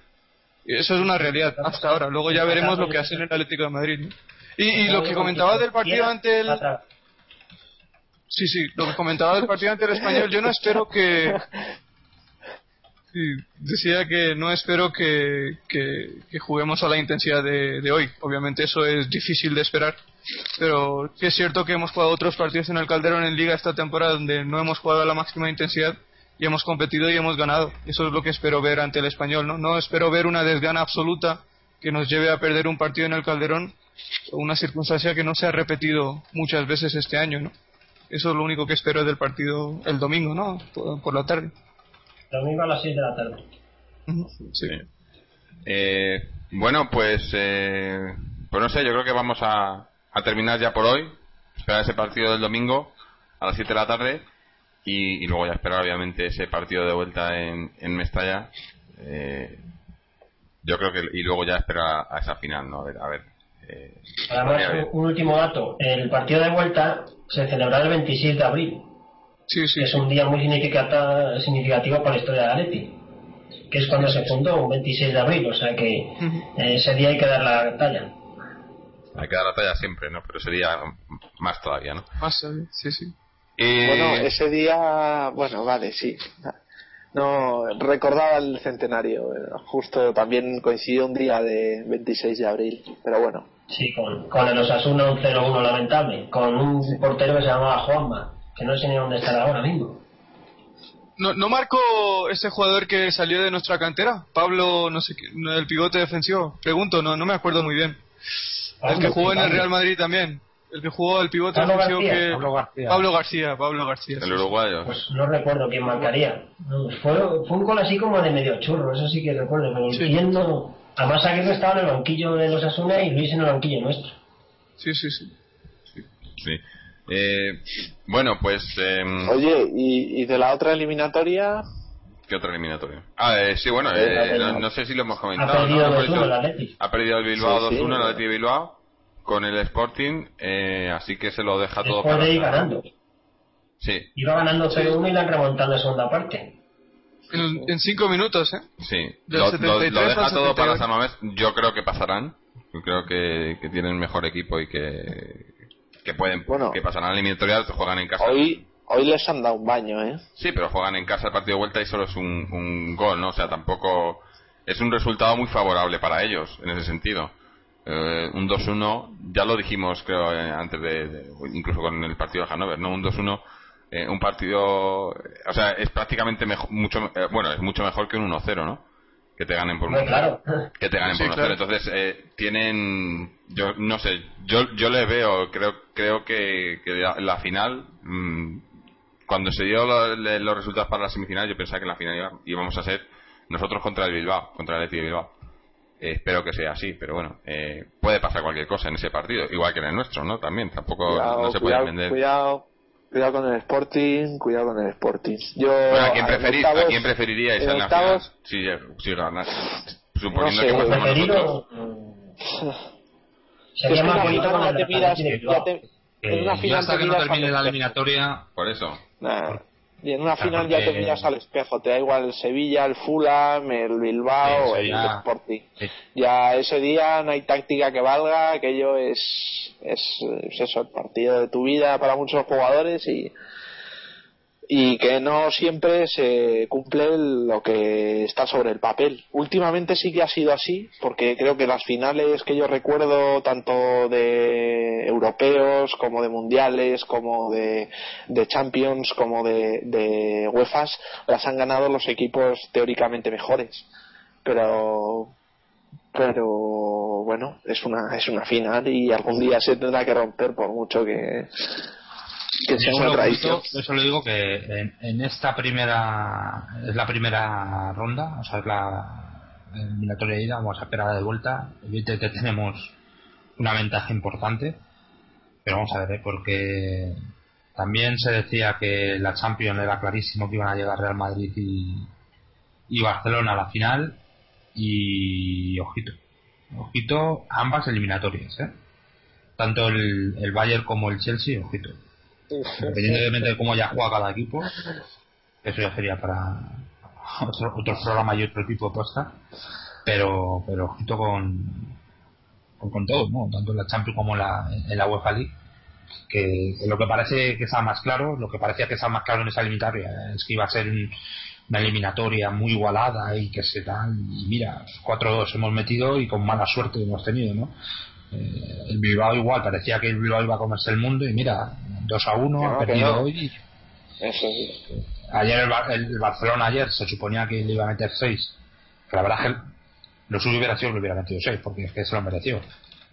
Y eso es una realidad hasta ahora. Luego ya veremos lo que hace en el Atlético de Madrid. ¿no? Y, y lo que comentaba del partido ante el. Sí, sí, lo que comentaba del partido ante el español, yo no espero que. Decía que no espero que, que, que juguemos a la intensidad de, de hoy. Obviamente eso es difícil de esperar. Pero sí es cierto que hemos jugado otros partidos en el Calderón en Liga esta temporada donde no hemos jugado a la máxima intensidad y hemos competido y hemos ganado. Eso es lo que espero ver ante el español. No, no espero ver una desgana absoluta que nos lleve a perder un partido en el Calderón. Una circunstancia que no se ha repetido muchas veces este año. ¿no? Eso es lo único que espero del partido el domingo, ¿no? Por la tarde. Domingo a las 6 de la tarde. Sí. Eh, bueno, pues, eh, pues no sé, yo creo que vamos a, a terminar ya por hoy. Esperar ese partido del domingo a las 7 de la tarde y, y luego ya esperar obviamente ese partido de vuelta en, en Mestalla. Eh, yo creo que y luego ya esperar a, a esa final, ¿no? A ver, a ver. eh, Además, un, un último dato. El partido de vuelta se celebrará el 26 de abril. Sí, sí, que es un día muy significativo para la historia de Atleti. Que es cuando se fundó, un 26 de abril. O sea que eh, ese día hay que dar la talla. hay que dar la talla siempre, ¿no? Pero sería más todavía, ¿no? Más, eh, sí, sí. Eh, Bueno, ese día, bueno, vale, sí. No, recordaba el centenario. eh, Justo también coincidió un día de 26 de abril. Pero bueno, Sí, con, con el Osasuna un 0-1 lamentable. Con un portero que se llamaba Juanma. Que no sé ni dónde estará ahora mismo. ¿No, ¿No marcó ese jugador que salió de nuestra cantera? Pablo, no sé el pivote defensivo. Pregunto, no, no me acuerdo muy bien. El que jugó en el Real Madrid también. El que jugó el pivote Pablo defensivo García. que... Pablo García. Pablo García, Pablo García. sí, el sí. uruguayo. Pues no recuerdo quién marcaría. Fue, fue un gol así como de medio churro, eso sí que recuerdo. Pero Sí. no. Además, Aguirre estaba en el banquillo de los Asuna y Luis en el banquillo nuestro. Sí, sí, sí. Sí. Eh, bueno, pues. em, oye, ¿y, y de la otra eliminatoria? ¿Qué otra eliminatoria? Ah, eh, sí, bueno, eh, no, no sé si lo hemos Ha comentado. perdido ¿no? 2-1 el Atleti. Ha perdido el Bilbao Sí, sí. 2-1, el Atleti de Bilbao, con el Sporting, eh, así que se lo deja todo para de ir ganando. Sí, Iba ganando 0-1 y la han remontado en la segunda parte. En, en cinco minutos, ¿eh? sí. Lo, lo- 73 lo deja al todo para 78. San Mamés. Yo creo que pasarán. Yo creo que, que tienen mejor equipo y que, que pueden, Bueno. que pasarán a la eliminatoria, juegan en casa. Hoy, hoy les han dado un baño, ¿eh? Sí, pero juegan en casa el partido de vuelta y solo es un, un gol, ¿no? O sea, tampoco es un resultado muy favorable para ellos en ese sentido. Eh, un 2-1, ya lo dijimos creo eh, antes de, de- incluso con el partido de Hannover, ¿no? Un 2-1, eh, un partido, o sea, es prácticamente mejor, mucho, eh, bueno, es mucho mejor que un 1-0, ¿no? Que te ganen por un Muy claro. que te ganen Sí, por 1-0. claro. Entonces, eh, tienen, yo no sé, yo yo le veo, creo creo que, que la, la final, mm, cuando se dio lo- le- los resultados para la semifinal, yo pensaba que en la final iba- íbamos a ser nosotros contra el Bilbao, contra el Athletic de Bilbao. Eh, espero que sea así, pero bueno, eh, puede pasar cualquier cosa en ese partido, igual que en el nuestro, ¿no? También, tampoco Cuidado, no se cuidado, puede vender. cuidado, cuidado con el Sporting, cuidado con el Sporting. Yo, Bueno, ¿a quién, preferís, octavos- ¿a quién preferiríais en en la octavos- final? Si, si ganas, suponiendo No sé, que nosotros. sería más bonito con te miras, ya te, en Eh, una yo final hasta te que no termine la eliminatoria, Por eso. Nah. Y en una Claro, final ya te miras al espejo, te da igual el Sevilla, el Fulham, el Bilbao Sí, el ya- Sporting. sí. Ya ese día no hay táctica que valga, aquello es, es, es eso, el partido de tu vida para muchos jugadores y, y que no siempre se cumple lo que está sobre el papel. Últimamente sí que ha sido así, porque creo que las finales que yo recuerdo, tanto de europeos como de mundiales, como de, de Champions, como de, de UEFAs, las han ganado los equipos teóricamente mejores. Pero pero bueno, es una es una final y algún día se tendrá que romper por mucho que que sea una tradición. cuento- yo solo digo que en, en esta primera es la primera ronda, o sea, es la eliminatoria de ida, vamos a esperar de vuelta. Evidentemente tenemos una ventaja importante, pero vamos a ver, ¿eh? porque también se decía que la Champions era clarísimo que iban a llegar Real Madrid y, y Barcelona a la final y ojito, ojito ambas eliminatorias, ¿eh? tanto el, el Bayern como el Chelsea, ojito. Independientemente de cómo ya juega cada equipo, eso ya sería para otro, otro programa y otro tipo de posta, pero, pero ojito con, con, con todo, ¿no? tanto en la Champions como en la, en la UEFA League, que, lo que parece que está más claro, lo que parecía que está más claro en esa eliminatoria, es que iba a ser un- una eliminatoria muy igualada y que se tal, y mira, 4-2 hemos metido y con mala suerte hemos tenido, ¿no? Eh, el Bilbao igual, parecía que el Bilbao iba a comerse el mundo y mira, 2 a 1, Que no, ha perdido no. hoy. Eso sí. Ayer el, Bar- el Barcelona ayer se suponía que le iba a meter 6. Que la verdad es que lo suyo hubiera sido que le hubiera metido 6, porque es que se lo mereció.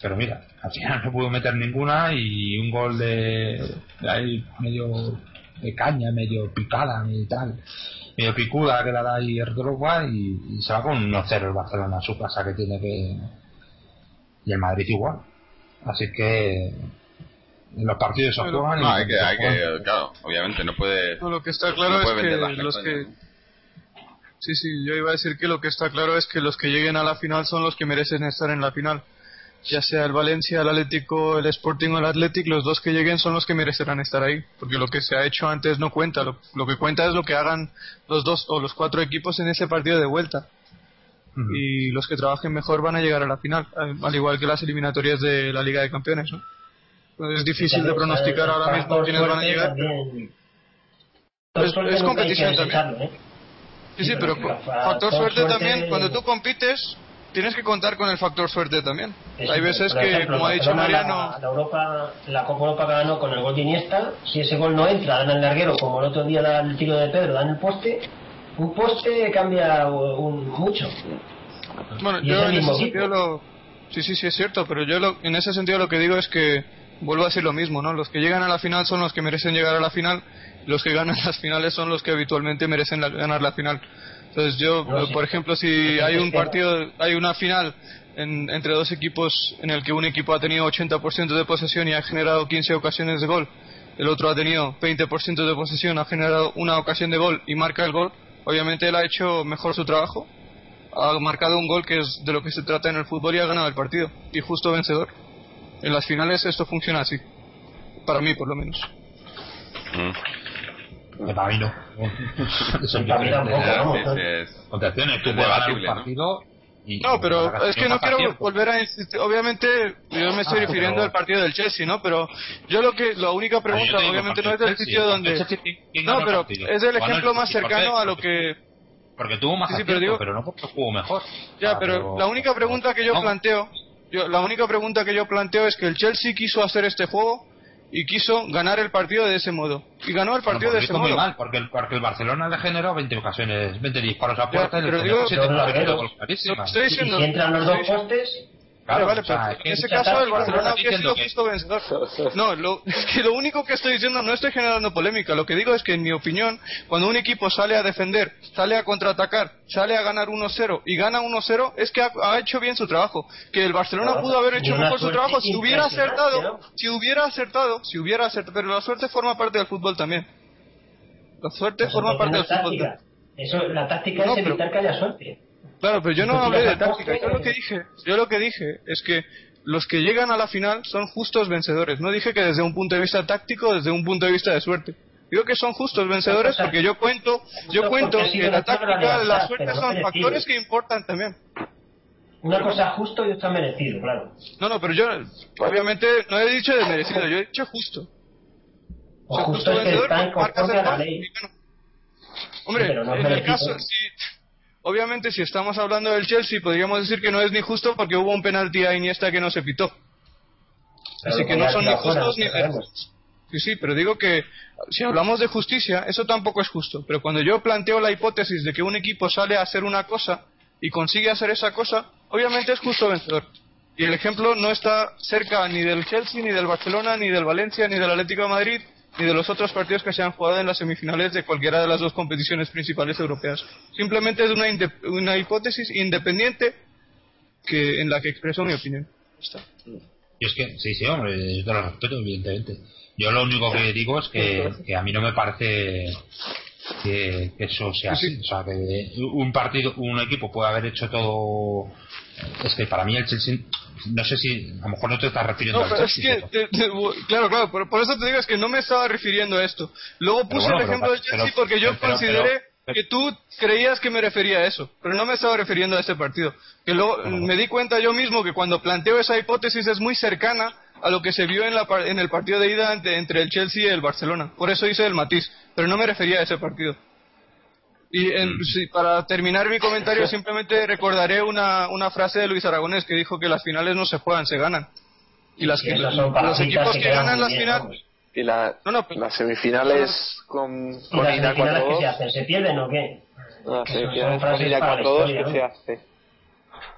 Pero mira, al final no pudo meter ninguna y un gol de, de ahí medio de caña, medio picada y tal, medio picuda que la da ahí Drogba y, y se va con un 1-0 el Barcelona a su casa que tiene que... Y el Madrid igual. Así que en los partidos se juegan y No, hay que, hay que, claro, obviamente no puede. No, lo que está no claro puede es que los que... ¿no? Sí, sí, yo iba a decir que lo que está claro es que los que lleguen a la final son los que merecen estar en la final. Ya sea el Valencia, el Atlético, el Sporting o el Athletic, los dos que lleguen son los que merecerán estar ahí. Porque lo que se ha hecho antes no cuenta. Lo, lo que cuenta es lo que hagan los dos o los cuatro equipos en ese partido de vuelta. Y los que trabajen mejor van a llegar a la final. Al, al igual que las eliminatorias de la Liga de Campeones, ¿no? Pues es difícil de pronosticar ahora mismo quiénes van a llegar. Es- es competición también. ¿eh? Sí, sí, pero factor suerte también, cuando tú compites, tienes que contar con el factor suerte también. Hay veces que, ejemplo, como ha dicho Mariano, La, la Europa, la Copa Europa ganó con el gol de Iniesta. Si ese gol no entra, dan el larguero, como el otro día da el tiro de Pedro, dan el poste. Un poste cambia un, mucho. bueno, yo en ese sentido lo... Sí, sí, sí, es cierto, pero yo lo- en ese sentido lo que digo es que vuelvo a decir lo mismo, ¿no? Los que llegan a la final son los que merecen llegar a la final, los que ganan las finales son los que habitualmente merecen la- ganar la final. Entonces yo, sí. por ejemplo, si hay un partido, hay una final en- entre dos equipos en el que un equipo ha tenido 80% de posesión y ha generado 15 ocasiones de gol, el otro ha tenido 20% de posesión, ha generado una ocasión de gol y marca el gol, obviamente él ha hecho mejor su trabajo, ha marcado un gol que es de lo que se trata en el fútbol y ha ganado el partido, y justo vencedor. En las finales esto funciona así, para mí por lo menos. Mm. Que para mí no. Para mí tampoco, ¿no? Tú Es puedes ganar un partido y... No, pero es que no quiero tiempo. volver a insistir. Obviamente, yo me estoy Ah, refiriendo pero- al partido del Chelsea, ¿no? Pero yo lo que, la única Ah, pregunta, obviamente, no es del sitio donde. Chelsea, ¿quién- quién No, pero es el ejemplo más cercano a lo que. Porque tuvo más Sí, pero pero, digo- no porque jugó mejor. Ya, Ah, pero la única pregunta que yo no, planteo, yo, la única pregunta que yo planteo es que el Chelsea quiso hacer este juego y quiso ganar el partido de ese modo. Y ganó el partido Bueno, de pues ese hizo muy modo. mal, porque el, porque el Barcelona le generó 20 ocasiones, 20 disparos a Ya, puerta y le pero generó digo- Pero gol clarísimas. Estoy Y diciendo. si entran los dos diciendo- postes, Vale, vale, o sea, pero es que en ese caso el Barcelona no habría sido diciendo que- justo vencedor. No, lo, es que lo único que estoy diciendo no estoy generando polémica. Lo que digo es que, en mi opinión, cuando un equipo sale a defender, sale a contraatacar, sale a ganar 1-0 y gana 1-0, es que ha, ha hecho bien su trabajo. Que el Barcelona Claro, pudo haber hecho mejor su trabajo si hubiera acertado, ¿no? si hubiera acertado, si hubiera acertado. Pero la suerte forma parte del fútbol también. La suerte Pues forma parte del fútbol. Eso, la táctica No, es pero- evitar que haya suerte. Claro, pero yo no hablé de táctica. Yo lo que dije, yo lo que dije es que los que llegan a la final son justos vencedores. No dije que desde un punto de vista táctico, desde un punto de vista de suerte. Digo que son justos vencedores porque yo cuento, yo Justo cuento que la táctica, la suerte son factores que importan también. Una cosa justo y otra merecido, claro. No, no, pero yo obviamente no he dicho de merecido, yo he dicho justo. O sea, justo es que vencedor está en porque marcas conforme a la ley. Hombre, Sí, no en el caso, si, obviamente si estamos hablando del Chelsea, podríamos decir que no es ni justo porque hubo un penalti a Iniesta que no se pitó. Así que no son ni justos ni merecidos. Sí, sí, pero digo que si hablamos de justicia, eso tampoco es justo. Pero cuando yo planteo la hipótesis de que un equipo sale a hacer una cosa y consigue hacer esa cosa, obviamente es justo vencedor. Y el ejemplo no está cerca ni del Chelsea, ni del Barcelona, ni del Valencia, ni del Atlético de Madrid, ni de los otros partidos que se han jugado en las semifinales de cualquiera de las dos competiciones principales europeas. Simplemente es una, una hipótesis independiente que en la que expreso mi opinión. Está. Y es que, sí, sí, hombre, yo te lo respeto, evidentemente. Yo lo único que digo es que, que a mí no me parece que, que eso sea Sí, sí. así. O sea, que un partido, un equipo puede haber hecho todo. Es que para mí el Chelsea, no sé si, a lo mejor no te estás refiriendo No, al pero es Chelsea. que, pero- te- te- claro, claro, por, por eso te digo, es que no me estaba refiriendo a esto. Luego puse bueno, el pero- ejemplo del pero- Chelsea porque yo pero- pero- consideré pero- que tú creías que me refería a eso, pero no me estaba refiriendo a ese partido. Que luego me di cuenta yo mismo que cuando planteo esa hipótesis es muy cercana a lo que se vio en, la, en el partido de ida entre, entre el Chelsea y el Barcelona. Por eso hice el matiz, pero no me refería a ese partido. Y en- Mm. sí, para terminar mi comentario simplemente recordaré una, una frase de Luis Aragonés que dijo que las finales no se juegan, se ganan. Y las que, los equipos que ganan las finales... Y la, No, no, las semifinales con, ¿Y con las que se 4-2. hacen? ¿Se pierden o qué? Son- semifinales son con frases ida para la 4-2 historia, que ¿no? se hace.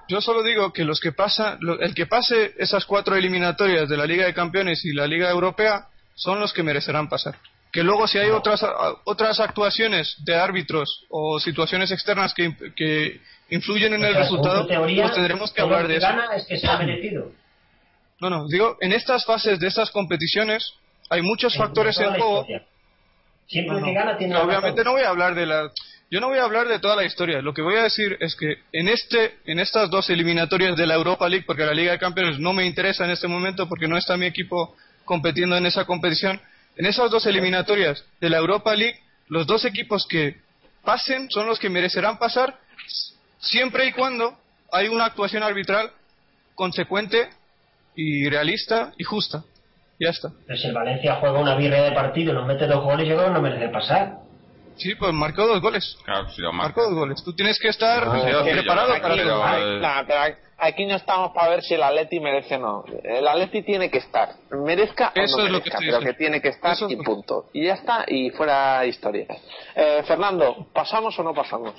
Yo solo digo que los que pasan, lo- el que pase esas cuatro eliminatorias de la Liga de Campeones y la Liga Europea son los que merecerán pasar. Que luego si hay otras a- otras actuaciones de árbitros o situaciones externas que, que influyen en O el sea, resultado, teoría, pues tendremos que hablar de que eso. gana es que se ha merecido. No, no, digo, en estas fases de estas competiciones hay muchos factores en juego. Siempre No, que gana tiene No, obviamente razón. no voy a hablar de la yo no voy a hablar de toda la historia lo que voy a decir es que en este en estas dos eliminatorias de la Europa League porque la Liga de Campeones no me interesa en este momento porque no está mi equipo compitiendo en esa competición en esas dos eliminatorias de la Europa League los dos equipos que pasen son los que merecerán pasar siempre y cuando hay una actuación arbitral consecuente y realista y justa ya está Pero si el Valencia juega una birria de partido y nos mete dos goles, yo creo que no merece pasar. sí pues marcó dos goles Claro, si lo marca. Marcó dos goles. Tú tienes que estar No, sí, preparado yo- para pero- nah, pero aquí no estamos para ver si el Atleti merece o no. El Atleti tiene que estar. Merezca o no es lo que merezca, pero diciendo. que tiene que estar Eso es y punto. Y ya está, y fuera historia. Eh, Fernando, ¿pasamos o no pasamos?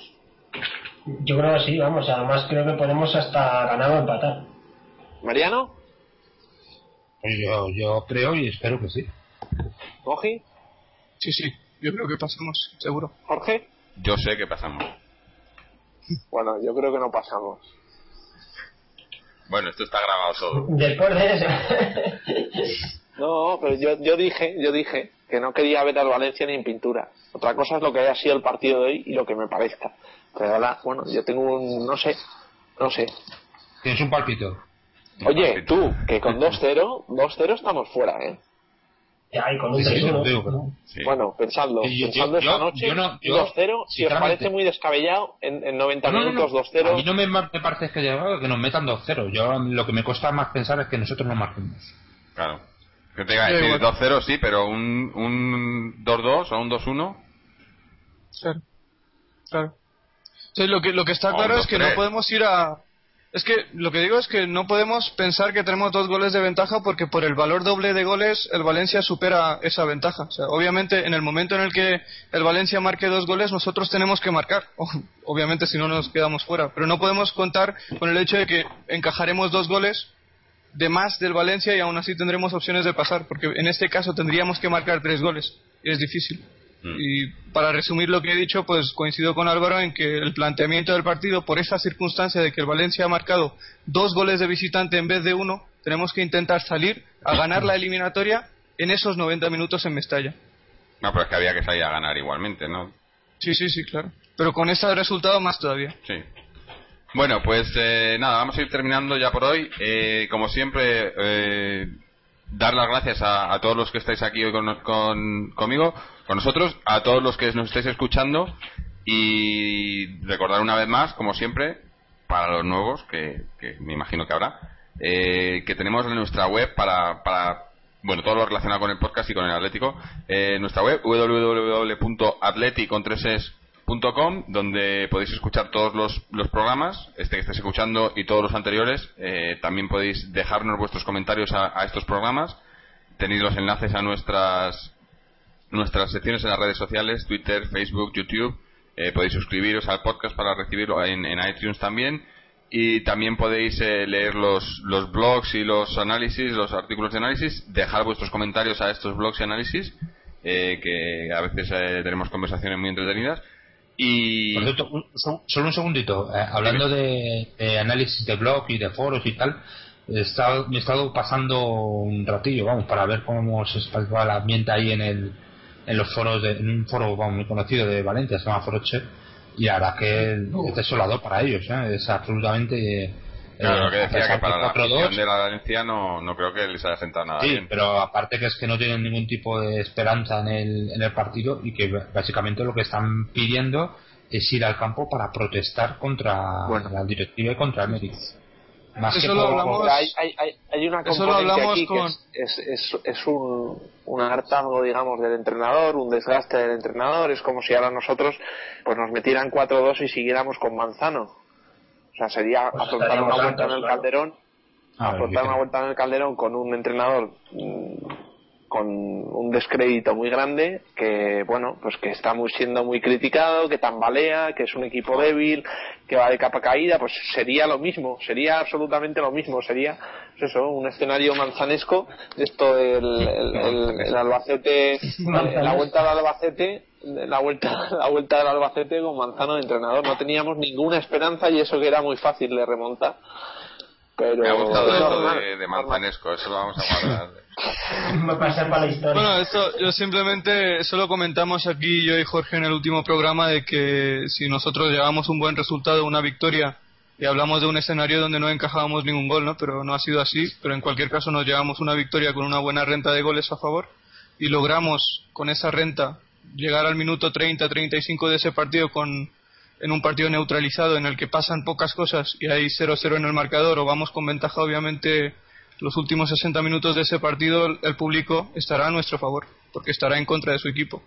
Yo creo que sí, vamos. Además, creo que podemos hasta ganar o empatar. ¿Mariano? Pues yo, yo creo y espero que sí. ¿Goji? Sí, sí. Yo creo que pasamos, seguro. ¿Jorge? Yo sé que pasamos. Bueno, yo creo que no pasamos. Bueno, esto está grabado todo. Después de eso. No, pero yo, yo dije, yo dije que no quería ver al Valencia ni en pintura. Otra cosa es lo que haya sido el partido de hoy y lo que me parezca. Pero ahora, bueno, yo tengo un, no sé, no sé. Tienes un palpito. Oye, tú, que con 2-0, 2-0 estamos fuera, ¿eh? Ya, y con un Sí, sí, 3-1. yo digo. Sí. Bueno, pensadlo, Sí, yo- pensando yo- esta yo- noche, yo no- yo, 2-0, si os parece muy descabellado, en, en 90 No, no, no, minutos no. 2-0, A mí no me, me parece que, que nos metan 2-0. Yo lo que me cuesta más pensar es que nosotros no marquemos. Claro. Que te Sí, decir bueno. 2-0, sí, pero un, un 2-2 o un 2-1. Claro. Claro. Sí, lo que, lo que está O claro es que no 2-3. podemos ir a... Es que lo que digo es que no podemos pensar que tenemos dos goles de ventaja porque por el valor doble de goles el Valencia supera esa ventaja. O sea, obviamente en el momento en el que el Valencia marque dos goles nosotros tenemos que marcar. Obviamente si no nos quedamos fuera. Pero no podemos contar con el hecho de que encajaremos dos goles de más del Valencia y aún así tendremos opciones de pasar porque en este caso tendríamos que marcar tres goles y es difícil. Mm. Y para resumir lo que he dicho, pues coincido con Álvaro en que el planteamiento del partido, por esa circunstancia de que el Valencia ha marcado dos goles de visitante en vez de uno, tenemos que intentar salir a ganar la eliminatoria en esos 90 minutos en Mestalla. No, pero es que había que salir a ganar igualmente, ¿no? Sí, sí, sí, claro. Pero con ese resultado más todavía. Sí. Bueno, pues eh, nada, vamos a ir terminando ya por hoy. Eh, como siempre, eh, dar las gracias a, a todos los que estáis aquí hoy con, con- conmigo, con nosotros, a todos los que nos estáis escuchando y recordar una vez más, como siempre, para los nuevos, que, que me imagino que habrá, eh, que tenemos en nuestra web para, para bueno, todo lo relacionado con el podcast y con el Atlético, eh, nuestra web www.atleticontreses.com donde podéis escuchar todos los, los programas, este que estáis escuchando y todos los anteriores. Eh, también podéis dejarnos vuestros comentarios a, a estos programas. Tenéis los enlaces a nuestras nuestras secciones en las redes sociales, Twitter, Facebook, YouTube. Eh, podéis suscribiros al podcast para recibirlo en, en iTunes también. Y también podéis eh, leer los, los blogs y los análisis, los artículos de análisis, dejar vuestros comentarios a estos blogs y análisis, eh, que a veces eh, tenemos conversaciones muy entretenidas. Y. Por cierto, un- so- solo un segundito. eh, hablando de, de análisis de blog y de foros y tal, he estado, me he estado pasando un ratillo, vamos, para ver cómo se espalda el ambiente ahí en el en los foros, de, en un foro vamos, muy conocido de Valencia, se llama Foro Che, y la verdad que es desolador para ellos, ¿eh? es absolutamente... eh, Claro, lo que decía que para la de 4-2, afición de la Valencia no, no creo que les haya sentado nada Sí, bien. pero aparte que es que no tienen ningún tipo de esperanza en el, en el partido y que básicamente lo que están pidiendo es ir al campo para protestar contra Bueno. la directiva y contra el mérito. Más Eso que lo hablamos- Hay, hay, hay, hay una Eso lo componente hablamos aquí que es, es, es, es un, un hartazgo, digamos, del entrenador, un desgaste del entrenador. Es como si ahora nosotros pues nos metieran 4-2 y siguiéramos con Manzano. O sea, sería Pues afrontar una vuelta en el claro. Calderón A ver, afrontar ¿qué una vuelta en el Calderón con un entrenador mm, con un descrédito muy grande que bueno pues que está muy siendo muy criticado que tambalea que es un equipo débil que va de capa caída pues sería lo mismo sería absolutamente lo mismo sería pues eso un escenario manzanesco de esto el, el, el- el Albacete la vuelta al Albacete la vuelta la vuelta del Albacete con Manzano de entrenador. No teníamos ninguna esperanza y eso que era muy fácil de remontar pero Me ha gustado es eso de, manzanesco, eso lo vamos a guardar. Va a pasar para la historia. Bueno, esto yo simplemente, eso lo comentamos aquí yo y Jorge en el último programa de que si nosotros llevamos un buen resultado, una victoria, y hablamos de un escenario donde no encajábamos ningún gol, ¿no? Pero no ha sido así, pero en cualquier caso nos llevamos una victoria con una buena renta de goles a favor y logramos con esa renta llegar al minuto 30-35 de ese partido con en un partido neutralizado en el que pasan pocas cosas y hay 0-0 en el marcador o vamos con ventaja obviamente los últimos 60 minutos de ese partido el público estará a nuestro favor porque estará en contra de su equipo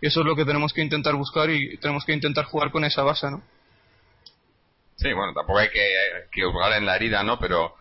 y eso es lo que tenemos que intentar buscar y tenemos que intentar jugar con esa base ¿no? Sí, bueno, tampoco hay que, que hurgar en la herida, ¿no? Pero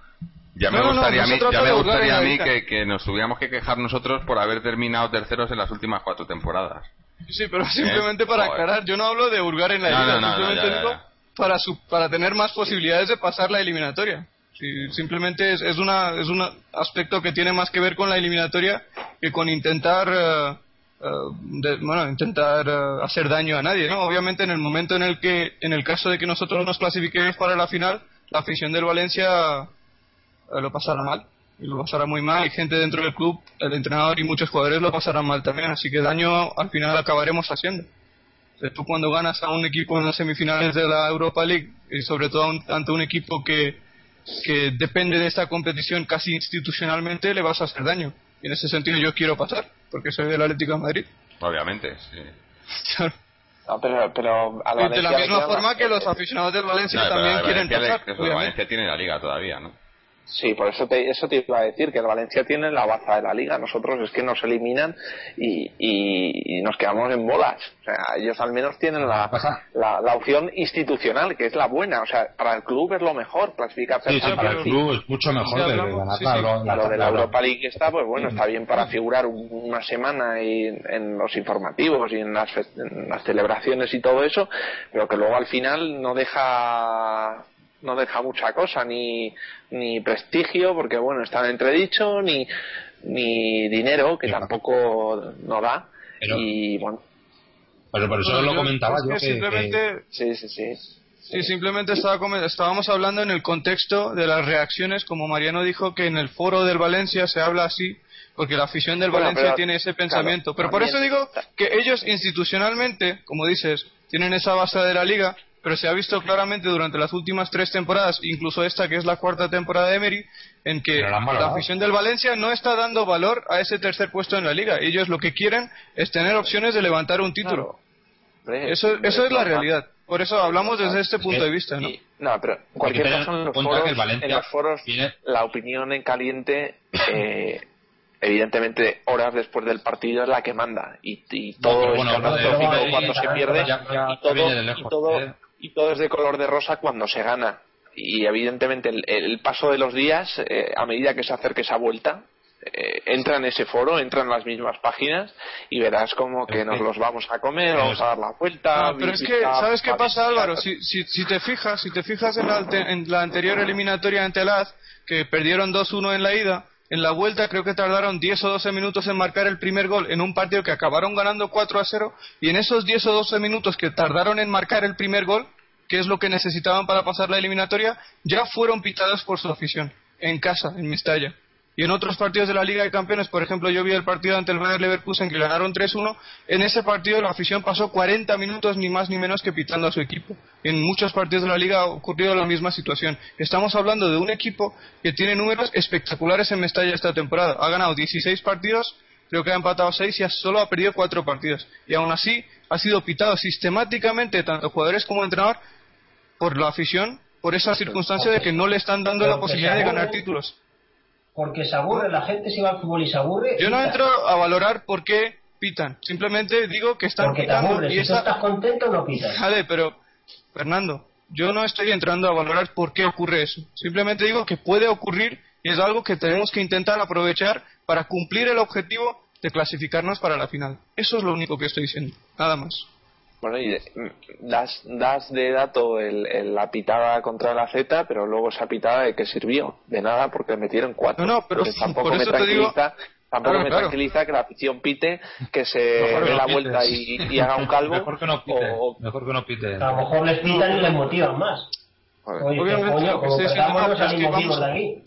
ya me No, gustaría no a mí, ya me gustaría a mí que, que nos tuviéramos que quejar nosotros por haber terminado terceros en las últimas cuatro temporadas. Sí, pero simplemente para aclarar, yo no hablo de hurgar en la No, herida, no, no, no, simplemente ya, ya, digo ya. para su- para tener más posibilidades de pasar la eliminatoria. Sí, simplemente es, es una es un aspecto que tiene más que ver con la eliminatoria que con intentar eh, eh, de- bueno intentar eh, hacer daño a nadie, ¿no? Obviamente en el momento en el que en el caso de que nosotros nos clasifiquemos para la final, la afición del Valencia lo pasará mal y lo pasará muy mal y gente dentro del club, el entrenador y muchos jugadores lo pasarán mal también, así que daño al final acabaremos haciendo. Tú cuando ganas a un equipo en las semifinales de la Europa League y sobre todo un- ante un equipo que, que depende de esta competición casi institucionalmente, le vas a hacer daño. Y en ese sentido yo quiero pasar, porque soy del Atlético de Madrid. Obviamente, sí. No, pero, pero al de la le misma forma que los aficionados del Valencia No, también quieren Valencia le- pasar, eso, obviamente. Valencia tiene la liga todavía, ¿no? Sí, por eso te, eso te iba a decir, que el Valencia tiene la baza de la liga, nosotros es que nos eliminan y, y, nos quedamos en bolas. O sea, ellos al menos tienen la, la, la, opción institucional, que es la buena. O sea, para el club es lo mejor, clasificarse sí, sí, para el club es mucho mejor de, ganar la, Lo de la Europa League está, pues bueno, está bien para figurar una semana y, en los informativos y en las, en las celebraciones y todo eso, pero que luego al final no deja no deja mucha cosa, ni, ni prestigio, porque bueno, está en entredicho, ni, ni dinero, que tampoco no da. y bueno. Pero por eso lo comentaba yo. Que, simplemente. Sí, sí, sí. Sí, simplemente estaba, estábamos hablando en el contexto de las reacciones, como Mariano dijo que en el foro del Valencia se habla así, porque la afición del Valencia tiene ese pensamiento. pero por eso digo que ellos institucionalmente, como dices, tienen esa base de la liga, pero se ha visto claramente durante las últimas tres temporadas, incluso esta que es la cuarta temporada de Emery, en que la afición del Valencia no está dando valor a ese tercer puesto en la liga. Ellos lo que quieren es tener opciones de levantar un título. Eso, eso es la realidad. Por eso hablamos desde este punto de vista, ¿no? no, pero en cualquier caso en los, foros, la opinión en caliente eh, evidentemente horas después del partido es la que manda y, todo es cuando se pierde y todo, ¿eh? Y todo es de color de rosa cuando se gana. Y evidentemente el, paso de los días, eh, a medida que se acerque esa vuelta, eh, entra en ese foro, entra en las mismas páginas y verás como que nos los vamos a comer, vamos a dar la vuelta. pero es que, ¿sabes qué pasa, Álvaro? Si, si, si, te fijas, si te fijas en la, en la anterior eliminatoria ante Laz, que perdieron 2-1 en la ida, en la vuelta creo que tardaron 10 o 12 minutos en marcar el primer gol en un partido que acabaron ganando 4 a 0 y en esos 10 o 12 minutos que tardaron en marcar el primer gol, que es lo que necesitaban para pasar la eliminatoria, ya fueron pitados por su afición, en casa, en Mestalla. Y en otros partidos de la Liga de Campeones, por ejemplo, yo vi el partido ante el Bayern Leverkusen que ganaron 3-1. En ese partido la afición pasó 40 minutos ni más ni menos que pitando a su equipo. En muchos partidos de la Liga ha ocurrido la misma situación. Estamos hablando de un equipo que tiene números espectaculares en Mestalla esta temporada. Ha ganado 16 partidos, creo que ha empatado 6 y solo ha perdido 4 partidos. Y aún así ha sido pitado sistemáticamente, tanto jugadores como entrenador, por la afición, por esa circunstancia de que no le están dando la posibilidad de ganar títulos porque se aburre, la gente se va al fútbol y se aburre. Yo no entro a valorar por qué pitan, simplemente digo que están porque pitando. Te y si estás contento, no pitan. Vale, pero, Fernando, yo no estoy entrando a valorar por qué ocurre eso. Simplemente digo que puede ocurrir y es algo que tenemos que intentar aprovechar para cumplir el objetivo de clasificarnos para la final. Eso es lo único que estoy diciendo, nada más. Bueno, y das, das de dato el, la pitada contra la Z, pero luego esa pitada de qué sirvió? De nada, porque metieron cuatro. No, pero tampoco por me eso te digo... Tampoco me tranquiliza que la afición pite, que se dé la vuelta y, haga un calvo. Mejor que no pite. Mejor que no pite. A lo mejor les pitan y les motivan más. Oye, Obviamente, coño, como vamos, de aquí.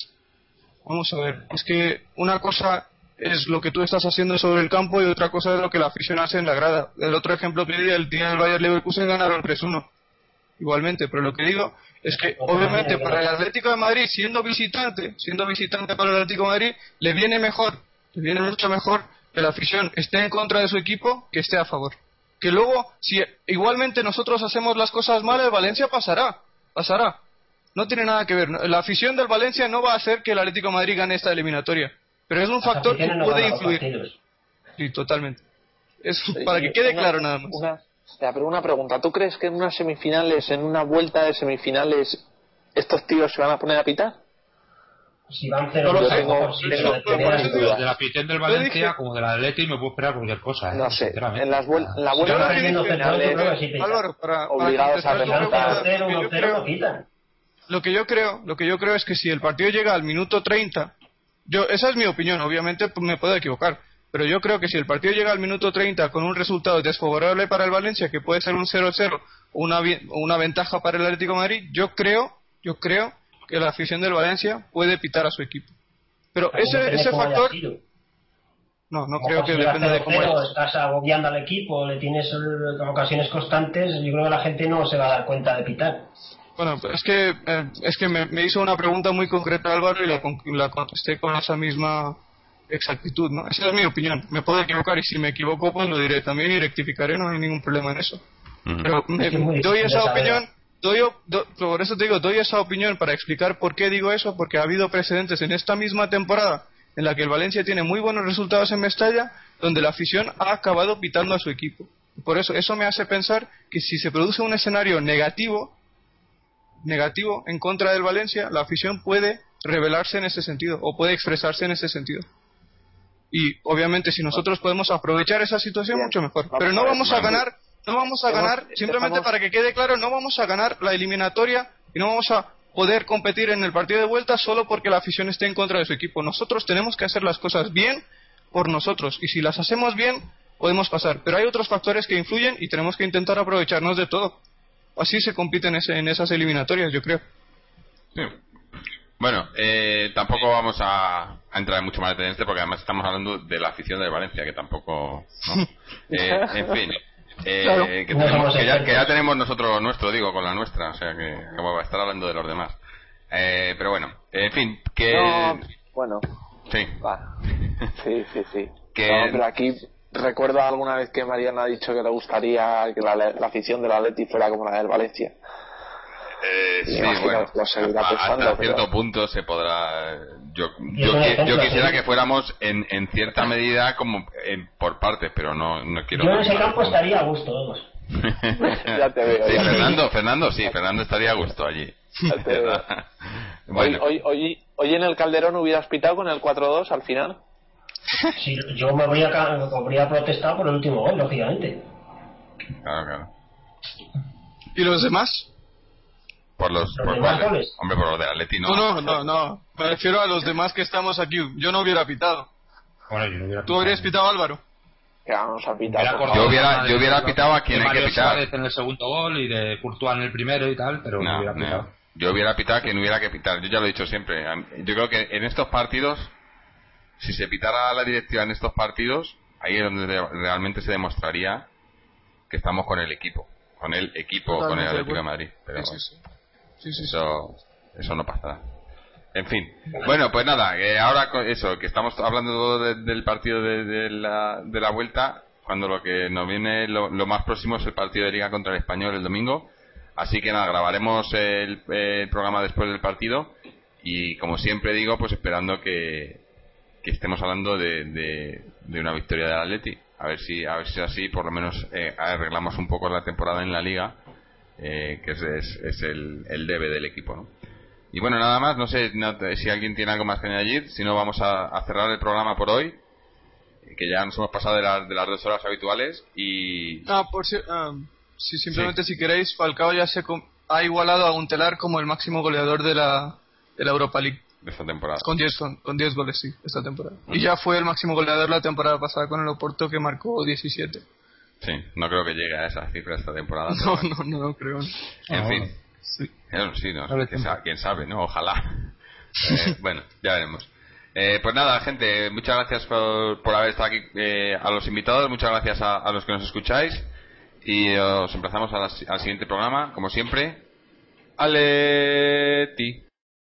Vamos a ver, es que una cosa es lo que tú estás haciendo sobre el campo y otra cosa es lo que la afición hace en la grada. El otro ejemplo que di, el día del Bayern Leverkusen ganaron 3-1. Igualmente, pero lo que digo es que obviamente para el Atlético de Madrid, siendo visitante, siendo visitante para el Atlético de Madrid, le viene mejor, le viene mucho mejor que la afición esté en contra de su equipo que esté a favor. Que luego, si igualmente nosotros hacemos las cosas mal, el Valencia pasará, pasará. No tiene nada que ver. La afición del Valencia no va a hacer que el Atlético de Madrid gane esta eliminatoria. Pero es un factor que puede influir. Sí, totalmente. Es para que quede claro nada más. Una, pero una pregunta. ¿Tú crees que en unas semifinales, en una vuelta de semifinales, estos tíos se van a poner a pitar? Si van cero no lo tengo, de la afición del Valencia como de la Atleti me puedo esperar cualquier cosa. ¿eh? No sé. En las vuel la vuelta de semifinales obligados a remontar. Lo que yo creo, lo que yo creo es que si el partido llega al minuto 30 yo, esa es mi opinión, obviamente me puedo equivocar, pero yo creo que si el partido llega al minuto 30 con un resultado desfavorable para el Valencia, que puede ser un 0-0 o una, una ventaja para el Atlético de Madrid, yo creo, yo creo que la afición del Valencia puede pitar a su equipo. Pero ese, ese factor... No, no creo que dependa de cómo es. Estás agobiando al equipo, le tienes ocasiones constantes, yo creo que la gente no se va a dar cuenta de pitar. Bueno, es que, eh, es que me, hizo una pregunta muy concreta Álvaro y la, la, contesté con esa misma exactitud, ¿no? Esa es mi opinión. Me puedo equivocar y si me equivoco, pues lo diré también y rectificaré, no hay ningún problema en eso. Pero me, doy esa opinión doy, por eso te digo, doy esa opinión para explicar por qué digo eso, porque ha habido precedentes en esta misma temporada en la que el Valencia tiene muy buenos resultados en Mestalla, donde la afición ha acabado pitando a su equipo. Por eso, eso me hace pensar que si se produce un escenario negativo, negativo en contra del Valencia, la afición puede revelarse en ese sentido o puede expresarse en ese sentido. Y obviamente si nosotros podemos aprovechar esa situación, mucho mejor. Pero no vamos a ganar, no vamos a ganar, simplemente para que quede claro, no vamos a ganar la eliminatoria y no vamos a poder competir en el partido de vuelta solo porque la afición esté en contra de su equipo. Nosotros tenemos que hacer las cosas bien por nosotros y si las hacemos bien podemos pasar. Pero hay otros factores que influyen y tenemos que intentar aprovecharnos de todo. Así se compiten en esas eliminatorias, yo creo. Bueno, eh, tampoco vamos a, entrar mucho más en este porque además estamos hablando de la afición de Valencia, que tampoco. Eh, en fin. Eh, que, ya, tenemos nosotros nuestro, digo, con la nuestra, o sea que, va a estar hablando de los demás. Eh, pero bueno, en fin, que. bueno. Sí. Sí, sí, sí. Que... pero aquí recuerdo alguna vez que Mariana ha dicho que le gustaría que la, la afición de la Leti fuera como la del Valencia. Eh, sí, bueno, hasta cierto punto se podrá. Yo, yo, quisiera que fuéramos en, en cierta medida como por partes, pero no, no quiero. Yo en ese campo estaría a gusto, ya te veo. Sí, Fernando, Fernando, sí, Fernando estaría a gusto allí. bueno. hoy, hoy, hoy, en el Calderón hubieras pitado con el 4-2 al final. Sí, yo me habría, habría protestado por el último gol, lógicamente. Claro, claro. ¿Y los demás? Por los, por Hombre, por los de Atleti no. No, no, no, Me refiero a los demás que estamos aquí. Yo no hubiera pitado. Bueno, yo no hubiera ¿Tú habrías pitado, Álvaro? Vamos a pitar. Yo hubiera, yo hubiera pitado a quien hay que pitar. en el segundo gol y de Courtois en el primero y tal, pero no, hubiera pitado. Yo hubiera pitado a quien hubiera que pitar. Yo ya lo he dicho siempre. Yo creo que en estos partidos, si se pitara la directiva en estos partidos, ahí es donde realmente se demostraría que estamos con el equipo. Con el equipo, con el Atlético de Madrid. Pero, eso, eso no pasará. En fin. Bueno, pues nada, ahora eso, que estamos hablando del partido de, la, de la vuelta, cuando lo que nos viene lo, más próximo es el partido de liga contra el español el domingo. Así que nada, grabaremos el, programa después del partido y como siempre digo, pues esperando que, que estemos hablando de, de, una victoria del Atleti. A ver si, a ver si así por lo menos eh, arreglamos un poco la temporada en la liga eh, que es, es, el, el, debe del equipo. ¿no? Y bueno, nada más, no sé si alguien tiene algo más que añadir, si no vamos a, cerrar el programa por hoy, que ya nos hemos pasado de, de las dos horas habituales y... Ah, por si, ah, si simplemente si queréis, Falcao ya se ha igualado a un telar como el máximo goleador de la, de la Europa League. De esta temporada. Con 10 con, diez goles, sí, esta temporada. Y ya fue el máximo goleador la temporada pasada con el Oporto que marcó 17. Sí, no creo que llegue a esa cifra esta temporada. No, no, no, no creo. En ah, fin. Sí. sí no, quién, sabe, ¿no? Ojalá. Eh, bueno, ya veremos. Eh, pues nada, gente, muchas gracias por, por haber estado aquí eh, a los invitados, muchas gracias a, los que nos escucháis y os emplazamos al siguiente programa, como siempre. Aleti.